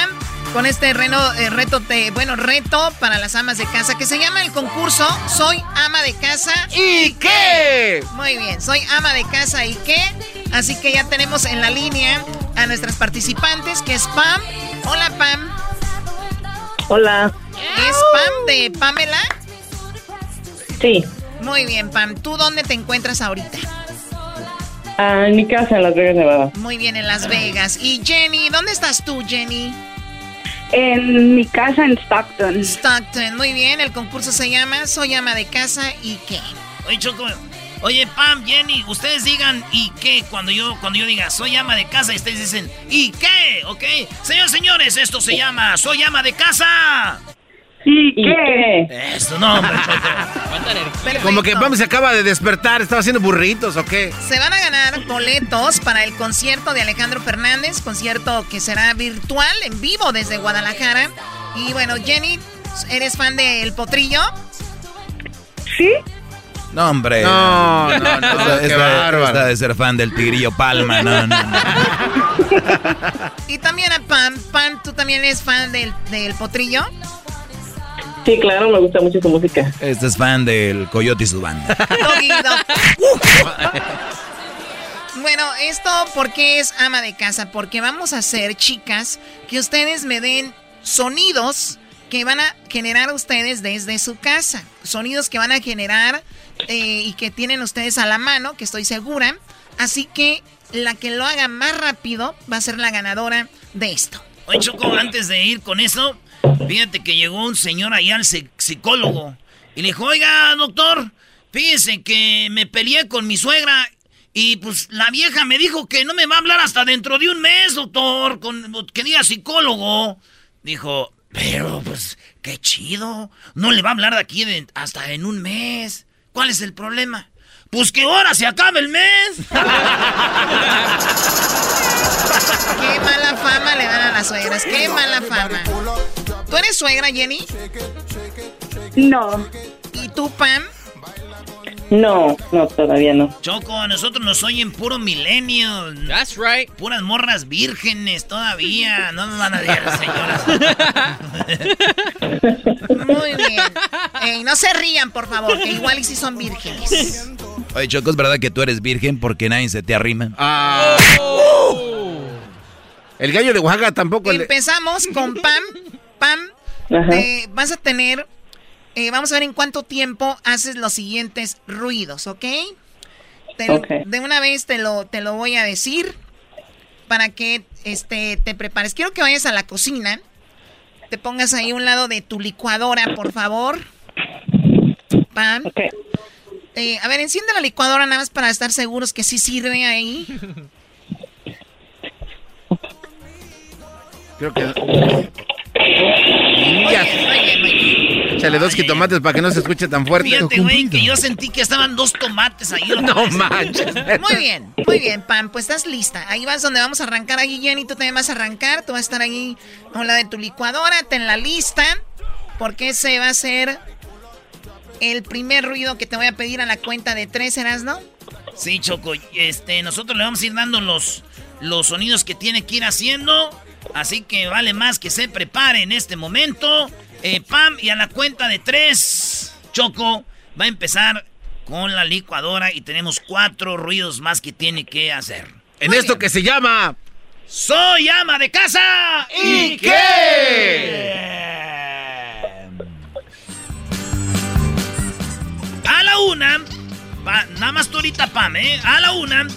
con este reno, eh, reto, te- bueno, reto para las amas de casa que se llama el concurso Soy ama de casa. ¿Y qué? Muy bien, soy ama de casa y qué. Así que ya tenemos en la línea a nuestras participantes, que es Pam. Hola, Pam. Hola. ¿Es Pam de Pamela? Sí. Muy bien, Pam. ¿Tú dónde te encuentras ahorita? Ah, en mi casa en Las Vegas, Nevada. Muy bien, en Las Vegas. Y Jenny, ¿dónde estás tú, Jenny? En mi casa en Stockton. Stockton, muy bien. El concurso se llama Soy ama de casa y qué. Oye, Choco. Oye, Pam, Jenny, ustedes digan ¿y qué? Cuando yo, cuando yo diga soy ama de casa, y ustedes dicen ¿y qué? ¿Ok? Señores, señores, esto se llama Soy ama de casa. ¿Y qué? Esto no, hombre, Choco. Como que Pam se acaba de despertar, estaba haciendo burritos o qué. Se van a ganar boletos para el concierto de Alejandro Fernández, concierto que será virtual, en vivo desde Guadalajara. Y bueno, Jenny, ¿eres fan de El Potrillo? Sí. No, hombre. No, no, no, Esta- qué esta- de ser fan del Tigrillo Palma, no, no, no. Y también a Pam. Pam, ¿tú también eres fan del, del Potrillo? Sí, claro, me gusta mucho su música. Este es fan del Coyote y su banda. Bueno, esto porque es ama de casa, porque vamos a hacer, chicas, que ustedes me den sonidos que van a generar ustedes desde su casa. Sonidos que van a generar eh, y que tienen ustedes a la mano, que estoy segura. Así que la que lo haga más rápido va a ser la ganadora de esto. Oye, Choco, antes de ir con eso, fíjate que llegó un señor allá al psi- psicólogo y le dijo, oiga, doctor, fíjese que me peleé con mi suegra y pues la vieja me dijo que no me va a hablar hasta dentro de un mes, doctor, con, que diga psicólogo. Dijo, pero pues qué chido, no le va a hablar de aquí de- hasta en un mes. ¿Cuál es el problema? Pues que ahora se acaba el mes. Qué mala fama le dan a las suegras, qué mala fama. ¿Tú eres suegra, Jenny? No. ¿Y tú, Pam? No, no, todavía no. Choco, a nosotros nos oyen puro milenio. That's right. Puras morras vírgenes todavía. No nos van a decir, señoras. Muy bien. Ey, no se rían, por favor, que igual y si son vírgenes. Oye, Choco, ¿es verdad que tú eres virgen porque nadie se te arrima? Ah. El gallo de Oaxaca tampoco. le- Empezamos con Pam. Pam, Ajá. eh, vas a tener... eh, vamos a ver en cuánto tiempo haces los siguientes ruidos, ¿ok? Te-. De una vez te lo, te lo voy a decir para que este, te prepares. Quiero que vayas a la cocina. Te pongas ahí a un lado de tu licuadora, por favor. Pam. Eh, a ver, enciende la licuadora nada más para estar seguros que sí sirve ahí. Creo que. Niñas. Échale dos jitomates para que no se escuche tan fuerte. Fíjate, güey, que yo sentí que estaban dos tomates ahí. No manches. Muy bien, muy bien, Pam, pues estás lista. Ahí vas donde vamos a arrancar ahí, Jenny, tú también vas a arrancar, tú vas a estar ahí a un lado de tu licuadora, ten la lista, porque ese va a ser el primer ruido que te voy a pedir a la cuenta de tres, ¿eras, no? Sí, Choco, este, nosotros le vamos a ir dando los, los sonidos que tiene que ir haciendo. Así que vale más que se prepare en este momento. Eh, Pam, y a la cuenta de tres, Choco va a empezar con la licuadora y tenemos cuatro ruidos más que tiene que hacer. En esto que se llama. Soy ama de casa. ¿Y qué? A la una, pa- nada más tú ahorita, Pam, ¿eh? A la una,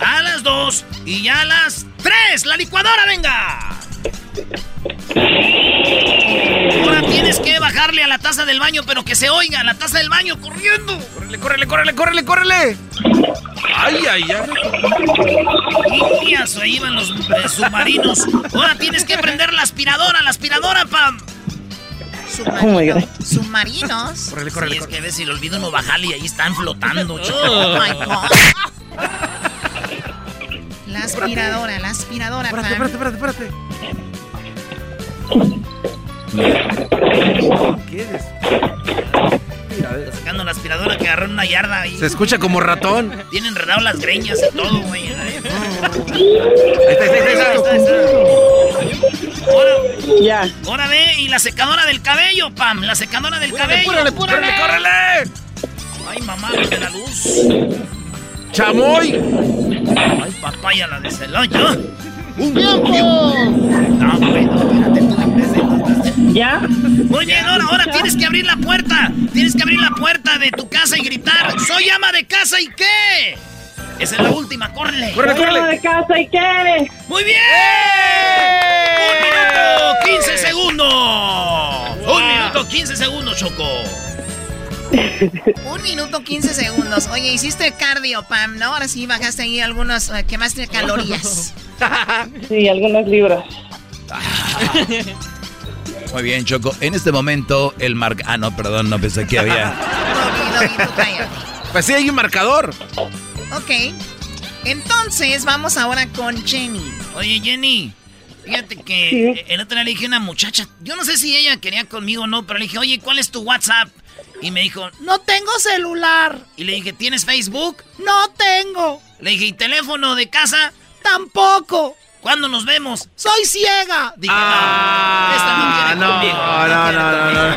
a las dos y ya a las tres. ¡La licuadora, venga! Ahora tienes que bajarle a la taza del baño, pero que se oiga la taza del baño corriendo. Córrele, córrele, córrele, córrele, córrele. Ay, ay, ay. Niñas, ahí van los eh, submarinos. Ahora tienes que prender la aspiradora, la aspiradora, Pam. Submarino- submarinos. Córrele, córrele. Sí, es que ves si lo olvido no bajarle y ahí están flotando, chico. Oh my God. La aspiradora, la aspiradora, Espérate, espérate, espérate, espérate. ¿Qué es? Está sacando la aspiradora que agarró en una yarda ahí. Se escucha como ratón. Tienen enredado las greñas y todo, güey. Ahí está, ahí está, ahí está. Ahora, Ya. ahora ve, y la secadora del cabello, Pam, la secadora del cabello. ¡Córrele, córrele, córrele! Ay, mamá, de la luz. ¡Chamoy! Ay, papaya, la de Celaya. ¡Un tiempo! No, güey, no. Ya. Muy bien, ahora, ahora tienes que abrir la puerta. Tienes que abrir la puerta de tu casa y gritar: ¡Soy ama de casa y qué! Esa es la última, córrele. ¡Córrele, Ama córrele! de casa y qué. ¡Muy bien! ¡Un minuto! ¡15 segundos! ¡Un minuto, 15 segundos, Choco! Un minuto 15 segundos. Oye, hiciste cardio, Pam, ¿no? Ahora sí bajaste ahí algunos, eh, quemaste calorías. Sí, algunas libras. Muy bien, Choco. En este momento, el mar... Ah, no, perdón, no pensé que había... Pues sí, hay un marcador. Ok. Entonces, vamos ahora con Jenny. Oye, Jenny, fíjate que el otro día le dije a una muchacha, yo no sé si ella quería conmigo o no, pero le dije, oye, ¿cuál es tu WhatsApp? Y me dijo, no tengo celular. Y le dije, ¿tienes Facebook? No tengo. Le dije, ¿y teléfono de casa? Tampoco. ¿Cuándo nos vemos? Soy ciega. Dije, Ah, no, esta no conmigo. no, no, no, no,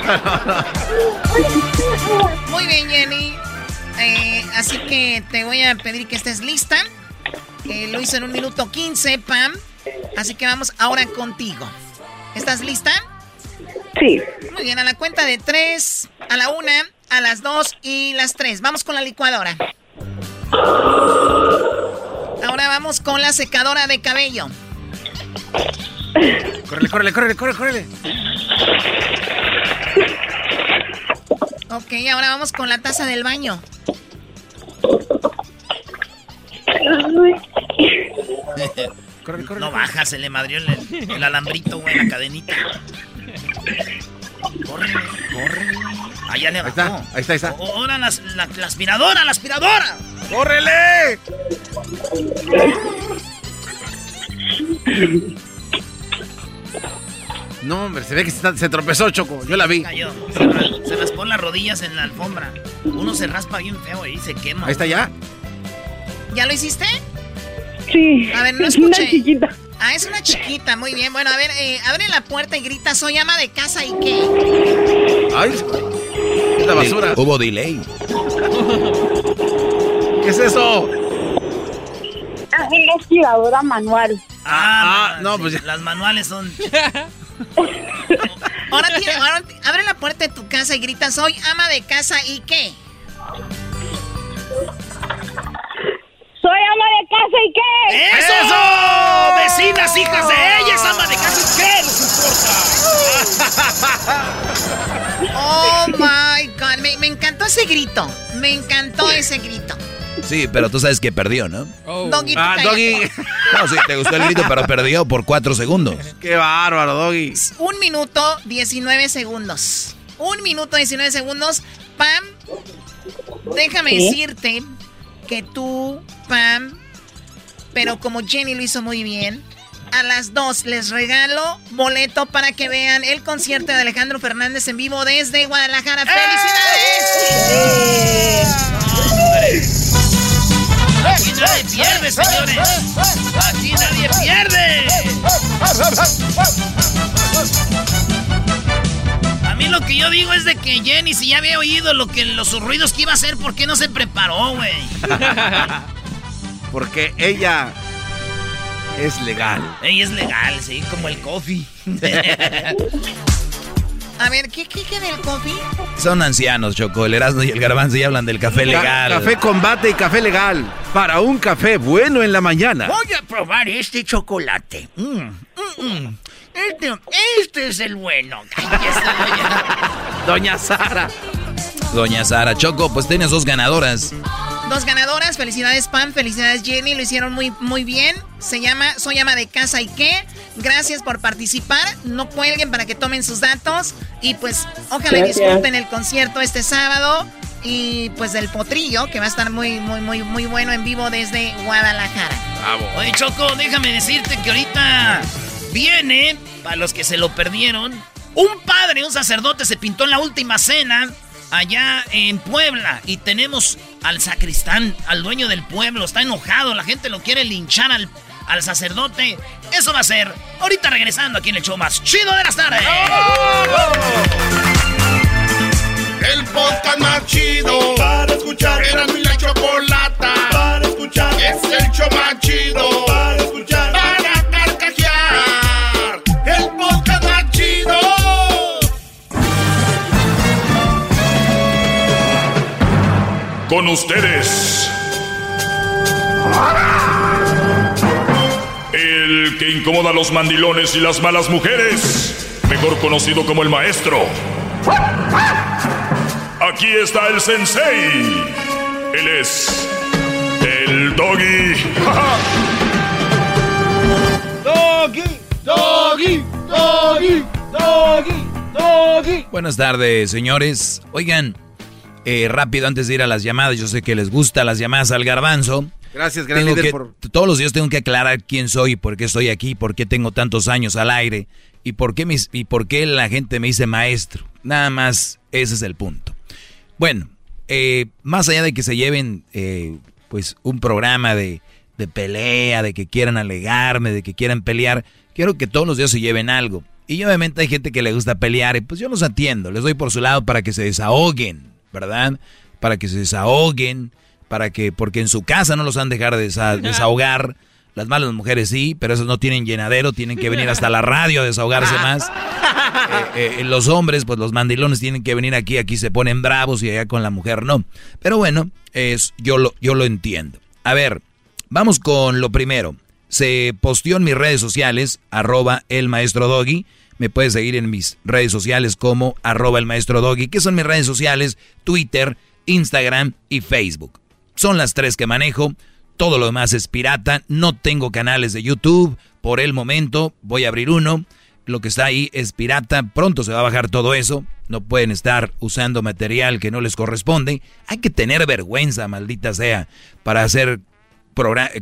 no. Muy bien, Jenny. Eh, así que te voy a pedir que estés lista. Eh, lo hizo en un minuto 15, Pam. Así que vamos ahora contigo. ¿Estás lista? Sí. Muy bien, a la cuenta de tres, a la una, a las dos y las tres. Vamos con la licuadora. Ahora vamos con la secadora de cabello. Córrele, córrele, córrele, córrele, córrele. Ok, ahora vamos con la taza del baño. Córrele, córrele. No baja, se le madrió el, el alambrito, güey, la cadenita. Corre, corre. Allá le Ahí está, ahí está, ahí está. O- Ahora las- la, la aspiradora, la aspiradora. ¡Córrele! No, hombre, se ve que se, se tropezó, Choco. Yo la vi. Cayó. Se, se raspó las rodillas en la alfombra. Uno se raspa bien feo y se quema. Ahí está ya. ¿Ya lo hiciste? Sí. A ver, no Es una escuché. chiquita. Ah, es una chiquita, muy bien. Bueno, a ver, eh, abre la puerta y grita, soy ama de casa y qué. Ay, Es la basura. Hubo delay. ¿Qué es eso? Ah, una aspiradora manual. Ah, no, pues ya. Las manuales son. Ahora, tiene- ahora abre la puerta de tu casa y gritas, soy ama de casa y qué. Soy ama de casa y qué. ¡Eso! Vecinas, hijas de ella, es ama de casa. ¿Qué nos importa? Oh my God, me, me encantó ese grito. Me encantó ese grito. Sí, pero tú sabes que perdió, ¿no? Doggy, tú Ah. Doggy. No, sí, te gustó el grito, pero perdió por cuatro segundos. Qué bárbaro, Doggy. Un minuto 19 segundos. Un minuto 19 segundos. Pam, déjame Sí. decirte que tú, Pam, pero como Jenny lo hizo muy bien, a las dos les regalo boleto para que vean el concierto de Alejandro Fernández en vivo desde Guadalajara. ¡Felicidades! Aquí nadie pierde, señores. Aquí nadie pierde. A mí lo que yo digo es de que Jenny, si ya había oído lo que los ruidos que iba a hacer, ¿por qué no se preparó, güey? Porque ella es legal. Ey, es legal, sí, como el coffee. A ver, ¿qué, qué, qué del coffee? Son ancianos, Choco. El Erasmo y el Garbanzo y hablan del café Ca- legal. Café combate y café legal. Para un café bueno en la mañana. Voy a probar este chocolate. Mm. Este, este es el bueno. Doña. Doña Sara. Doña Sara Choco, pues tienes dos ganadoras. Dos ganadoras, felicidades Pam, felicidades Jenny, lo hicieron muy, muy bien. Se llama Soy ama de casa y qué. Gracias por participar. No cuelguen para que tomen sus datos. Y pues ojalá Gracias. disfruten el concierto este sábado. Y pues del potrillo, que va a estar muy, muy, muy, muy bueno en vivo desde Guadalajara. Oye, Choco, déjame decirte que ahorita viene, para los que se lo perdieron, un padre, un sacerdote se pintó en la última cena allá en Puebla y tenemos al sacristán, al dueño del pueblo, está enojado, la gente lo quiere linchar al, al sacerdote. Eso va a ser ahorita regresando aquí en el show más chido de las tardes. El podcast más chido para escuchar. Era mi la chocolata para escuchar. Es el show más chido ustedes. El que incomoda a los mandilones y las malas mujeres. Mejor conocido como el maestro. Aquí está el sensei. Él es. El doggy. Doggy, doggy, doggy, doggy, doggy. Buenas tardes, señores. Oigan, eh, rápido antes de ir a las llamadas, yo sé que les gusta las llamadas al garbanzo. Gracias, gran líder, que- por... Todos los días tengo que aclarar quién soy, por qué estoy aquí, por qué tengo tantos años al aire y por qué, mis- y por qué la gente me dice maestro. Nada más, ese es el punto. Bueno, eh, más allá de que se lleven eh, pues un programa de, de pelea, de que quieran alegarme, de que quieran pelear, quiero que todos los días se lleven algo. Y obviamente hay gente que le gusta pelear y pues yo los atiendo, les doy por su lado para que se desahoguen, ¿verdad? Para que se desahoguen, para que, porque en su casa no los han dejado de desa- desahogar. Las malas mujeres sí, pero esos no tienen llenadero, tienen que venir hasta la radio a desahogarse más. Eh, eh, los hombres, pues los mandilones tienen que venir aquí, aquí se ponen bravos y allá con la mujer no. Pero bueno, es, yo, lo, yo lo entiendo. A ver, vamos con lo primero. Se posteó en mis redes sociales, arroba el maestro doggy. Me puedes seguir en mis redes sociales como arroba el maestro doggy, que son mis redes sociales, Twitter, Instagram y Facebook. Son las tres que manejo. Todo lo demás es pirata. No tengo canales de YouTube. Por el momento voy a abrir uno. Lo que está ahí es pirata. Pronto se va a bajar todo eso. No pueden estar usando material que no les corresponde. Hay que tener vergüenza, maldita sea, para hacer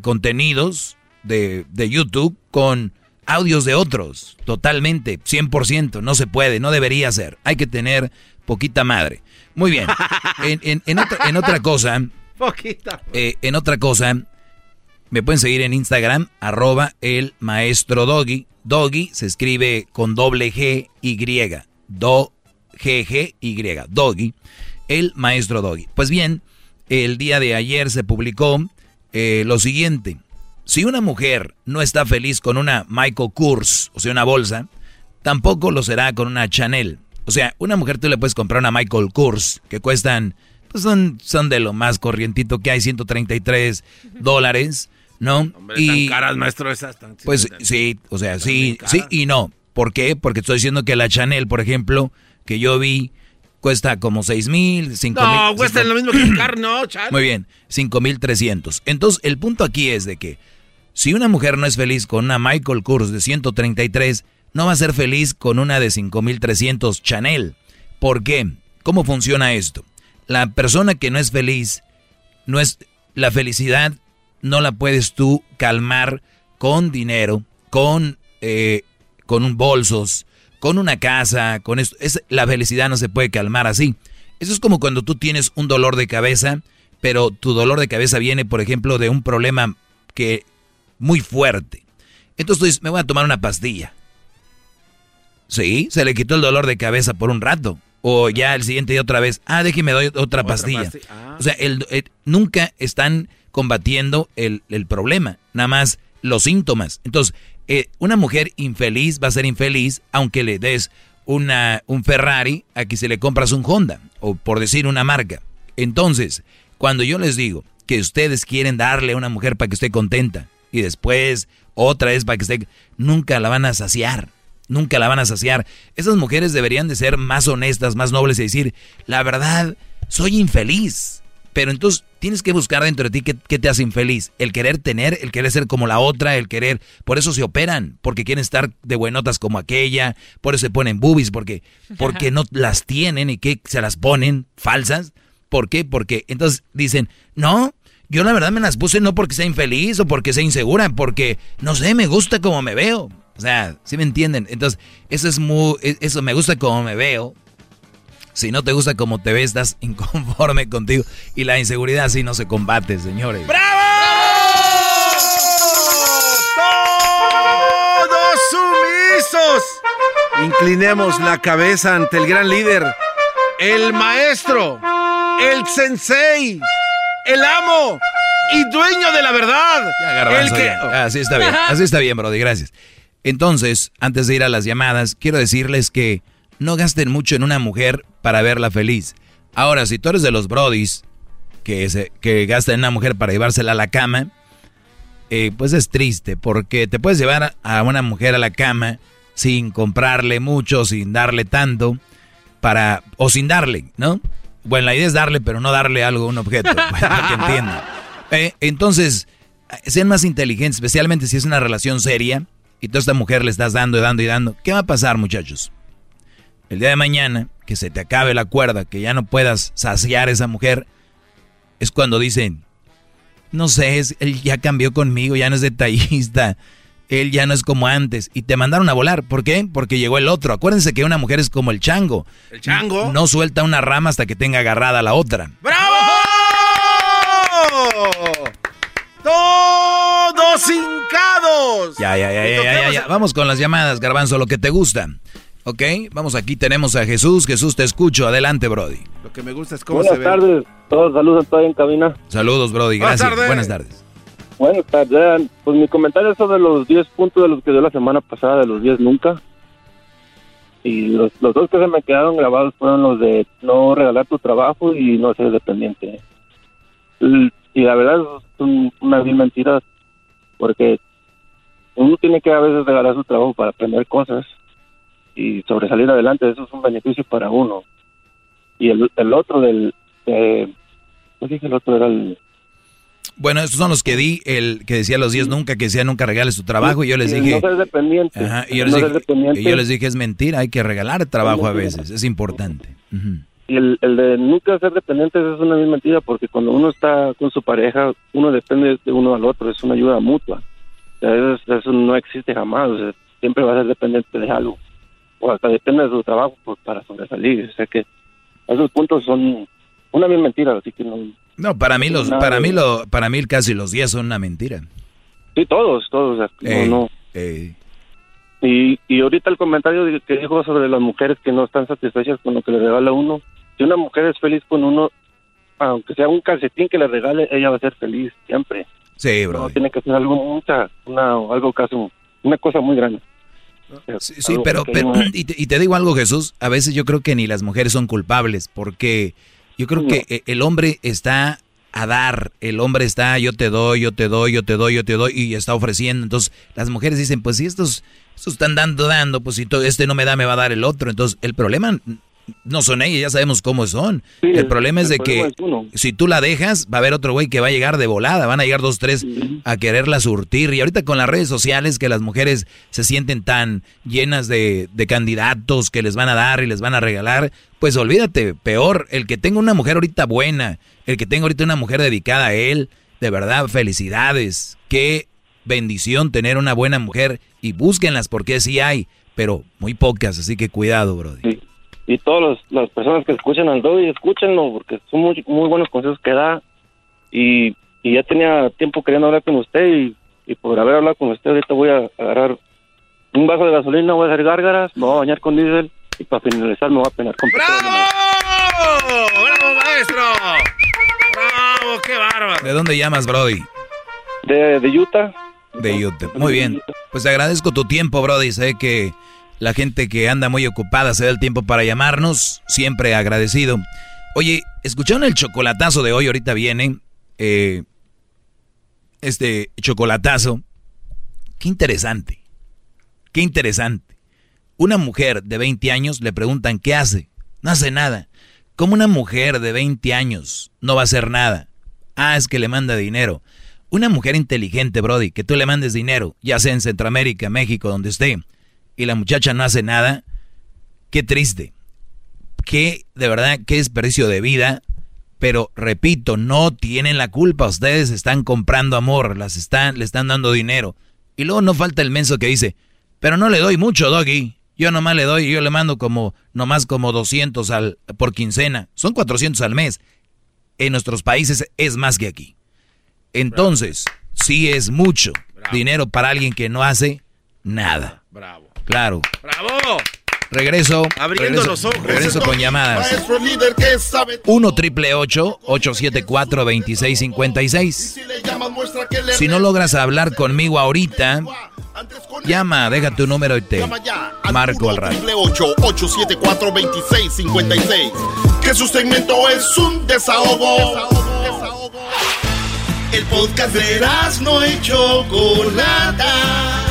contenidos de, de YouTube con audios de otros. Totalmente, 100%. No se puede, no debería ser. Hay que tener poquita madre. Muy bien. En, en- en otra, en otra cosa, Poquita. eh, en otra cosa, me pueden seguir en Instagram, arroba el maestro Doggy. Doggy se escribe con doble G y. Do G-G-Y, Doggy, el maestro Doggy. Pues bien, el día de ayer se publicó eh, lo siguiente. Si una mujer no está feliz con una Michael Kors, o sea, una bolsa, tampoco lo será con una Chanel. O sea, una mujer tú le puedes comprar una Michael Kors que cuestan, pues son, son de lo más corrientito que hay, 133 dólares, ¿no? y tan caras, maestro, esas tan, Pues sí, o sea, sí, sí y no. ¿Por qué? Porque estoy diciendo que la Chanel, por ejemplo, que yo vi, cuesta como 6 mil, 5 mil. No, cuesta lo mismo que el carro, no, chat. Muy bien, 5 mil 300. Entonces, el punto aquí es de que si una mujer no es feliz con una Michael Kors de 133, no va a ser feliz con una de 5300 Chanel. ¿Por qué? ¿Cómo funciona esto? La persona que no es feliz, no es la felicidad no la puedes tú calmar con dinero, con eh, con un bolsos, con una casa, con esto. Es, la felicidad no se puede calmar así. Eso es como cuando tú tienes un dolor de cabeza, pero tu dolor de cabeza viene, por ejemplo, de un problema que muy fuerte. Entonces tú dices, me voy a tomar una pastilla. Sí, se le quitó el dolor de cabeza por un rato. O ya el siguiente día otra vez, ah, déjeme doy otra, pastilla. Ah. O sea, el, nunca están combatiendo el, el, problema, nada más los síntomas. Entonces, eh, una mujer infeliz va a ser infeliz aunque le des una, un Ferrari a que se le compras un Honda, o por decir una marca. Entonces, cuando yo les digo que ustedes quieren darle a una mujer para que esté contenta, y después otra vez para que esté, nunca la van a saciar nunca la van a saciar. Esas mujeres deberían de ser más honestas, más nobles y decir, la verdad, soy infeliz. Pero entonces tienes que buscar dentro de ti qué, te hace infeliz. El querer tener, el querer ser como la otra, el querer... Por eso se operan, porque quieren estar de buenotas como aquella, por eso se ponen boobies, porque, porque no las tienen y que se las ponen falsas. ¿Por qué? Porque entonces dicen, no, yo la verdad me las puse no porque sea infeliz o porque sea insegura, porque, no sé, me gusta como me veo. O sea, ¿sí me entienden? Entonces, eso es muy, e, eso me gusta como me veo. Si no te gusta como te ves, estás inconforme contigo. Y la inseguridad así no se combate, señores. ¡Bravo! ¡Todos sumisos! Inclinemos la cabeza ante el gran líder, el maestro, el sensei, el amo y dueño de la verdad. Ya, el que... Así está bien, así está bien, Brody, gracias. Entonces, antes de ir a las llamadas, quiero decirles que no gasten mucho en una mujer para verla feliz. Ahora, si tú eres de los brodis que, se, que gastan en una mujer para llevársela a la cama, eh, pues es triste, porque te puedes llevar a una mujer a la cama sin comprarle mucho, sin darle tanto, para o sin darle, ¿no? Bueno, la idea es darle, pero no darle algo, un objeto, para que entienda. Eh, entonces, sean más inteligentes, especialmente si es una relación seria y toda esta mujer le estás dando y dando y dando. ¿Qué va a pasar, muchachos? El día de mañana, que se te acabe la cuerda, que ya no puedas saciar a esa mujer, es cuando dicen, no sé, él ya cambió conmigo, ya no es detallista, él ya no es como antes, y te mandaron a volar. ¿Por qué? Porque llegó el otro. Acuérdense que una mujer es como el chango. ¿El chango? No suelta una rama hasta que tenga agarrada a la otra. ¡Bravo! ¡Todos hincados! Ya, ya, ya, ya, ya, ya, Vamos con las llamadas, Garbanzo, lo que te gusta. Ok, vamos aquí, tenemos a Jesús. Jesús, te escucho. Adelante, Brody. Lo que me gusta es cómo Buenas se ve. Buenas tardes. Todos saludos, estoy en cabina. Saludos, Brody. Buenas Gracias. tardes. Buenas tardes. Buenas tardes. Pues mi comentario es sobre los 10 puntos de los que dio la semana pasada, de los 10 nunca. Y los, los dos que se me quedaron grabados fueron los de no regalar tu trabajo y no ser dependiente. Y, la verdad son unas mil mentiras, porque uno tiene que a veces regalar su trabajo para aprender cosas y sobresalir adelante, eso es un beneficio para uno. Y el, el otro del... De, ¿Qué dije el otro? Era el... Bueno, estos son los que di, el que decía los 10 nunca, que decía nunca regales tu trabajo, y yo les dije... No ser dependiente. Ajá, y yo, les no dije dependiente. y yo les dije, es mentira, hay que regalar trabajo a veces, es importante. Y el, el de nunca ser dependientes es una misma mentira porque cuando uno está con su pareja, uno depende de uno al otro, es una ayuda mutua. O sea, eso, eso no existe jamás, o sea, siempre va a ser dependiente de algo. O hasta depende de su trabajo pues, para sobresalir. O sea que esos puntos son una misma mentira, así que no... No, para mí los, para mí lo, para mí casi los 10 son una mentira. Sí, todos, todos. no. Y, y ahorita el comentario que dijo sobre las mujeres que no están satisfechas con lo que le regala uno. Si una mujer es feliz con uno, aunque sea un calcetín que le regale, ella va a ser feliz siempre. Sí, bro. No tiene que ser algo mucha, una, algo casi, una cosa muy grande. Sí, sí, pero, pero y, te, y te digo algo, Jesús, a veces yo creo que ni las mujeres son culpables, porque yo creo que eh, el hombre está a dar, el hombre está yo te doy, yo te doy, yo te doy, yo te doy, y está ofreciendo. Entonces las mujeres dicen, pues si estos, estos están dando, dando, pues si todo este no me da, me va a dar el otro. Entonces el problema no son ellas, ya sabemos cómo son. Sí, el problema es el de problema que es si tú la dejas, va a haber otro güey que va a llegar de volada, van a llegar dos, tres a quererla surtir. Y ahorita con las redes sociales que las mujeres se sienten tan llenas de, de candidatos que les van a dar y les van a regalar, pues olvídate, peor, el que tenga una mujer ahorita buena, el que tenga ahorita una mujer dedicada a él, de verdad, felicidades. Qué bendición tener una buena mujer y búsquenlas porque sí hay, pero muy pocas, así que cuidado, brody. Y todas las personas que escuchan al Doggy, escúchenlo, porque son muy, muy buenos consejos que da. Y, y ya tenía tiempo queriendo hablar con usted y, y por haber hablado con usted, ahorita voy a agarrar un vaso de gasolina, voy a hacer gárgaras, me voy a bañar con diésel y para finalizar me voy a penar con. ¡Bravo! ¡Bravo, maestro! ¡Bravo! ¡Qué bárbaro! ¿De dónde llamas, Brody? De, de Utah. De Utah. Muy bien. Pues te agradezco tu tiempo, Brody. Sé que la gente que anda muy ocupada se da el tiempo para llamarnos. Siempre agradecido. Oye, ¿escucharon el chocolatazo de hoy? Ahorita viene. eh, este chocolatazo. Qué interesante. Qué interesante. Una mujer de 20 años le preguntan qué hace. No hace nada. ¿Cómo una mujer de 20 años no va a hacer nada? Ah, es que le manda dinero. Una mujer inteligente, Brody, que tú le mandes dinero, ya sea en Centroamérica, México, donde esté, y la muchacha no hace nada, qué triste. Qué, de verdad, qué desperdicio de vida. Pero repito, no tienen la culpa. Ustedes están comprando amor, las están, le están dando dinero. Y luego no falta el menso que dice, pero no le doy mucho, Doggy. Yo nomás le doy, yo le mando como, nomás como 200 al, por quincena. Son 400 al mes. En nuestros países es más que aquí. Entonces, sí es mucho dinero para alguien que no hace nada. Bravo. Claro. ¡Bravo! Regreso. Abriendo regreso, los ojos. Regreso con llamadas. Maestro líder que sabe 1 triple 874 2656. le llamas muestra que le Si no logras hablar conmigo ahorita, llama, deja tu número y te marco al rato. triple 874 2656 Que su segmento es un desahogo. El podcast de no y Chocolata.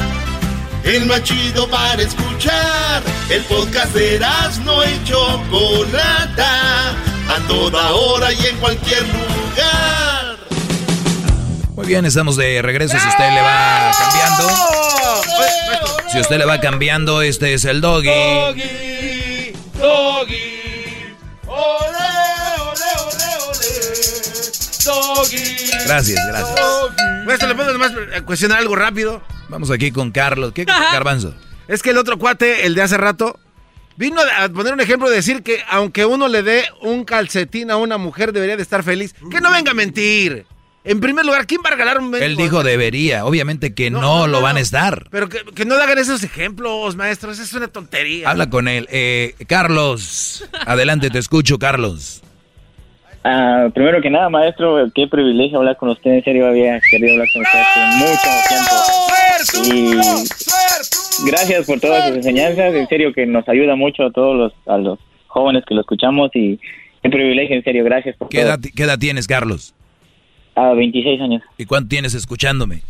El más chido para escuchar. El podcast de no y Chocolata. A toda hora y en cualquier lugar. Muy bien, estamos de regreso. Si usted le va cambiando, si usted le va cambiando, este es el doggy. Doggy, doggy, ole, ole, ole, ole, doggy. Gracias, gracias. Maestro, ¿le puedo nomás cuestionar algo rápido? Vamos aquí con Carlos. ¿Qué garbanzo? Es que el otro cuate, el de hace rato, vino a poner un ejemplo de decir que aunque uno le dé un calcetín a una mujer, debería de estar feliz. Que no venga a mentir. En primer lugar, ¿quién va a regalar un Él dijo debería. Obviamente que no, lo van a estar. Pero que, que no hagan esos ejemplos, maestros. Es una tontería. Habla con él. Eh, Carlos, adelante, te escucho, Carlos. Ah, primero que nada, maestro, qué privilegio hablar con usted. En serio, había querido hablar con usted hace mucho tiempo. Y gracias por todas sus enseñanzas. En serio, que nos ayuda mucho a todos los, a los jóvenes que lo escuchamos. Y qué privilegio, en serio, gracias por ¿Qué todo. edad, qué edad tienes, Carlos? A 26 años. ¿Y cuánto tienes escuchándome?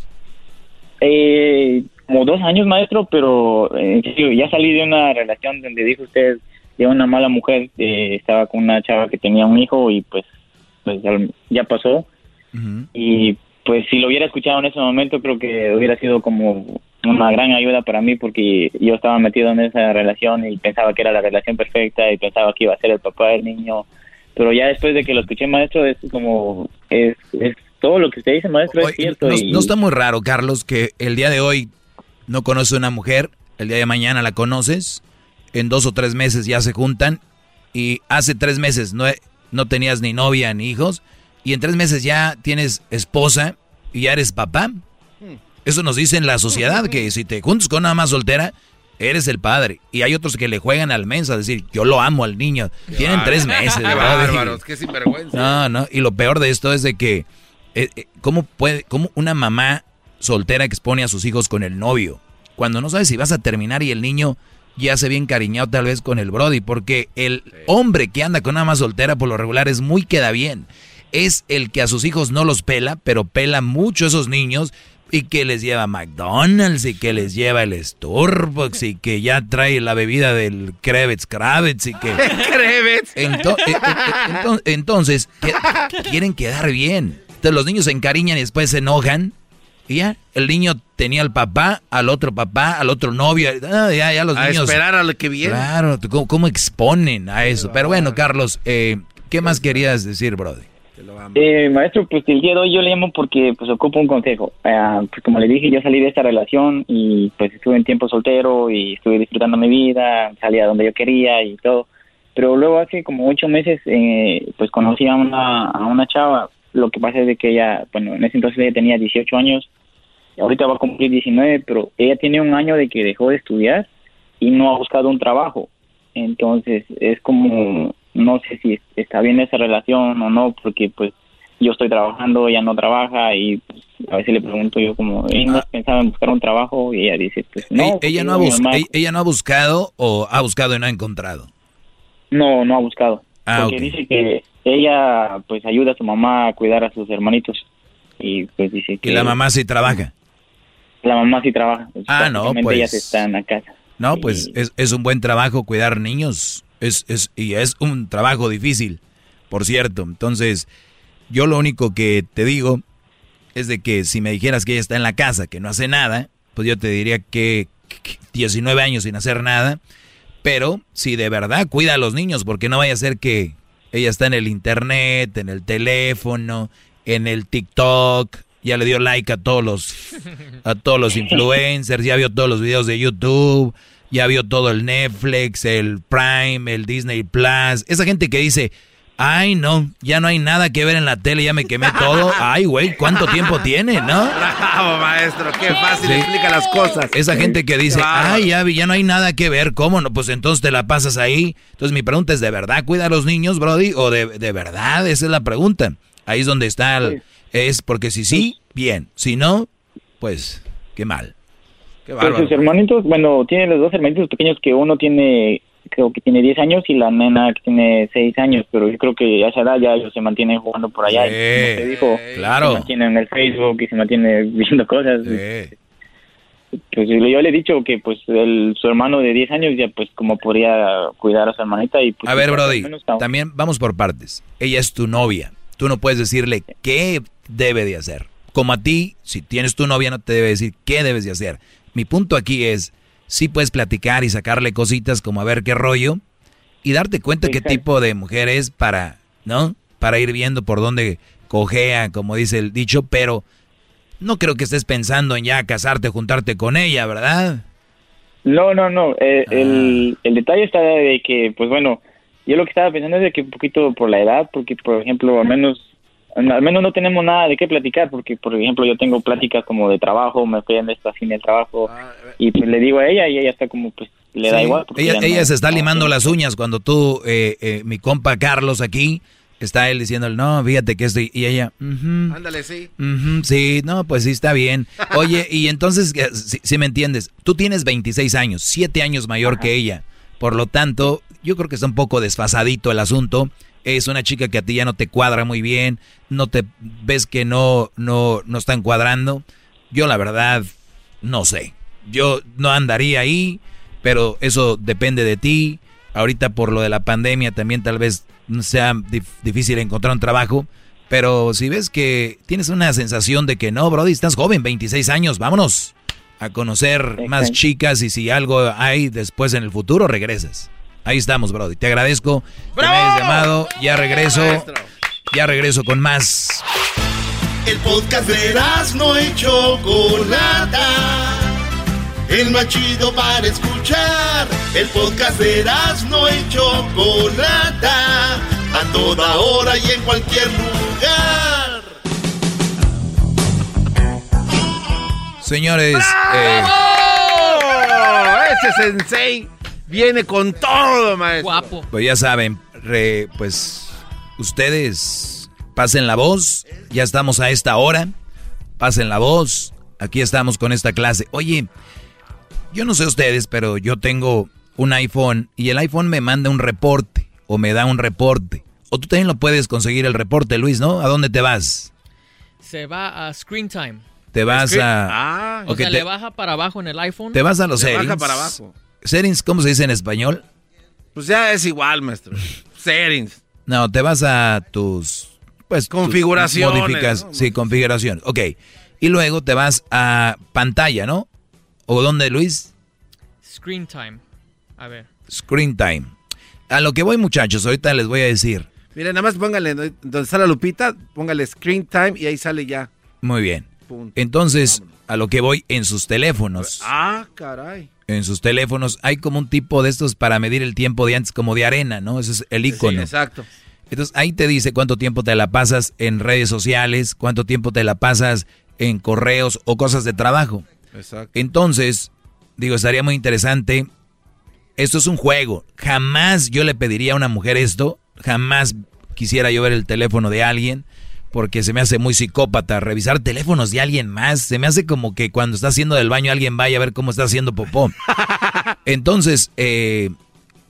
Eh, como dos años, maestro, pero en serio, ya salí de una relación donde dijo usted de una mala mujer. eh, estaba con una chava que tenía un hijo y pues, pues ya, ya pasó. Y pues si lo hubiera escuchado en ese momento, creo que hubiera sido como una gran ayuda para mí porque yo estaba metido en esa relación y pensaba que era la relación perfecta y pensaba que iba a ser el papá del niño. Pero ya después de que lo escuché, maestro, es como, es, es todo lo que usted dice, maestro, es cierto. No, y- no está muy raro, Carlos, que el día de hoy no conoce una mujer, el día de mañana la conoces, en dos o tres meses ya se juntan y hace tres meses no, no tenías ni novia ni hijos y en tres meses ya tienes esposa y ya eres papá. Eso nos dice en la sociedad que si te juntas con una más soltera, Eres el padre. Y hay otros que le juegan al mensa, decir, yo lo amo al niño. Tienen tres meses, bárbaros, qué sinvergüenza. No, no. Y lo peor de esto es de que, eh, eh, ¿cómo puede, cómo una mamá soltera expone a sus hijos con el novio? Cuando no sabes si vas a terminar y el niño ya se bien cariñado tal vez con el Brody, porque el hombre que anda con una mamá soltera por lo regular es muy queda bien. Es el que a sus hijos no los pela, pero pela mucho a esos niños y que les lleva McDonald's y que les lleva el Starbucks y que ya trae la bebida del Krebets Kravitz y que... Krebets. Eh, eh, eh, entonces, quieren quedar bien. Entonces los niños se encariñan y después se enojan y ya, el niño tenía al papá, al otro papá, al otro novio. Ah, ya, ya los a niños. esperar a lo que viene. Claro, ¿cómo, exponen a eso? Pero bueno, Carlos, eh, ¿qué más querías decir, Brody? Eh, maestro, pues el día de hoy yo le llamo porque pues ocupo un consejo. Eh, pues como le dije, yo salí de esta relación y pues estuve en tiempo soltero y estuve disfrutando mi vida, salía donde yo quería y todo. Pero luego hace como ocho meses eh, pues conocí a una, a una chava. Lo que pasa es de que ella, bueno, en ese entonces ella tenía 18 años ahorita va a cumplir 19, pero ella tiene un año de que dejó de estudiar y no ha buscado un trabajo. Entonces es como, no sé si está bien esa relación o no, porque pues yo estoy trabajando, ella no trabaja y pues, a veces le pregunto yo como, ¿ella no pensaba en buscar un trabajo? Y ella dice, pues no. ¿Ella, no ha ¿Ella no ha buscado o ha buscado y no ha encontrado? No, no ha buscado. Ah, porque dice que ella pues ayuda a su mamá a cuidar a sus hermanitos y pues dice que... Y la mamá sí trabaja. La mamá sí trabaja. Ah, no, pues. Ellas están a casa. No, pues es, es, un buen trabajo cuidar niños. Es, es, y es un trabajo difícil, por cierto. Entonces, yo lo único que te digo es de que si me dijeras que ella está en la casa, que no hace nada, pues yo te diría que, 19 años sin hacer nada. Pero si de verdad cuida a los niños, porque no vaya a ser que ella está en el internet, en el teléfono, en el TikTok, ya le dio like a todos los a todos los influencers, ya vio todos los videos de YouTube, ya vio todo el Netflix, el Prime, el Disney Plus. Esa gente que dice, "Ay, no, ya no hay nada que ver en la tele, ya me quemé todo." Ay, güey, ¿cuánto tiempo tiene, no? Bravo, maestro, qué fácil explica las cosas. Esa gente que dice, "Ay, ya, ya no hay nada que ver." ¿Cómo no? Pues entonces te la pasas ahí. Entonces mi pregunta es, ¿de verdad cuida a los niños, Brody? ¿O de, de verdad? Esa es la pregunta. Ahí es donde está el, es porque si sí, bien. Si no, pues qué mal. Pues sus hermanitos, bueno, tiene los dos hermanitos pequeños que uno tiene, creo que tiene 10 años y la nena que tiene 6 años, pero yo creo que a esa edad ya ellos se mantienen jugando por allá. Sí, dijo, claro. Se mantienen en el Facebook y se mantienen viendo cosas. Pues yo le he dicho que pues el, su hermano de 10 años ya pues como podría cuidar a su hermanita y pues... A ver, Brody, también vamos por partes. Ella es tu novia. Tú no puedes decirle qué debe de hacer. Como a ti, si tienes tu novia, no te debe decir qué debes de hacer. Mi punto aquí es, sí puedes platicar y sacarle cositas como a ver qué rollo y darte cuenta qué tipo de mujer es para, ¿no? Para ir viendo por dónde cojea, como dice el dicho, pero no creo que estés pensando en ya casarte, juntarte con ella, ¿verdad? No, no, no. Eh, el, ah. el, detalle está de que, pues bueno, yo lo que estaba pensando es de que un poquito por la edad, porque por ejemplo, al menos al menos no tenemos nada de qué platicar porque por ejemplo yo tengo pláticas como de trabajo me fui en esta fin de trabajo ah, y pues le digo a ella y ella está como pues le da igual ella, se está limando las uñas cuando tú eh, eh, mi compa Carlos aquí está él diciendo no fíjate que estoy y ella ándale sí. Sí no pues sí está bien oye y entonces si, me entiendes tú tienes 26 años 7 años mayor que ella por lo tanto yo creo que está un poco desfasadito el asunto es una chica que a ti ya no te cuadra muy bien, no te ves que no, no, no están cuadrando. Yo la verdad, no sé. Yo no andaría ahí, pero eso depende de ti. Ahorita por lo de la pandemia también tal vez sea difícil encontrar un trabajo. Pero si ves que tienes una sensación de que no, Brody, estás joven, 26 años, vámonos a conocer más chicas y si algo hay después en el futuro, regresas. Ahí estamos, Brody. Te agradezco que me hayas llamado. Ya regreso. Ya regreso con más. El podcast de no y Chocolata. El más chido para escuchar. El podcast de no y Chocolata. A toda hora y en cualquier lugar. Señores, eh, H. Sensei viene con todo, maestro. Guapo. Pues ya saben, re- pues ustedes pasen la voz. Ya estamos a esta hora. Pasen la voz. Aquí estamos con esta clase. Oye, yo no sé ustedes, pero yo tengo un iPhone y el iPhone me manda un reporte o me da un reporte. O tú también lo puedes conseguir el reporte, Luis, ¿no? ¿A dónde te vas? Se va a Screen Time. Te vas Screen- a... Ah. O Ok, sea, te- le baja para abajo en el iPhone. Te vas a los Le baja settings. para abajo. Settings, ¿cómo se dice en español? Pues ya es igual, maestro. Settings. No, te vas a tus pues tus Configuraciones, modificas- ¿no? sí, configuración. Ok. Y luego te vas a pantalla, ¿no? ¿O dónde, Luis? Screen Time. A ver. Screen time. A lo que voy, muchachos, ahorita les voy a decir. Mira, nada más póngale donde está la lupita, póngale screen time y ahí sale ya. Muy bien. Punto. Entonces, a lo que voy en sus teléfonos. Ah, caray. En sus teléfonos hay como un tipo de estos para medir el tiempo de antes, como de arena, ¿no? Ese es el icono. Sí, exacto. Entonces ahí te dice cuánto tiempo te la pasas en redes sociales, cuánto tiempo te la pasas en correos o cosas de trabajo. Exacto. Entonces, digo, estaría muy interesante. Esto es un juego. Jamás yo le pediría a una mujer esto. Jamás quisiera yo ver el teléfono de alguien. Porque se me hace muy psicópata revisar teléfonos de alguien más. Se me hace como que cuando está haciendo del baño alguien vaya a ver cómo está haciendo popó. Entonces, eh,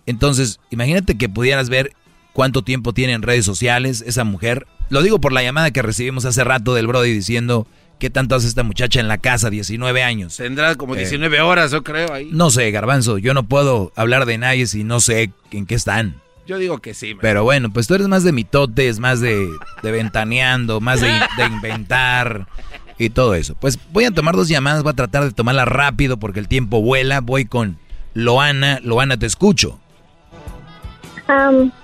entonces, imagínate que pudieras ver cuánto tiempo tiene en redes sociales esa mujer. Lo digo por la llamada que recibimos hace rato del Brody diciendo qué tanto hace esta muchacha en la casa, 19 años. Tendrá como Eh, 19 horas, yo creo, ahí. No sé, garbanzo, yo no puedo hablar de nadie si no sé en qué están. Yo digo que sí. Pero bueno, pues tú eres más de mitotes, más de, de ventaneando, más de, de inventar y todo eso. Pues voy a tomar dos llamadas, voy a tratar de tomarlas rápido porque el tiempo vuela. Voy con Loana. Loana, te escucho.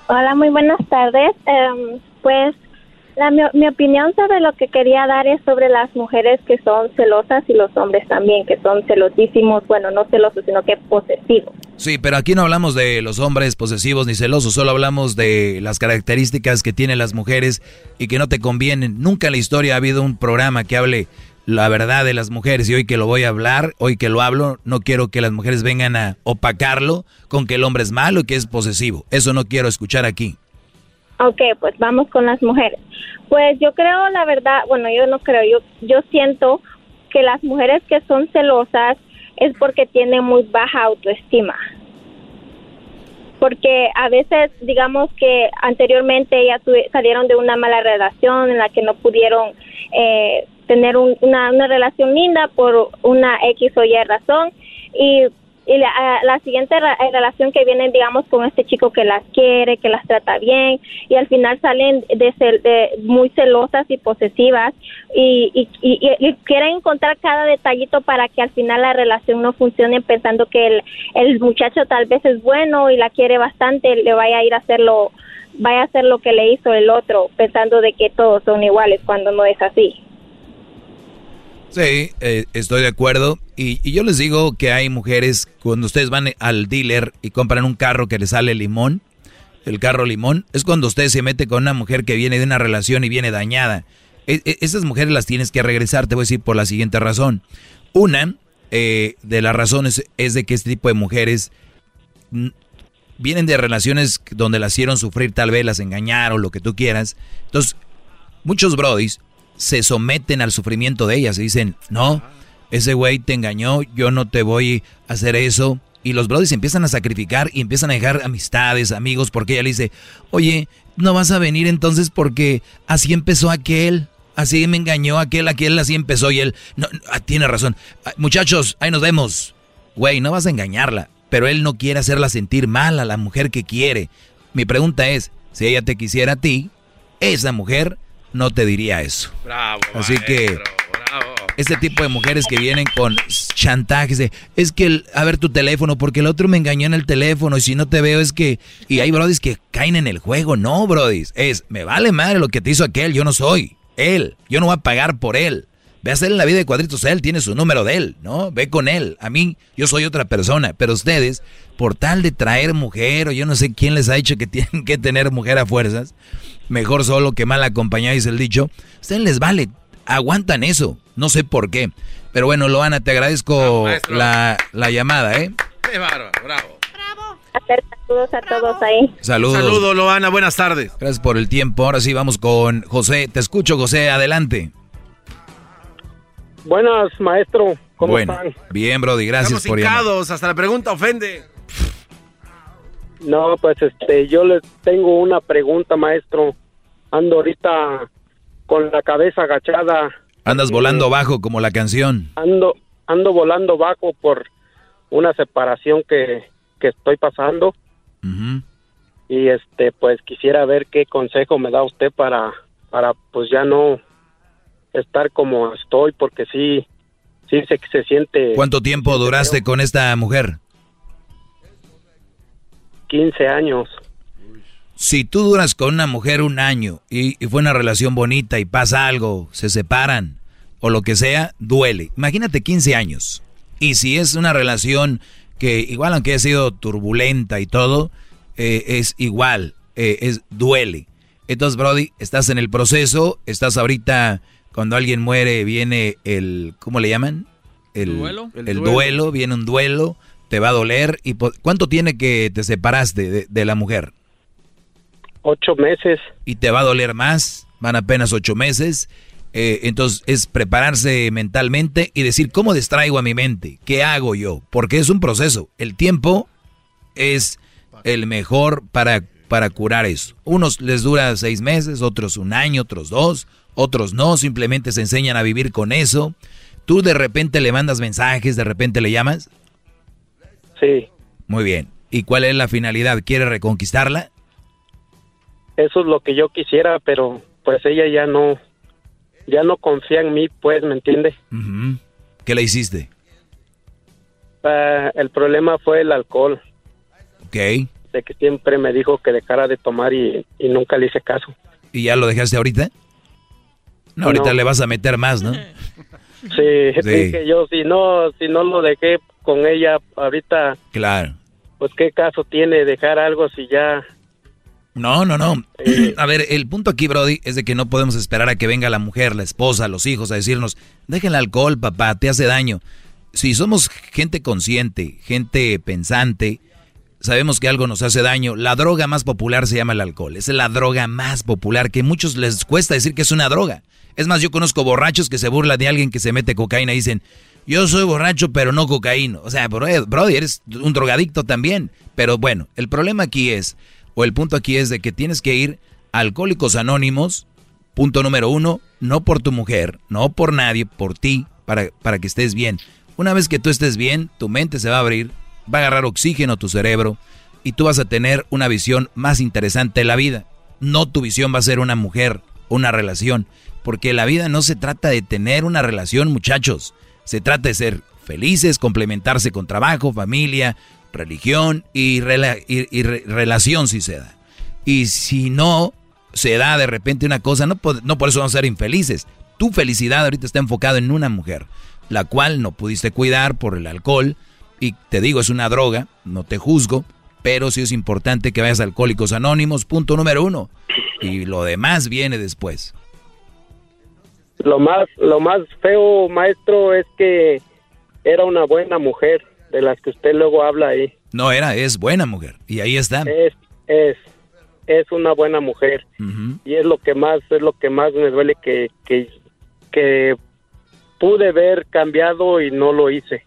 Hola, muy buenas tardes. Em, pues la, mi, mi opinión sobre lo que quería dar es sobre las mujeres que son celosas y los hombres también, que son celosísimos, bueno, no celosos, sino que posesivos. Sí, pero aquí no hablamos de los hombres posesivos ni celosos, solo hablamos de las características que tienen las mujeres y que no te convienen. Nunca en la historia ha habido un programa que hable la verdad de las mujeres y hoy que lo voy a hablar, hoy que lo hablo, no quiero que las mujeres vengan a opacarlo con que el hombre es malo y que es posesivo. Eso no quiero escuchar aquí. Ok, pues vamos con las mujeres. Pues yo creo, la verdad, bueno, yo no creo, yo, yo siento que las mujeres que son celosas es porque tienen muy baja autoestima. Porque a veces, digamos que anteriormente ellas salieron de una mala relación en la que no pudieron eh, tener un- una, una relación linda por una X o Y razón y y la, a- la siguiente eh, relación que viene, digamos, con este chico que las quiere, que las trata bien, y al final salen de, cel- de muy celosas y posesivas, y, y, y- y- y quieren encontrar cada detallito para que al final la relación no funcione, pensando que el, el muchacho tal vez es bueno y la quiere bastante, le vaya a ir a hacerlo, vaya a hacer lo que le hizo el otro, pensando de que todos son iguales, cuando no es así. Sí, eh, estoy de acuerdo. Y, y yo les digo que hay mujeres, cuando ustedes van al dealer y compran un carro que les sale limón, el carro limón, es cuando usted se mete con una mujer que viene de una relación y viene dañada. E- e- esas mujeres las tienes que regresar, te voy a decir por la siguiente razón. Una eh, de las razones es de que este tipo de mujeres vienen de relaciones donde las hicieron sufrir, tal vez las engañaron, lo que tú quieras. Entonces, muchos brodis se someten al sufrimiento de ellas y dicen, no, ese güey te engañó, yo no te voy a hacer eso. Y los brodis empiezan a sacrificar y empiezan a dejar amistades, amigos, porque ella le dice, oye, no vas a venir entonces porque así empezó aquel, así me engañó aquel, aquel así empezó y él, no, no, ah, tiene razón. Ah, Muchachos, ahí nos vemos. Güey, no vas a engañarla, pero él no quiere hacerla sentir mal a la mujer que quiere. Mi pregunta es, si ella te quisiera a ti, esa mujer no te diría eso. Bravo. Así que bravo. este tipo de mujeres que vienen con chantajes de, es que, el- a ver tu teléfono, porque el otro me engañó en el teléfono y si no te veo es que, y hay brodis que caen en el juego, no, brodis, es, me vale madre lo que te hizo aquel, yo no soy él, yo no voy a pagar por él. Ve a hacerle la vida de cuadritos a él, tiene su número de él, ¿no? Ve con él. A mí, yo soy otra persona. Pero ustedes, por tal de traer mujer, o yo no sé quién les ha dicho que tienen que tener mujer a fuerzas, mejor solo que mal acompañado, dice el dicho. A ustedes les vale, aguantan eso. No sé por qué. Pero bueno, Loana, te agradezco la, la llamada, ¿eh? Qué bárbaro, bravo. Saludos a todos ahí. Saludos. Saludos, Loana, buenas tardes. Gracias por el tiempo. Ahora sí vamos con José. Te escucho, José. Adelante. Buenas, maestro. ¿Cómo bueno, están? bien, Brody. Gracias Estamos por llamar. hincados, hasta la pregunta ofende. No, pues este, yo les tengo una pregunta, maestro. Ando ahorita con la cabeza agachada, Andas volando bajo como la canción. ando, ando volando bajo por una separación que, que estoy pasando y este, pues quisiera ver qué consejo me da usted para, para pues ya no estar como estoy, porque sí, sí se, se siente ¿Cuánto tiempo duraste con esta mujer? 15 años. Si tú duras con una mujer un año y, y fue una relación bonita y pasa algo, se separan o lo que sea, duele. Imagínate 15 años. Y si es una relación que igual aunque haya sido turbulenta y todo, eh, es igual, eh, es duele. Entonces, Brody, estás en el proceso, estás ahorita, cuando alguien muere, viene el, ¿cómo le llaman? El ¿Duelo? El, El duelo. duelo. viene un duelo, te va a doler. y ¿Cuánto tiene que te separaste de- de la mujer? Ocho meses. y te va a doler más, van apenas ocho meses. Eh, entonces es prepararse mentalmente y decir, ¿cómo distraigo a mi mente? ¿Qué hago yo? Porque es un proceso. El tiempo es el mejor para, para curar eso. Unos les dura seis meses, otros un año, otros dos, otros no, simplemente se enseñan a vivir con eso. Tú de repente le mandas mensajes, de repente le llamas. Sí, Muy bien. ¿Y cuál es la finalidad? ¿Quiere reconquistarla? eso es lo que yo quisiera, pero pues ella ya no, ya no confía en mí, pues, ¿me entiende? Ujú. ¿Qué le hiciste? Ah, el problema fue el alcohol, Ok. de que siempre me dijo que dejara de tomar y, y nunca le hice caso. ¿Y ya lo dejaste ahorita? No, ahorita No. le vas a meter más, ¿no? Sí, Sí. dije yo, si no, si no lo dejé con ella ahorita, Claro. pues qué caso tiene dejar algo si ya... No, no, no. A ver, el punto aquí, Brody, es de que no podemos esperar a que venga la mujer, la esposa, los hijos a decirnos, deja el alcohol, papá, te hace daño. Si somos gente consciente, gente pensante, sabemos que algo nos hace daño. La droga más popular se llama el alcohol. Es la droga más popular que a muchos les cuesta decir que es una droga. Es más, yo conozco borrachos que se burlan de alguien que se mete cocaína y dicen, yo soy borracho pero no cocaíno. O sea, bro- Brody, eres un drogadicto también. Pero bueno, el problema aquí es, o el punto aquí es de que tienes que ir a Alcohólicos Anónimos, punto número uno, no por tu mujer, no por nadie, por ti, para, para que estés bien. Una vez que tú estés bien, tu mente se va a abrir, va a agarrar oxígeno a tu cerebro y tú vas a tener una visión más interesante de la vida. No tu visión va a ser una mujer, una relación, porque la vida no se trata de tener una relación, muchachos. Se trata de ser felices, complementarse con trabajo, familia, religión y, rela- y- y re- relación si se da. Y si no se da de repente una cosa, no, po- no por eso vamos a ser infelices. Tu felicidad ahorita está enfocada en una mujer, la cual no pudiste cuidar por el alcohol. Y te digo, es una droga, no te juzgo, pero sí es importante que vayas Alcohólicos Anónimos, punto número uno. Y lo demás viene después. Lo más, lo más feo, maestro, es que era una buena mujer, de las que usted luego habla ahí. No era, es buena mujer. Y ahí está. Es, es, es una buena mujer. Y es lo que más es lo que más me duele que que, que pude ver cambiado y no lo hice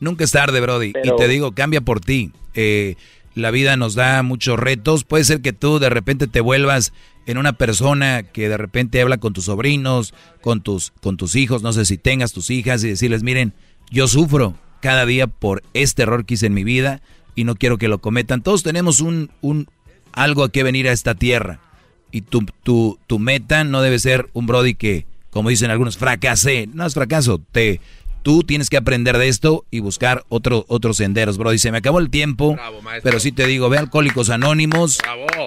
Nunca es tarde, Brody. Pero- Y te digo, cambia por ti. Eh, la vida nos da muchos retos. Puede ser que tú de repente te vuelvas en una persona que de repente habla con tus sobrinos, con tus, con tus hijos, no sé si tengas tus hijas y decirles, miren, yo sufro cada día por este error que hice en mi vida y no quiero que lo cometan. Todos tenemos un, un algo a que venir a esta tierra. Y tu, tu, tu meta no debe ser un Brody que, como dicen algunos, fracasé. No es fracaso. Te, tú tienes que aprender de esto y buscar otro, otros senderos, Brody. Se me acabó el tiempo, pero sí te digo, ve a Alcohólicos Anónimos.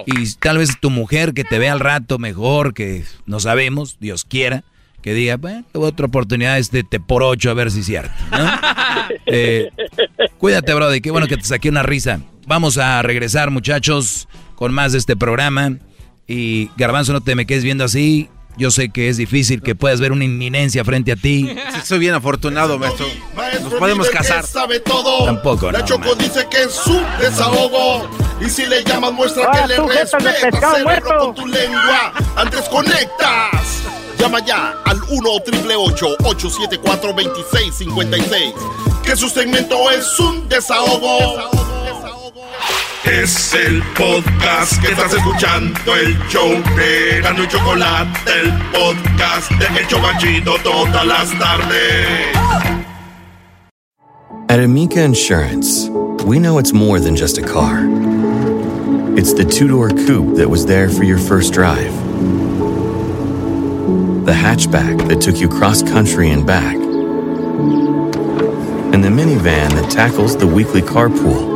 Y tal vez tu mujer que te vea al rato mejor, que no sabemos, Dios quiera, que diga, bueno, otra oportunidad este te por ocho a ver si es cierto. ¿no? Eh, cuídate, Brody. Qué bueno que te saqué una risa. Vamos a regresar, muchachos, con más de este programa. Y Garbanzo, no te me quedes viendo así. Yo sé que es difícil que puedas ver una inminencia frente a ti. soy bien afortunado, maestro. Nos podemos casar. sabe todo. Tampoco, La no, Choco dice que es un desahogo. Y si le llamas, muestra Ah, que le respetas, con tu lengua. Antes conectas. Llama ya al 1 874 2656 Que su segmento es un desahogo. Es el podcast que estás escuchando, el show de Gano y Chocolate, el podcast de El Chobachito todas las tardes. At Amica Insurance, we know it's more than just a car. It's the two door coupe that was there for your first drive, the hatchback that took you cross country and back, and the minivan that tackles the weekly carpool.